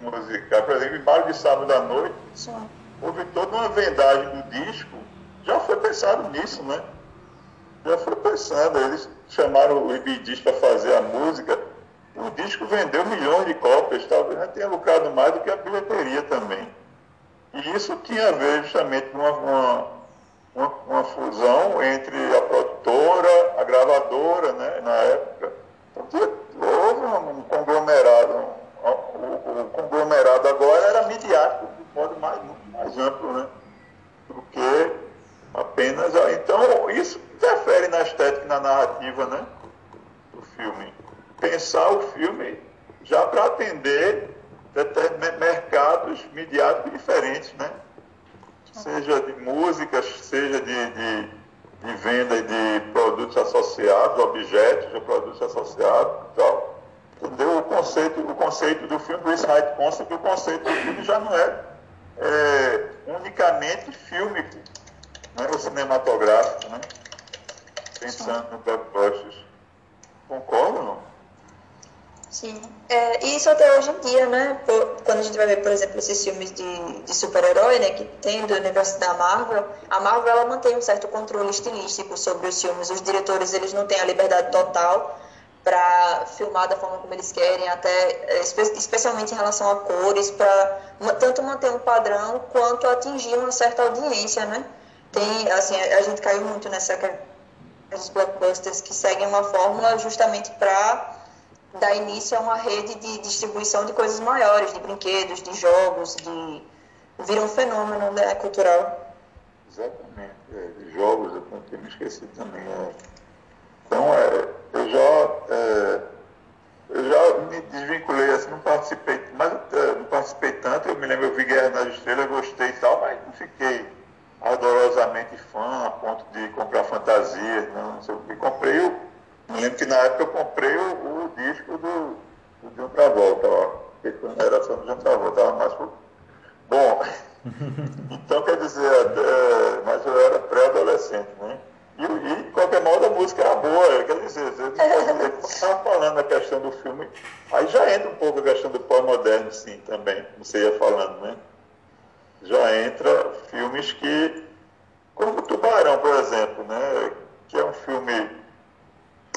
musical, por exemplo, em de Sábado à Noite, Sim. houve toda uma vendagem do disco já foi pensado nisso, né? Já foi pensado. Eles chamaram o Ibidis para fazer a música. O disco vendeu milhões de cópias, talvez tenha lucrado mais do que a bilheteria também. E isso tinha a ver justamente com uma, uma, uma, fusão entre a produtora, a gravadora, né, na época. Então, houve um, conglomerado. O, o, conglomerado agora era midiático, de modo mais, mais amplo, né? Do que Apenas. Então, isso interfere na estética e na narrativa né, do filme. Pensar o filme já para atender mercados midiáticos diferentes, né? Seja de músicas, seja de, de, de venda de produtos associados, objetos de produtos associados e tal. Entendeu? O conceito, o conceito do filme, Bruce Hyde consta que o conceito do filme já não é, é unicamente fílmico, né, o cinematográfico, né? pensando no blockbusters. Concordo ou não? Sim. É, e isso até hoje em dia, né? Por, quando a gente vai ver, por exemplo, esses filmes de, de super-herói, né? Que tem do universo da Marvel, a Marvel ela mantém um certo controle estilístico sobre os filmes. Os diretores, eles não têm a liberdade total para filmar da forma como eles querem, até espe especialmente em relação a cores, para tanto manter um padrão quanto atingir uma certa audiência, né? Tem, assim, a, a gente caiu muito nessa os blockbusters que seguem uma fórmula justamente para dar início a uma rede de distribuição de coisas maiores, de brinquedos, de jogos, de vira um fenômeno né, cultural. Exatamente, é, de jogos, eu tinha me esquecido também. É. Então, é, eu já é, eu já me desvinculei, assim, não participei, mas é, não participei tanto, eu me lembro, eu vi Guerra nas Estrelas, gostei e tal, mas não fiquei ardorosamente fã a ponto de comprar fantasias, não, não sei o que. Comprei o me lembro que na época eu comprei o, o disco do, do John Travolta, ó. Porque quando era fã do John Travolta, estava mais. Bom, então quer dizer, até, mas eu era pré-adolescente, né? E, e, de qualquer modo a música era boa, quer dizer, você estava falando a questão do filme, aí já entra um pouco a questão do pós-moderno, sim, também, como você ia falando, né? Já entra filmes que, como Tubarão, por exemplo, né? Que é um filme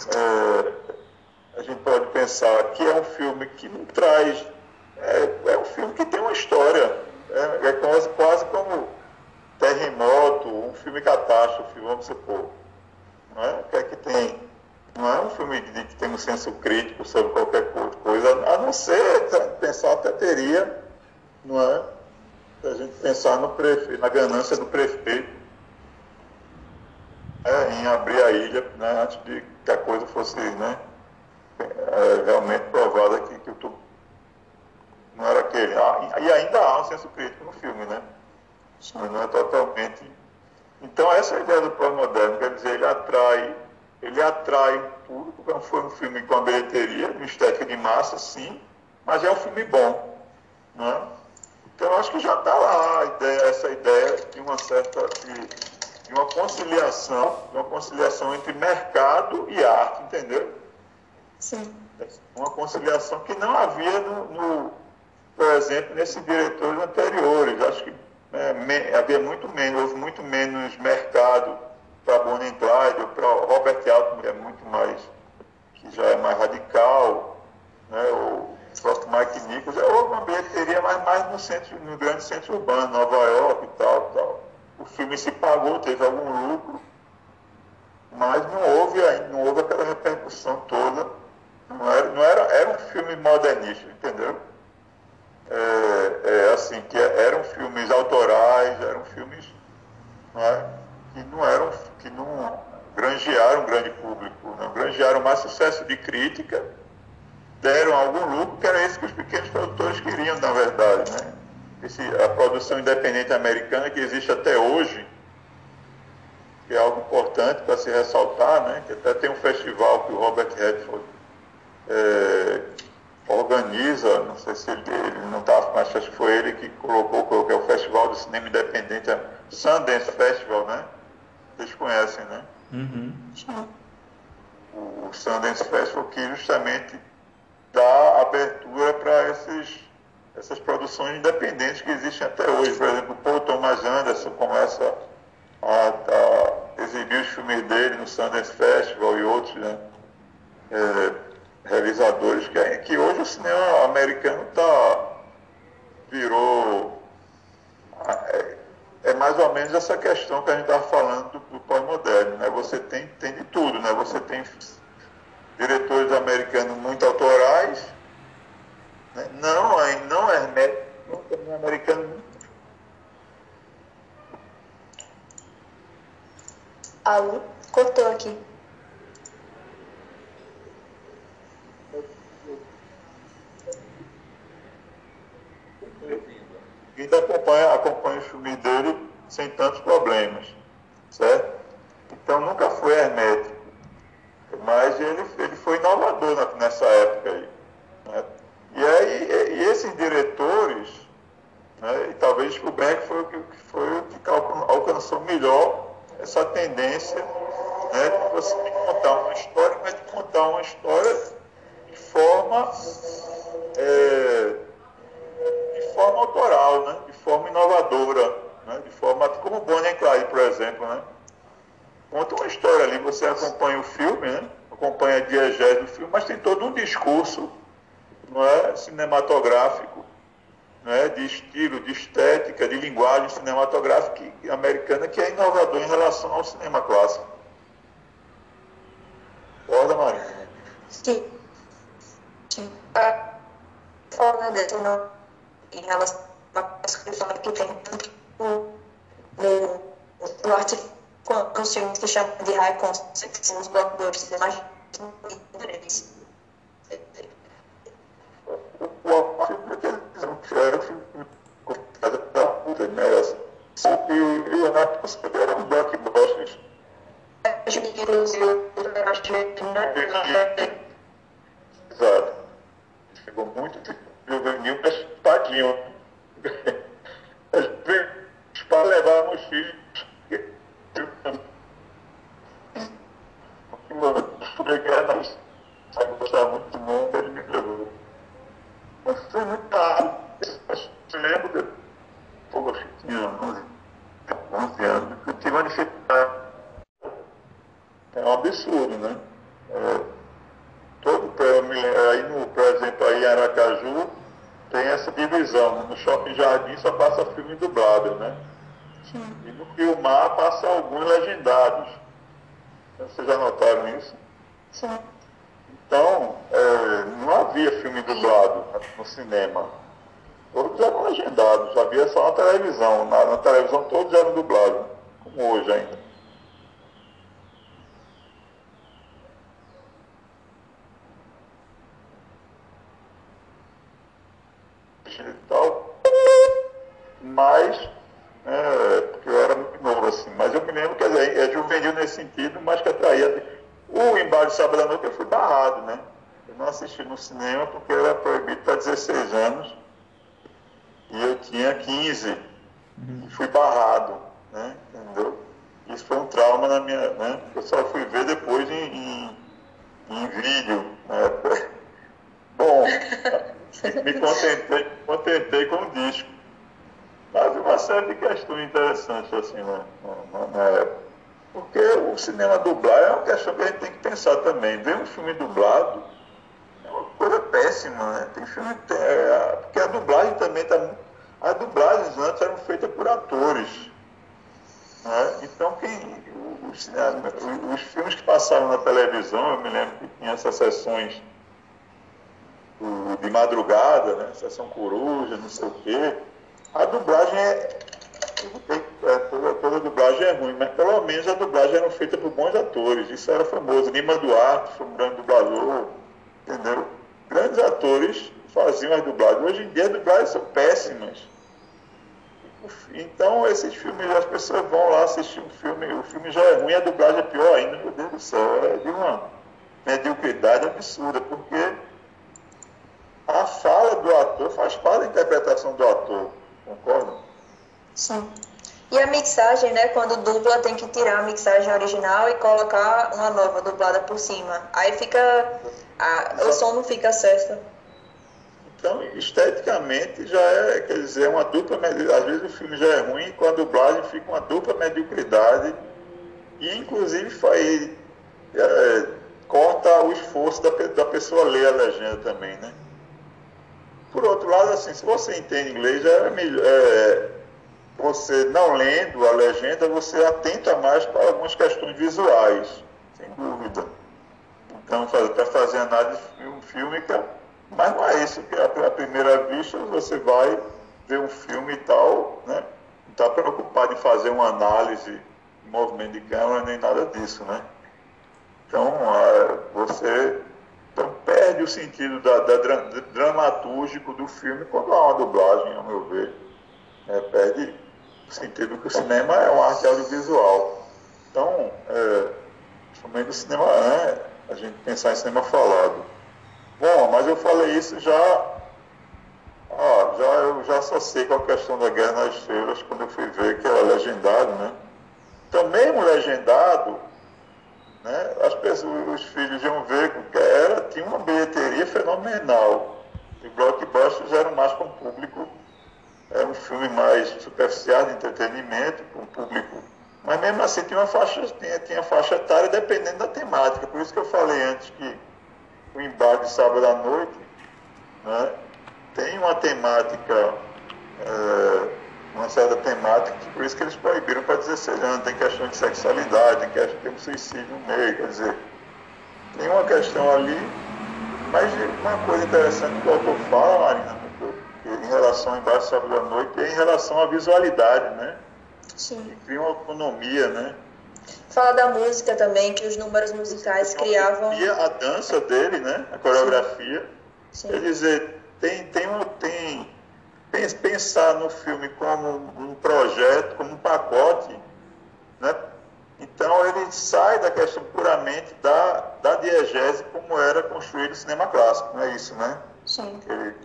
é, a gente pode pensar que é um filme que não traz. É, é um filme que tem uma história. É, é quase, quase como Terremoto, um filme catástrofe, vamos supor. Não é? O que é que tem? Não é um filme que, que tem um senso crítico sobre qualquer coisa, a não ser pensar até teria, não é? Se a gente pensar no prefeito, na ganância do prefeito é, em abrir a ilha né, antes de que a coisa fosse né, é, realmente provada que, que o tubo não era aquele. Ah, e ainda há um senso crítico no filme, né? Mas não é totalmente. Então essa é a ideia do pós-moderno, quer dizer, ele atrai, ele atrai o público, foi um filme com a bilheteria, um estética de massa, sim, mas é um filme bom. Né? Então acho que já está lá a ideia, essa ideia de uma certa. De, de uma conciliação, de uma conciliação entre mercado e arte, entendeu? Sim. Uma conciliação que não havia no, no por exemplo, nesses diretores anteriores. Acho que é, me, havia muito menos, houve muito menos mercado para Bonnie Clyde, para Robert Altman, que é muito mais, que já é mais radical, né? o próprio Mike Nichols, houve uma bilheteria, mas mais no centro, no grande centro urbano, Nova York e tal, tal o filme se pagou, teve algum lucro, mas não houve, não houve aquela repercussão toda. Não era, não era, era um filme modernista, entendeu? É, é assim, que eram filmes autorais, eram filmes não é, que não eram, que não granjearam um grande público, não granjearam mais sucesso de crítica, deram algum lucro, que era esse que os pequenos produtores queriam, na verdade, né? A produção independente americana que existe até hoje, que é algo importante para se ressaltar, né? que até tem um festival que o Robert Redford é, organiza, não sei se ele, ele não estava, mas acho que foi ele que colocou, que é o Festival do Cinema Independente, Sundance Festival, né? Vocês conhecem, né? Uhum. O Sundance Festival que justamente dá abertura para esses essas produções independentes que existem até hoje. Por exemplo, o Paul Thomas Anderson começa a, a exibir os filmes dele no Sundance Festival e outros né, é, realizadores, que, que hoje o cinema americano tá, virou. É, é mais ou menos essa questão que a gente estava falando do, do pós-moderno. Né? Você tem, tem de tudo, né? você tem diretores americanos muito autorais? Não, não é hermético, não é americano. Alô? Cortou aqui. ainda acompanha, acompanha o filme dele sem tantos problemas, certo? Então nunca foi hermético, mas ele, ele foi inovador nessa época aí. E, aí, e esses diretores, né, e talvez Spielberg foi o que, foi o que alcançou melhor essa tendência né, de você contar uma história, mas de contar uma história de forma é, de forma autoral, né? de forma inovadora, né? de forma como Bonnie e Clyde, por exemplo. Né? Conta uma história ali, você acompanha o filme, né? acompanha a diegese do filme, mas tem todo um discurso não é, cinematográfico, não é, de estilo, de estética, de linguagem cinematográfica americana que é inovador em relação ao cinema clássico. Concorda, Maria? Sim. Sim. A forma de não, em relação a uma que tem no, no artigo que chamam de high concept, são os blockbusters mais. O não tiveram da puta, né? Que o Leonardo considera um acho que Exato. Chegou muito juvenil, mas tadinho. Para levar os filhos. Mano, sabe gostar muito bom, ele me levou. Mas foi muito caro. Eu lembro. Pô, eu tinha 11, 11 anos, eu tive uma dificuldade. É um absurdo, né? É, todo aí no, por exemplo, aí em Aracaju tem essa divisão. No Shopping Jardim só passa filme dublado, né? Sim. E no Rio Mar passa alguns legendados. Vocês já notaram isso? Sim. Então, é, não havia filme dublado no cinema. Todos eram legendados, havia só na televisão. Na, na televisão todos eram dublados, como hoje ainda. tal. Mas, é, porque eu era muito novo assim, mas eu me lembro, quer dizer, é juvenil nesse sentido, mas que atraía. O Embalo de Noite eu fui barrado, né? Eu não assisti no cinema porque era proibido para 16 anos e eu tinha 15 e fui barrado, né? Entendeu? Isso foi um trauma na minha, né? Eu só fui ver depois em, em, em vídeo, né? Bom, me contentei, contentei com o disco. Mas uma série de questões interessantes assim na, na, na época. Porque o cinema dublado é uma questão que a gente tem que pensar também. Ver um filme dublado é uma coisa péssima, né? Tem filme tem, é, porque a dublagem também está. As dublagens antes eram feitas por atores. Né? Então quem. Os, os filmes que passavam na televisão, eu me lembro que tinha essas sessões de madrugada, né? Sessão Coruja, não sei o quê. A dublagem é. É toda, toda dublagem é ruim, mas pelo menos a dublagem era feita por bons atores. Isso era famoso. Lima Duarte foi um grande dublador, entendeu? Grandes atores faziam as dublagens. Hoje em dia as dublagens são péssimas. Então esses filmes, as pessoas vão lá assistir um filme, o filme já é ruim, a dublagem é pior ainda, meu Deus do céu, é de uma mediocridade absurda, porque a fala do ator faz parte da interpretação do ator, concorda? Sim. E a mixagem, né? Quando dubla, tem que tirar a mixagem original e colocar uma nova dublada por cima. Aí fica. A, o som não fica certo. Então, esteticamente, já é, quer dizer, uma dupla. Às vezes o filme já é ruim e com a dublagem fica uma dupla mediocridade. E, inclusive, faz, é, corta o esforço da, da pessoa ler a legenda também, né? Por outro lado, assim, se você entende inglês, é melhor, é, você não lendo a legenda, você atenta mais para algumas questões visuais, sem dúvida. Então, para fazer análise fílmica, mas não é isso que à primeira vista você vai ver um filme e tal, né? Não está preocupado em fazer uma análise de movimento de câmera nem nada disso, né? Então, você então perde o sentido da, da, da, dramatúrgico do filme quando há uma dublagem, ao meu ver. É, perde sentido que o cinema é uma arte audiovisual. Então, é, o cinema, é a gente pensar em cinema falado. Bom, mas eu falei isso já. Ah, já eu já associei com a questão da Guerra nas Estrelas quando eu fui ver que era legendado, né? Então, mesmo legendado, né? As pessoas, os filhos iam ver que era, tinha uma bilheteria fenomenal. Os blockbusters eram mais para um público, era um filme mais superficial de entretenimento, para um público. Mas mesmo assim tinha uma faixa, tinha, tinha faixa etária dependendo da temática. Por isso que eu falei antes que o embarque de sábado à noite né, tem uma temática, é, uma certa temática, por isso que eles proibiram para 16 anos, tem questão de sexualidade, tem questão de suicídio no meio, quer dizer, tem uma questão ali, mas uma coisa interessante que o autor fala, Marina, em relação ao embaixo sábado à noite, é em relação à visualidade, né? Sim. Que cria uma autonomia, né? Fala da música também, que os números musicais criavam. E a dança dele, né? A coreografia. Sim. Quer dizer, tem, tem, um- tem pens- pensar no filme como um projeto, como um pacote, né? Então ele sai da questão puramente da, da diegese como era construído o cinema clássico, não é isso, né? Sim. Ele-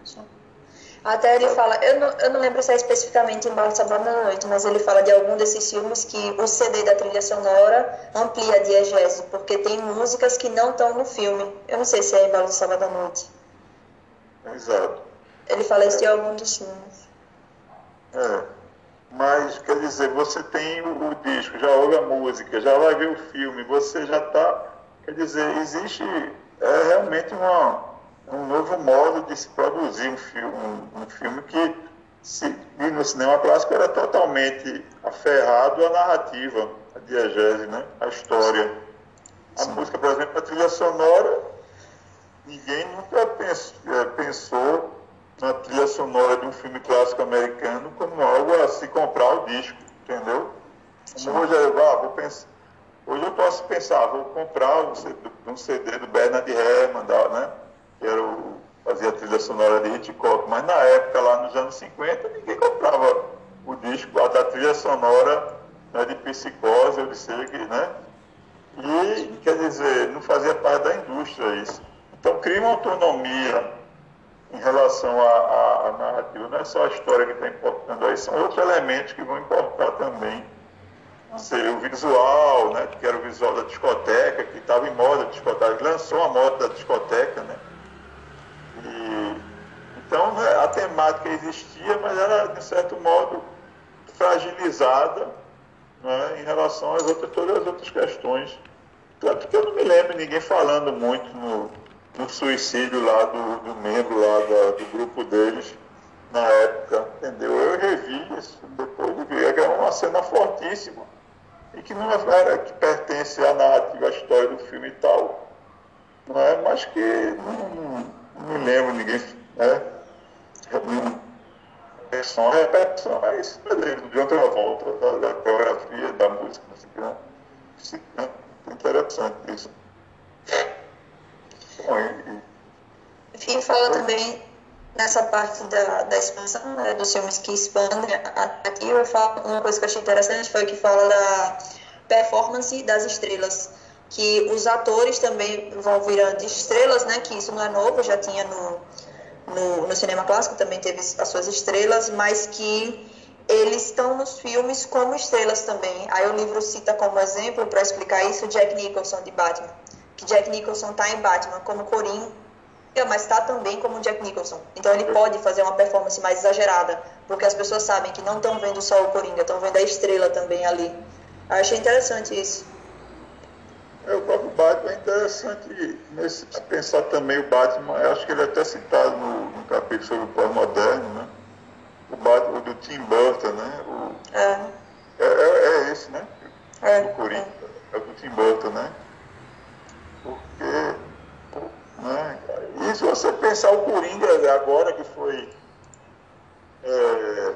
Até ele fala, eu não, eu não lembro se é especificamente em Sábado à Noite, mas ele fala de algum desses filmes que o CD da trilha sonora amplia a diegese, porque tem músicas que não estão no filme. Eu não sei se é em Sábado à Noite. Exato. Ele fala isso de algum dos filmes. É. Mas, quer dizer, você tem o, o disco, já ouve a música, já vai ver o filme, você já está. Quer dizer, existe é, realmente uma, um novo modo de se produzir um filme, um, um filme que se, no cinema clássico era totalmente aferrado à narrativa, à diegese, né? à história. A música, por exemplo, a trilha sonora, ninguém nunca pens- eh, pensou na trilha sonora de um filme clássico americano como algo a se comprar o disco, entendeu? Como hoje eu, ah, vou pensar, hoje eu posso pensar, vou comprar um CD, um CD do Bernard Herrmann, né? Que era o, fazia a trilha sonora de Hitchcock, mas na época, lá nos anos 50, ninguém comprava o disco a da trilha sonora né, de Psicose, ou de que, né? E, quer dizer, não fazia parte da indústria isso. Então, cria uma autonomia em relação à narrativa. Não é só a história que está importando aí, são outros elementos que vão importar também. Seria o visual, né, que era o visual da discoteca, que estava em moda a discoteca, lançou a moda da discoteca, né? E, então, né, a temática existia, mas era, de certo modo, fragilizada né, em relação às outras, todas as outras questões. Tanto que eu não me lembro ninguém falando muito no, no suicídio lá do, do membro lá da- do grupo deles na época, entendeu? Eu revi isso depois de ver, era uma cena fortíssima e que não era que pertence à narrativa, à história do filme e tal, não é? Mas que não, não lembro ninguém, né? Repetição, repetição, é isso mesmo, de outra volta da, da coreografia, da música, não sei o que, né? Né? Interessante isso. Bom, e- e- fala também nessa parte da, da expansão, né, dos filmes que expandem a narrativa, fala, uma coisa que eu achei interessante foi que fala da performance das estrelas, que os atores também vão virando estrelas, né, que isso não é novo, já tinha no, no, no cinema clássico, também teve as suas estrelas, mas que eles estão nos filmes como estrelas também. Aí o livro cita como exemplo, para explicar isso, Jack Nicholson de Batman, que Jack Nicholson está em Batman como Coringa, mas está também como Jack Nicholson. Então ele pode fazer uma performance mais exagerada, porque as pessoas sabem que não estão vendo só o Coringa, estão vendo a estrela também ali. Eu achei interessante isso. É, o próprio Batman é interessante nesse, pensar também o Batman, eu acho que ele é até citado no, no capítulo sobre o pós-moderno, né? O Batman do Tim Burton, né? O, É, é, é, é esse, né? É, o Coringa, é o do Tim Burton, né? Porque, né? E se você pensar o Coringa agora que foi é,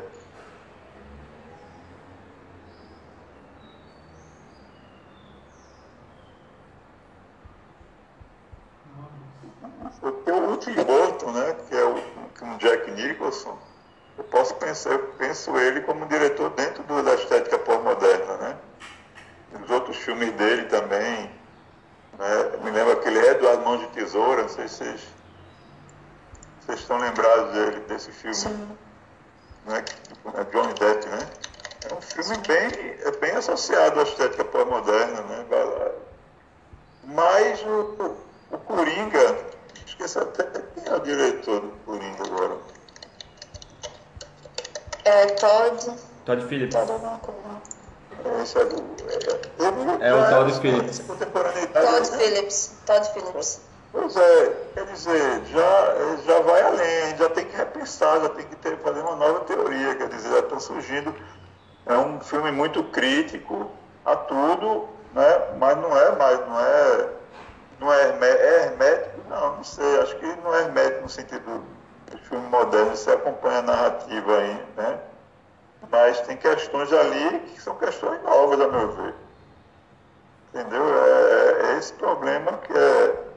Porque o Tim Burton, né, que é o, que um Jack Nicholson, eu posso pensar, eu penso ele como diretor dentro do, da estética pós-moderna, né? Os outros filmes dele também, né? Eu me lembro aquele Eduardo Mãos de Tesoura, não sei se vocês, vocês estão lembrados dele, desse filme, sim. né? É Johnny Depp, né? É um filme bem, é bem associado à estética pós-moderna, né? Mas o, o Coringa, esqueci até quem é o diretor do Coringa agora. É Todd. Todd Phillips. Todd alguma coisa. É, esse é, do, é, É o Todd Phillips. Todd? Phillips. Todd Phillips. Pois é, quer dizer, já, já vai além, já tem que repensar, já tem que ter, fazer uma nova teoria, quer dizer, já está surgindo. É um filme muito crítico a tudo, né? mas não é mais, não é, não é, hermé- é hermético, não, não sei, acho que não é hermético no sentido do filme moderno, você acompanha a narrativa aí, né? Mas tem questões ali que são questões novas, a meu ver. Entendeu? É, é esse problema que é,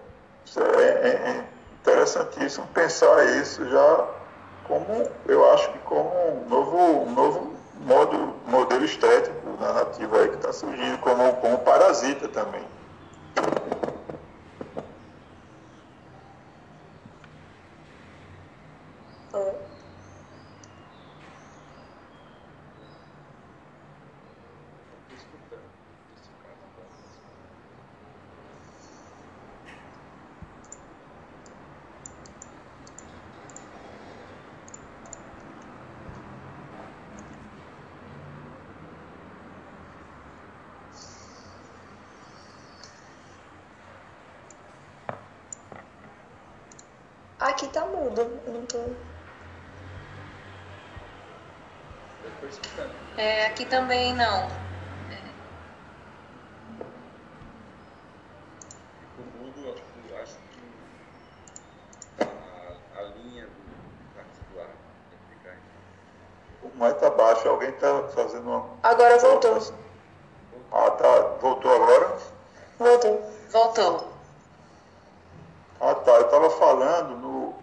é, é- é interessantíssimo pensar isso já como, eu acho que como um novo, um novo modo, modelo estético narrativo aí que está surgindo, como, como parasita também. Oi. Aqui tá mudo. eu Não tô... É, aqui também não. O mundo, eu acho que a, a linha do particular tem que ficar em O mais está baixo, alguém está fazendo uma. Agora voltou. Ah, tá. Voltou agora? Voltou. Voltou. Ah, tá. Eu estava falando no,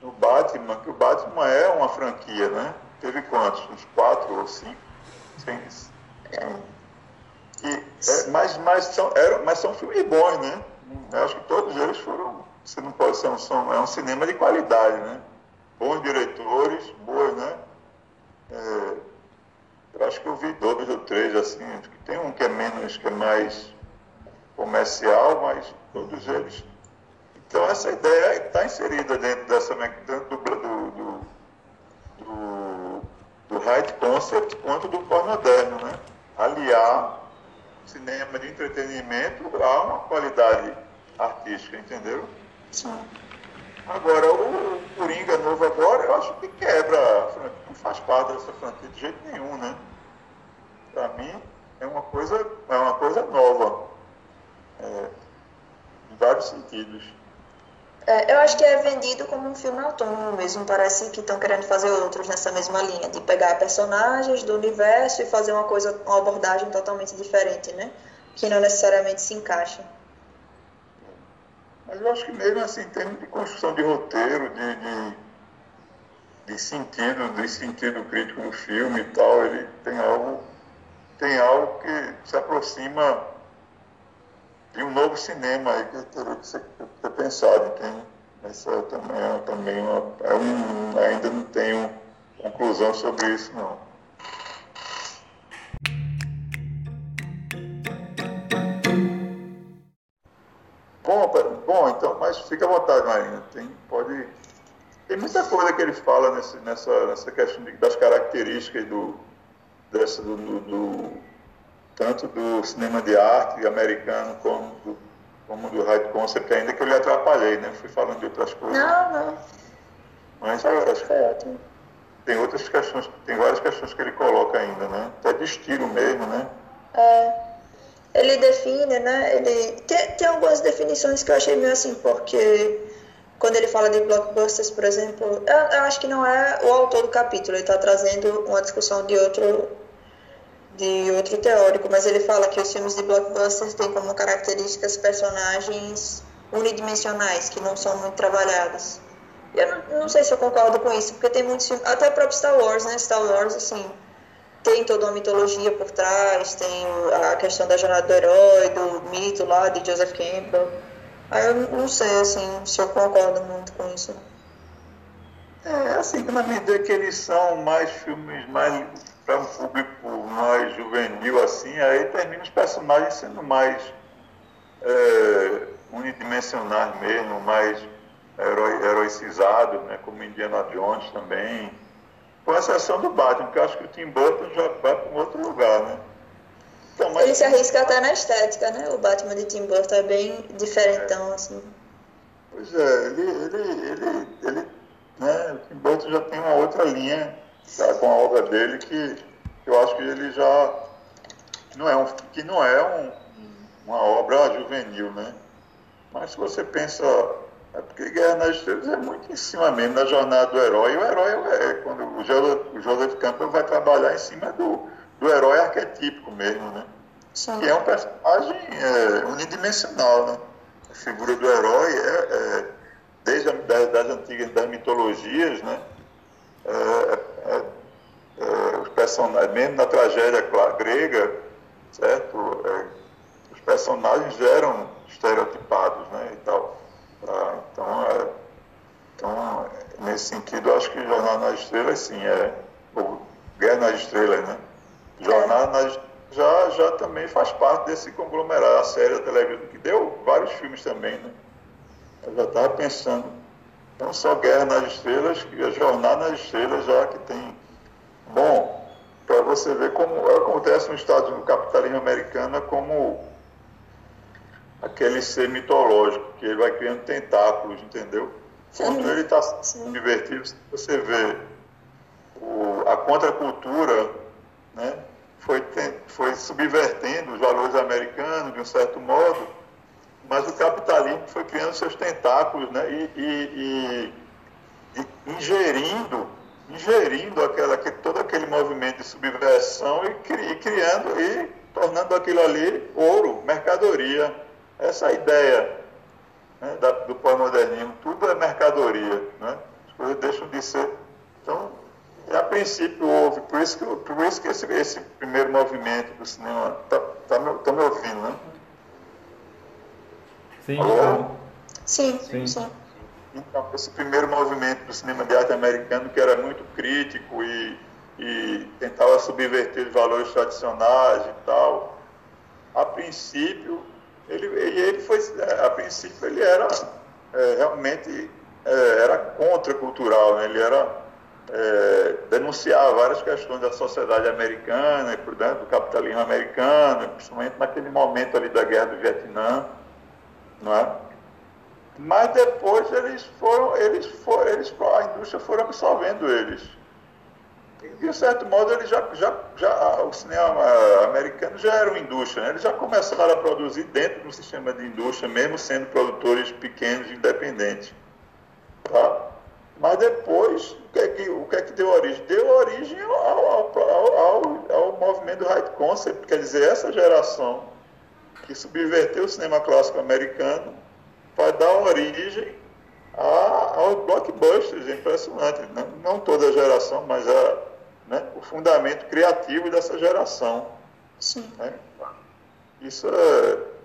no Batman, que o Batman é uma franquia, né? Teve quantos? Uns quatro ou cinco? Seis. E, é, mas, mas, são, eram, mas são filmes bons, né? Eu acho que todos eles foram. Você não pode ser um, são, é um cinema de qualidade, né? Bons diretores, boas, né? É, eu acho que eu vi dois ou três, assim. acho que Tem um que é menos, que é mais comercial, mas todos eles então essa ideia está inserida dentro dessa dentro do, do, do, high concept quanto do pós-moderno, né? Aliar cinema de entretenimento a uma qualidade artística, entendeu? Sim. Agora, o Coringa novo agora, eu acho que quebra não faz parte dessa franquia de jeito nenhum, né? Para mim, é uma coisa, é uma coisa nova. É, em vários sentidos. É, eu acho que é vendido como um filme autônomo mesmo. Parece que estão querendo fazer outros nessa mesma linha, de pegar personagens do universo e fazer uma coisa, uma abordagem totalmente diferente, né? Que não necessariamente se encaixa. Mas eu acho que mesmo assim, em termos de construção de roteiro, de, de, de sentido, de sentido crítico do filme e tal, ele tem algo, tem algo que se aproxima de um novo cinema aí que teria que ser, ser pensado, entende? Essa também é, também uma, é um, ainda não tenho conclusão sobre isso não. Bom, bom, então, mas fica à vontade, Marina. Tem, pode, tem muita coisa que ele fala nesse, nessa, nessa questão de- das características do, dessa, do- do- tanto do cinema de arte americano como do, como do high concept, ainda que eu lhe atrapalhei, né? Fui falando de outras coisas. Não, não. Mas eu acho que ótimo. tem outras questões, tem várias questões que ele coloca ainda, né? Até de estilo mesmo, né? É, ele define, né? Ele tem, tem algumas definições que eu achei meio assim, porque quando ele fala de blockbusters, por exemplo, eu, eu acho que não é o autor do capítulo, ele está trazendo uma discussão de outro de outro teórico, mas ele fala que os filmes de blockbusters têm como características personagens unidimensionais, que não são muito trabalhados. E Eu não, não sei se eu concordo com isso, porque tem muitos filmes, até o próprio Star Wars, né? Star Wars, assim, tem toda uma mitologia por trás, tem a questão da jornada do herói, do mito lá de Joseph Campbell. Aí eu não sei, assim, se eu concordo muito com isso. É assim, na medida que eles são mais filmes, mais para um público mais juvenil, assim, aí termina os personagens sendo mais é, unidimensionais mesmo, mais heroi, heroicizado, né, como Indiana Jones também, com exceção do Batman, porque eu acho que o Tim Burton já vai para um outro lugar, né? Então, mas... Ele se arrisca até na estética, né? O Batman de Tim Burton é bem diferentão, é. assim. Pois é, ele, ele, ele, ele né, o Tim Burton já tem uma outra linha tá, com a obra dele que eu acho que ele já não é um, que não é um, uma obra juvenil, né? Mas se você pensa, é porque Guerra nas Estrelas é muito em cima mesmo da jornada do herói. E o herói é quando o Joseph, o Joseph Campbell vai trabalhar em cima do, do herói arquetípico mesmo, né? Sim. Que é um personagem é, unidimensional, né? A figura do herói é, é desde a, das, das, antigas das mitologias, né? Os personagens, mesmo na tragédia grega, certo? É, os personagens eram estereotipados, né? E tal. Tá? Então, é, então, nesse sentido, acho que Jornal nas Estrelas, sim, é. Ou Guerra nas Estrelas, né? Jornal nas já, já também faz parte desse conglomerado, a série da televisão, que deu vários filmes também, né? Eu já estava pensando, não só Guerra nas Estrelas, que a Jornada nas Estrelas já que tem. Bom, para você ver como acontece no estado do capitalismo americano, é como aquele ser mitológico, que ele vai criando tentáculos, entendeu? Quando ele está divertido, você vê o, a contracultura, né? Foi, foi subvertendo os valores americanos de um certo modo, mas o capitalismo foi criando seus tentáculos né? e, e, e, e ingerindo, ingerindo aquela, todo aquele movimento de subversão e, cri, criando e tornando aquilo ali ouro, mercadoria. Essa é ideia né, da, do pós-modernismo. Tudo é mercadoria. Né? As coisas deixam de ser. Então, a princípio houve, por isso que, por isso que esse, esse primeiro movimento do cinema. Está tá, me, tá me ouvindo, né? Sim, sim, sim, sim. Então, esse primeiro movimento do cinema de arte americano, que era muito crítico e, e tentava subverter os valores tradicionais e tal, a princípio, ele, ele foi, a princípio, ele era é, realmente é, era contracultural, né? ele era é, denunciar várias questões da sociedade americana e portanto, do capitalismo americano, principalmente naquele momento ali da guerra do Vietnã, não é? Mas depois eles foram, eles foram, eles, a indústria foram absorvendo eles. E, de certo modo, eles já, já, já, o cinema americano já era uma indústria, né? eles já começaram a produzir dentro do sistema de indústria, mesmo sendo produtores pequenos e independentes. Tá? Mas depois, o que é que, o que, é que deu origem? Deu origem ao, ao, ao, ao, movimento do High Concept, quer dizer, essa geração que subverteu o cinema clássico americano para dar origem a, aos blockbusters, é impressionante. Não, não toda a geração, mas a, né, o fundamento criativo dessa geração. Sim. Né? Isso é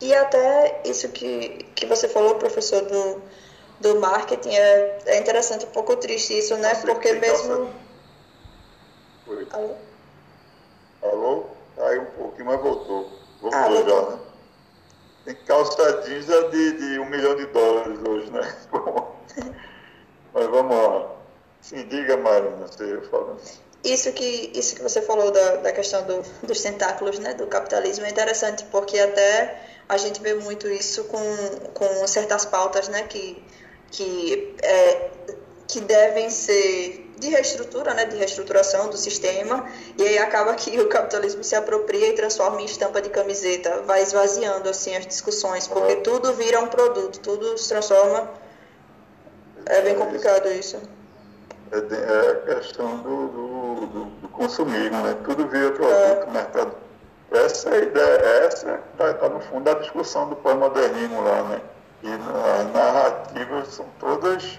e até isso que, que você falou, professor, do, do marketing, é, é interessante, um pouco triste isso, né? Porque mesmo. Alô? Alô? Aí um pouquinho, mas voltou. Voltou ah, já, né? Tem calça jeans de, de um milhão de dólares hoje, né? mas vamos lá. Sim, diga, Marina, você falando. Isso que, isso que você falou da, da questão do, dos tentáculos né, do capitalismo é interessante, porque até a gente vê muito isso com, com certas pautas né, que, que, é, que devem ser de reestrutura, né, de reestruturação do sistema, e aí acaba que o capitalismo se apropria e transforma em estampa de camiseta, vai esvaziando assim as discussões, porque tudo vira um produto, tudo se transforma. É bem complicado isso. É, é a questão do, do, do, do consumismo, né? Tudo vira produto, é. mercado essa é a ideia, essa está tá no fundo da discussão do pós-modernismo lá, né? E as narrativas são todas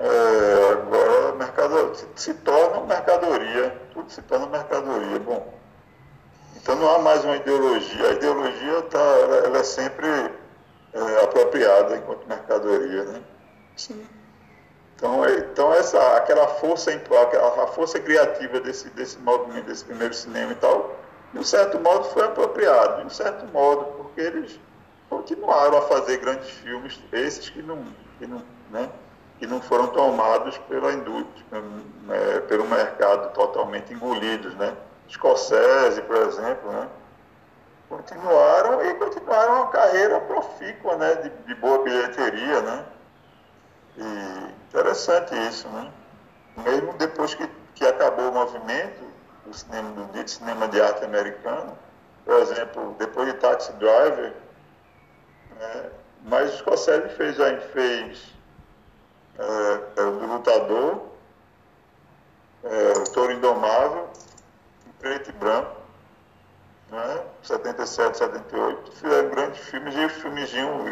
é, agora mercado, se, se tornam mercadoria, tudo se torna mercadoria. Bom, então não há mais uma ideologia, a ideologia tá, ela, ela é sempre é, apropriada enquanto mercadoria, né? Sim. Então, é, então essa, aquela força, a força criativa desse, desse movimento, desse primeiro cinema e tal, de um certo modo foi apropriado, de um certo modo, porque eles continuaram a fazer grandes filmes, esses que não, que não, né, que não foram tomados pela indústria, né, pelo mercado totalmente engolidos, né? Scorsese, por exemplo, né? Continuaram e continuaram a carreira profícua, né? De, de boa bilheteria, né? E interessante isso, né? Mesmo depois que, que acabou o movimento do cinema, do cinema de arte americano, por exemplo, depois de Taxi Driver, né? mas o Scorsese fez, fez é, é, do Lutador, é, Toro Indomável, preto e branco, né? 77, 78, fizeram grandes filmes e os filmes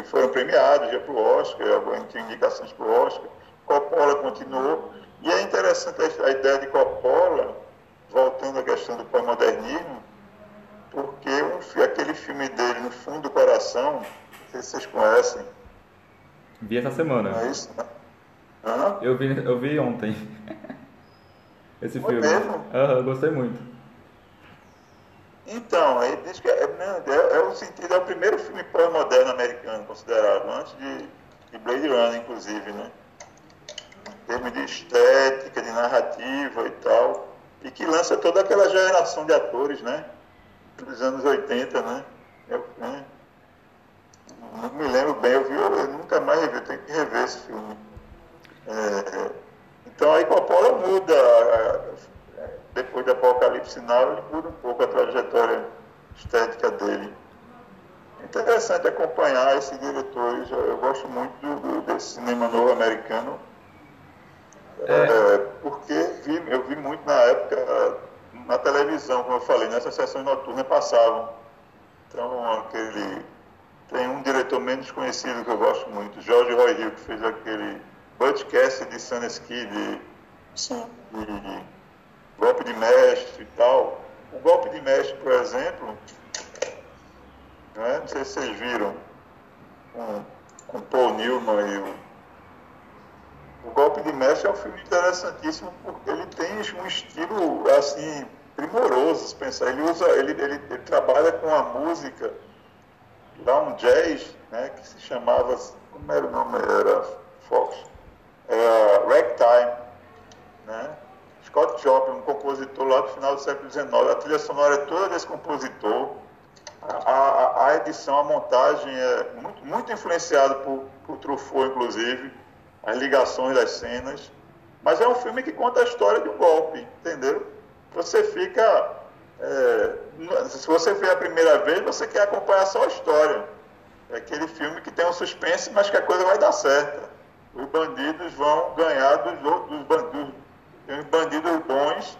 foram premiados, ia para o Oscar, tinha indicações para o Oscar. Coppola continuou. E é interessante a ideia de Coppola, voltando à questão do pós-modernismo, porque um, aquele filme dele, No Fundo do Coração, não sei se vocês conhecem. Vi essa semana. Não é isso? Né? Eu vi, eu vi ontem. Esse Foi filme. mesmo? Aham, gostei muito. Então, ele diz que é, é, é o sentido, é o primeiro filme pós-moderno americano considerado, antes de, de Blade Runner, inclusive, né? Em termos de estética, de narrativa e tal, e que lança toda aquela geração de atores, né? Dos anos 80, né? Eu, né? Não me lembro bem, eu vi, eu nunca mais revi, eu tenho que rever esse filme. É, então aí Coppola muda, depois do Apocalipse Now, ele muda um pouco a trajetória estética dele. É interessante acompanhar esses diretores, eu gosto muito do, desse cinema novo americano, é. É, porque vi, eu vi muito na época na televisão, como eu falei, nessas sessões noturnas passavam. Então, aquele. Tem um diretor menos conhecido que eu gosto muito, George Roy Hill, que fez aquele podcast de Saneski, de, de golpe de mestre e tal. O golpe de mestre, por exemplo, né, não sei se vocês viram, com, com Paul Newman e o. O Golpe de Mestre é um filme interessantíssimo porque ele tem um estilo assim primoroso, se pensar. Ele usa, ele, ele, ele trabalha com a música, lá um jazz, né, que se chamava, como era o nome? Era Fox é, ragtime, né? Scott Joplin, um compositor lá do final do século XIX. A trilha sonora é toda desse compositor. A, a, a edição, a montagem é muito, muito influenciada por, por Truffaut, inclusive, as ligações das cenas. Mas é um filme que conta a história de um golpe, entendeu? Você fica. É, se você vê a primeira vez, você quer acompanhar só a história. É aquele filme que tem um suspense, mas que a coisa vai dar certo os bandidos vão ganhar dos outros bandidos, os bandidos bons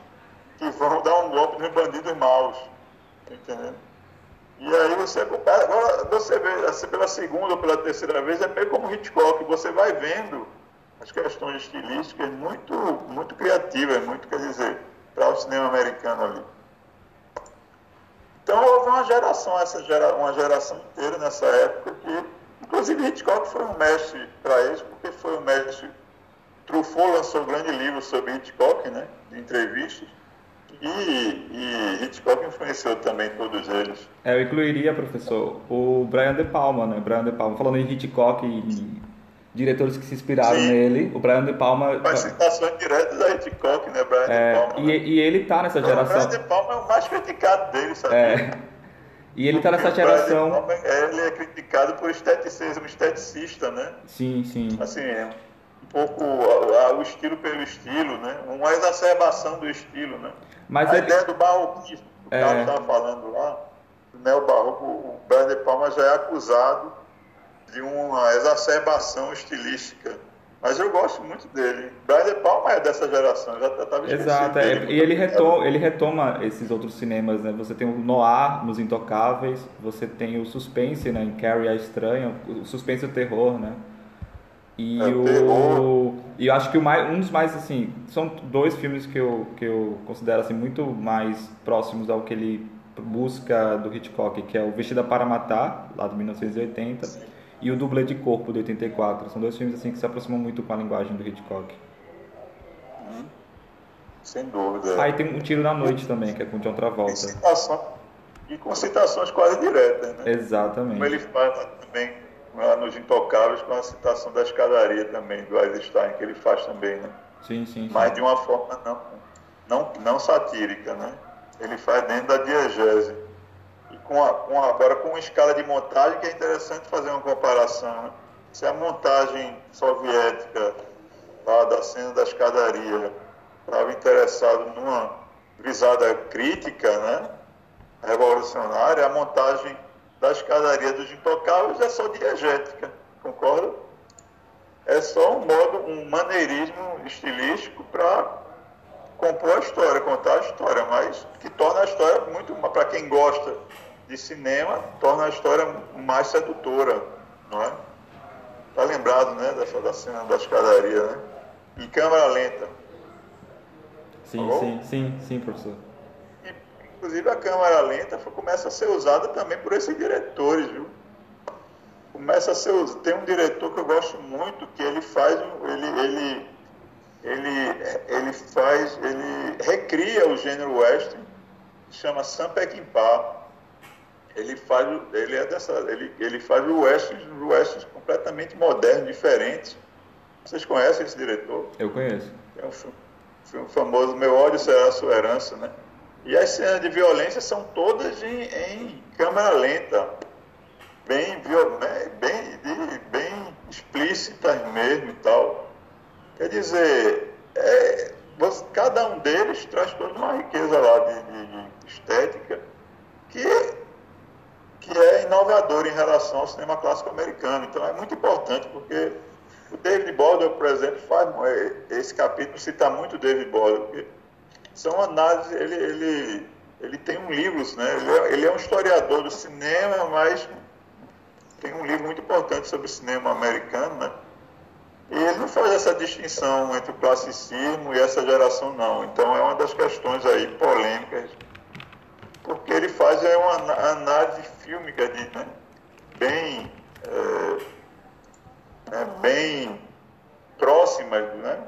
que vão dar um golpe nos bandidos maus. Entendeu? E aí você agora você vê assim, pela segunda ou pela terceira vez é meio como Hitchcock, você vai vendo as questões estilísticas muito, muito criativas, muito quer dizer, para o cinema americano ali. Então houve uma geração, essa gera, uma geração inteira nessa época que Inclusive, Hitchcock foi um mestre para eles, porque foi um mestre. Truffaut lançou um grande livro sobre Hitchcock, né, de entrevistas, e, e Hitchcock influenciou também todos eles. É, eu incluiria, professor, o Brian De Palma, né? Brian De Palma, falando em Hitchcock e diretores que se inspiraram Sim. nele, o Brian De Palma... Mas citações diretas da Hitchcock, né, Brian é, De Palma. E, né? e ele tá nessa geração... O Brian De Palma é o mais criticado dele, sabe? É. E ele está nessa geração. Ele é criticado por esteticismo, esteticista, né? Sim, sim. Assim, é um pouco o estilo pelo estilo, né? Uma exacerbação do estilo, né? Mas a ele... ideia do barroquismo, o é... Carlos estava falando lá, o neo-barroco, o Brian De Palma já é acusado de uma exacerbação estilística mas eu gosto muito dele. Brian De Palma é dessa geração, já estava Exato, é, e ele retoma, ele retoma esses outros cinemas, né? Você tem o Noir nos Intocáveis, você tem o suspense, né? Em Carrie a Estranha, o suspense e o terror, né? E é, o terror. e eu acho que o mais, um dos mais assim, são dois filmes que eu que eu considero assim muito mais próximos ao que ele busca do Hitchcock, que é o Vestida para Matar, lá de 1980. Sim e o Dublê de Corpo, de 84. São dois filmes assim que se aproximam muito com a linguagem do Hitchcock. Sem dúvida. Aí tem Um Tiro na Noite também, que é com John Travolta. Tem citação, e com citações quase diretas, né? Exatamente. Como ele faz também lá nos Intocáveis com a citação da escadaria também, do Eisenstein, que ele faz também, né? Sim, sim. sim. Mas de uma forma não, não, não satírica, né? Ele faz dentro da diegese. Com a, com a- agora com uma escala de montagem que é interessante fazer uma comparação, né? Se a montagem soviética lá da cena da escadaria estava interessado numa visada crítica, né? revolucionária, a montagem da escadaria dos intocáveis é só diegética, concorda? É só um modo, um maneirismo estilístico para compor a história, contar a história, mas que torna a história muito, para quem gosta de cinema, torna a história mais sedutora, não é? Tá lembrado, né, dessa da cena da escadaria, né? Em câmera lenta. Sim, Alô? sim, sim, sim, professor. E, Inclusive a câmera lenta começa a ser usada também por esses diretores, viu? Começa a ser us- tem um diretor que eu gosto muito que ele faz ele ele ele ele faz ele recria o gênero western, chama Sam Peckinpah. Ele faz o- ele é dessa ele ele faz o western completamente moderno, diferente. Vocês conhecem esse diretor? Eu conheço. É um filme, filme famoso, Meu ódio será a sua herança, né? E as cenas de violência são todas em, em câmera lenta, bem, né, bem, bem explícitas mesmo e tal. Quer dizer, é, você- cada um deles traz toda uma riqueza lá de, de- de estética que, que é inovadora em relação ao cinema clássico americano. Então é muito importante porque o David Baldwin, por exemplo, faz é, esse capítulo cita muito David Baldwin, porque são análises, ele, ele, ele tem um livro, né? ele, é, ele é um historiador do cinema, mas tem um livro muito importante sobre o cinema americano, né? E ele não faz essa distinção entre o classicismo e essa geração, não. Então é uma das questões aí polêmicas, porque ele faz é uma análise fílmica de, né? bem, é, né, bem próximas, né?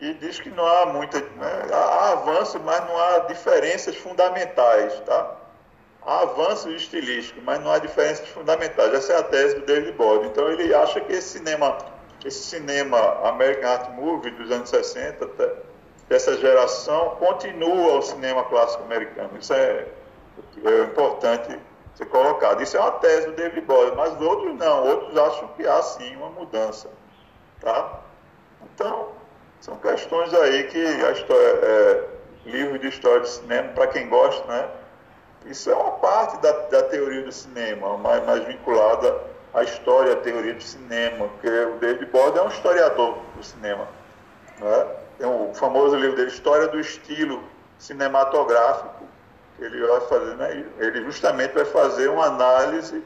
E diz que não há muita, né, há avanço, mas não há diferenças fundamentais, tá? Há avanços estilísticos, mas não há diferenças fundamentais. Essa é a tese do David Baldwin. Então ele acha que esse cinema, esse cinema American Art Movie dos anos 60, até- dessa geração, continua o cinema clássico americano. Isso é, é importante ser colocado. Isso é uma tese do David Baldwin, mas outros não. Outros acham que há sim uma mudança, tá? Então, são questões aí que a história, é, livro de história de cinema, para quem gosta, né? Isso é uma parte da, da teoria do cinema, mais, mais vinculada à história, à teoria do cinema, porque o David Baldwin é um historiador do cinema. Né? Tem o famoso livro dele, História do Estilo Cinematográfico, ele vai fazer, né? ele justamente vai fazer uma análise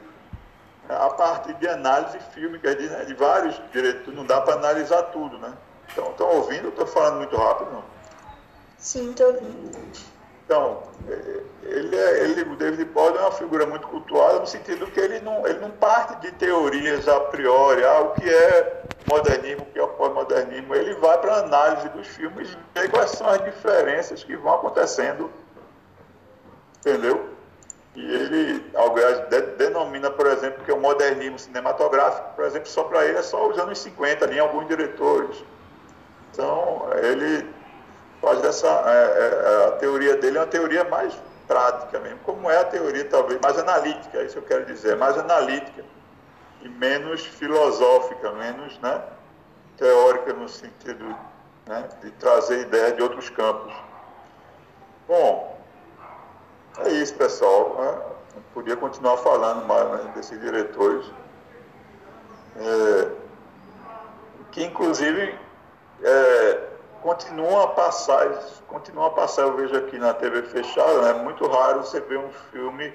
a partir de análise fílmica de, né, de vários diretores, não dá para analisar tudo, né? Então, estão ouvindo? Estou falando muito rápido, não? Sim, tô ouvindo. Então, eh, ele, é- ele, o David Baldwin é uma figura muito cultuada no sentido que ele não, ele não parte de teorias a priori, ah, o que é modernismo, o que é pós-modernismo. Ele vai para a análise dos filmes e ver quais são as diferenças que vão acontecendo, entendeu? E ele, denomina, por exemplo, que o modernismo cinematográfico, por exemplo, só para ele é só os anos 50, ali em alguns diretores. Então, ele faz dessa é, é, a teoria dele é uma teoria mais prática mesmo, como é a teoria talvez mais analítica, é isso eu quero dizer, mais analítica e menos filosófica, menos né, teórica no sentido né, de trazer ideias de outros campos. Bom, é isso, pessoal. né? Podia continuar falando mais né, desses diretores, é, que inclusive é, continuam a passar, continuam a passar, eu vejo aqui na TV fechada, né? muito raro você ver um filme,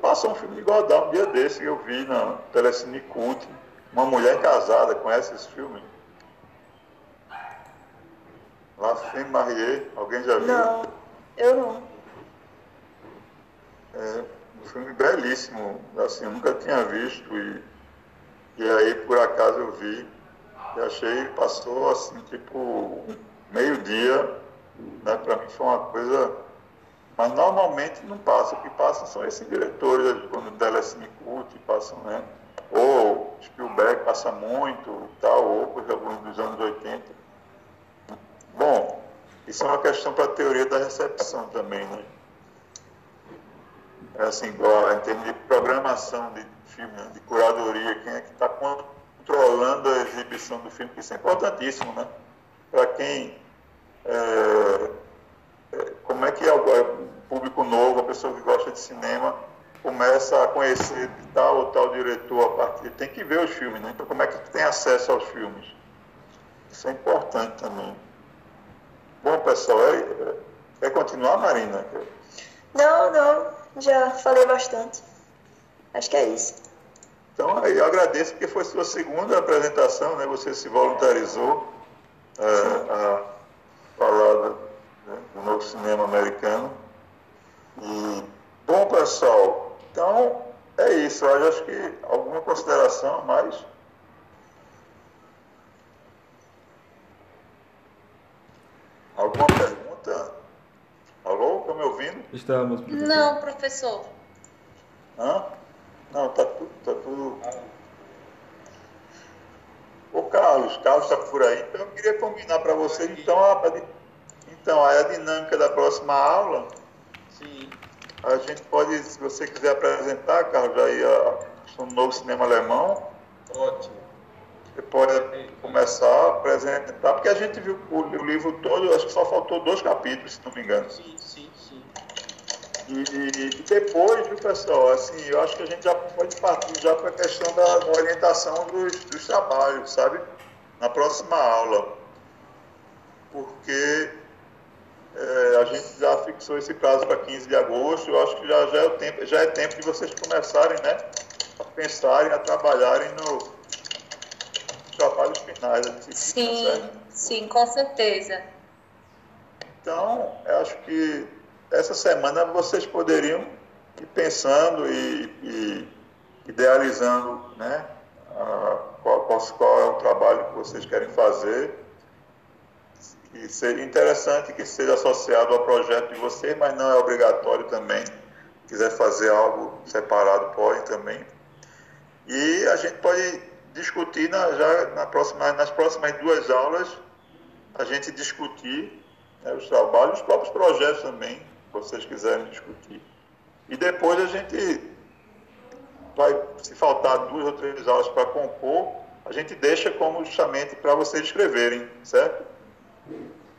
passa um filme de Godard um dia desse que eu vi na Telecine Cult, uma mulher casada, conhece esse filme? La Femme Mariée, alguém já viu? Não, eu não. É um filme belíssimo, assim, eu nunca tinha visto e, e aí por acaso eu vi e achei, passou assim, tipo, meio dia, né, para mim foi uma coisa Mas normalmente não passa. O que passa são esses diretores, quando Telecine Cult passam, né? Ou Spielberg passa muito tal, ou coisa dos anos 80. Bom, isso é uma questão para a teoria da recepção também, né? É assim, em termos de programação de filme, de curadoria, quem é que está controlando a exibição do filme, isso é importantíssimo, né? Para quem. É, é, como é que é o público novo, a pessoa que gosta de cinema, começa a conhecer tal ou tal diretor a partir. Tem que ver os filmes, né? Então, como é que tem acesso aos filmes? Isso é importante também. Bom, pessoal, é, é continuar, Marina? Não, não, já falei bastante. Acho que é isso. Então, eu agradeço porque foi sua segunda apresentação, né? Você se voluntarizou é, a falar né, do novo cinema americano. E, bom, pessoal, então é isso. Eu acho que alguma consideração a mais? Alguma pergunta? Alô, estão me ouvindo? Estamos. professor. Não, professor. Hã? Não, tá tudo. Tá tudo... Ô Carlos, Carlos está por aí, então eu queria combinar para vocês então a, então a dinâmica da próxima aula. Sim. A gente pode, se você quiser apresentar, Carlos, aí a, um novo cinema alemão, Ótimo. Você pode começar a apresentar, porque a gente viu o, o livro todo, acho que só faltou dois capítulos, se não me engano. Sim, sim, sim. E, e depois, viu, pessoal, assim, eu acho que a gente já pode partir já para a questão da, da orientação dos, dos trabalhos, sabe? Na próxima aula. Porque é, a gente já fixou esse prazo para 15 de agosto, eu acho que já, já, é, o tempo, já é tempo de vocês começarem, né? A pensarem, a trabalharem no trabalhos finais disciplina, Sim, certo? sim, com certeza. Então, eu acho que essa semana vocês poderiam ir pensando e, e idealizando né, a, qual, qual, qual é o trabalho que vocês querem fazer. E seria interessante que seja associado ao projeto de vocês, mas não é obrigatório também. Se quiser fazer algo separado, pode também. E a gente pode discutir na, já na próxima, nas próximas duas aulas, a gente discutir né, os trabalhos, os próprios projetos também, se vocês quiserem discutir. E depois a gente vai, se faltar duas ou três aulas para compor, a gente deixa como justamente para vocês escreverem, certo?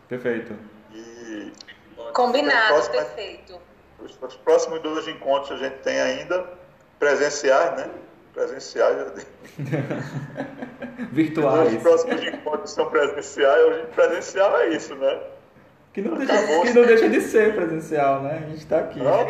Perfeito. E Combinado, perfeito. os, os próximos dois encontros a gente tem ainda presenciais, né? Presenciais. Os Virtuais. próximos encontros são presenciais, hoje presencial é isso, né? Que não, deixa, que não deixa de ser presencial, né? A gente tá aqui. Não?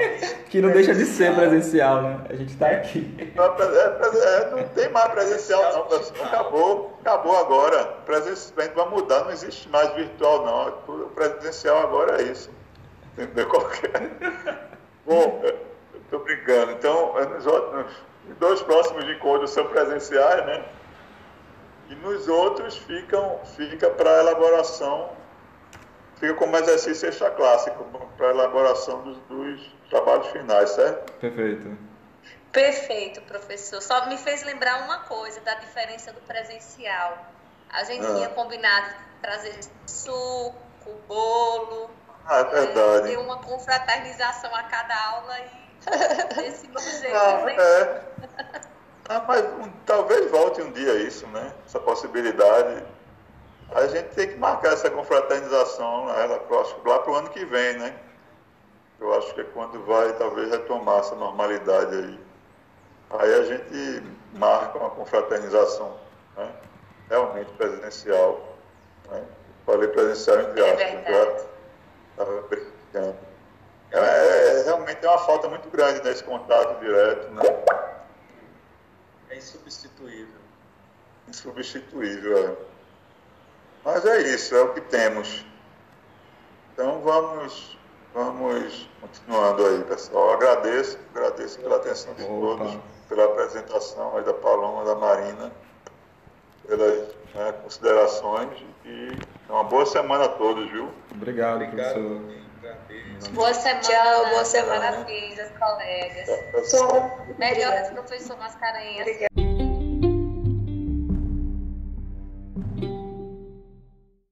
Que não deixa de ser presencial, né? A gente tá aqui. Não, é presen- é, não tem mais presencial, não, pessoal. Acabou, acabou agora. Presen- a gente vai mudar, não existe mais virtual, não. Tudo presencial agora é isso. Entendeu? Qualquer. Bom, eu tô brincando. Então, é nos outros, os dois próximos encontros são presenciais, né? E nos outros ficam, fica para elaboração, fica como exercício extra clássico, para elaboração dos, dos trabalhos finais, certo? Perfeito. Perfeito, professor. Só me fez lembrar uma coisa da diferença do presencial. A gente Ah. tinha combinado trazer suco, bolo, Ah, é verdade. ter uma confraternização a cada aula e desse novo jeito, é. Ah, mas um- talvez volte um dia isso, né? Essa possibilidade. A gente tem que marcar essa confraternização? Ela, lá para o ano que vem, né? Eu acho que é quando vai talvez retomar essa normalidade aí. Aí a gente marca uma confraternização, né? Realmente presencial. Né? Falei presencial entre É aspas, verdade. já estava brincando. É, é, realmente é uma falta muito grande nesse contato direto, né? É insubstituível. insubstituível. É. Mas é isso, é o que temos. Então vamos, vamos continuando aí, pessoal. Agradeço, agradeço pela atenção de Opa. todos, pela apresentação aí da Paloma, da Marina, pelas né, considerações e uma boa semana a todos, viu? Obrigado, Obrigado. professor. Boa semana. Tchau, boa semana. Parabéns aos colegas. Melhoras, professor Mascarenhas. Obrigada.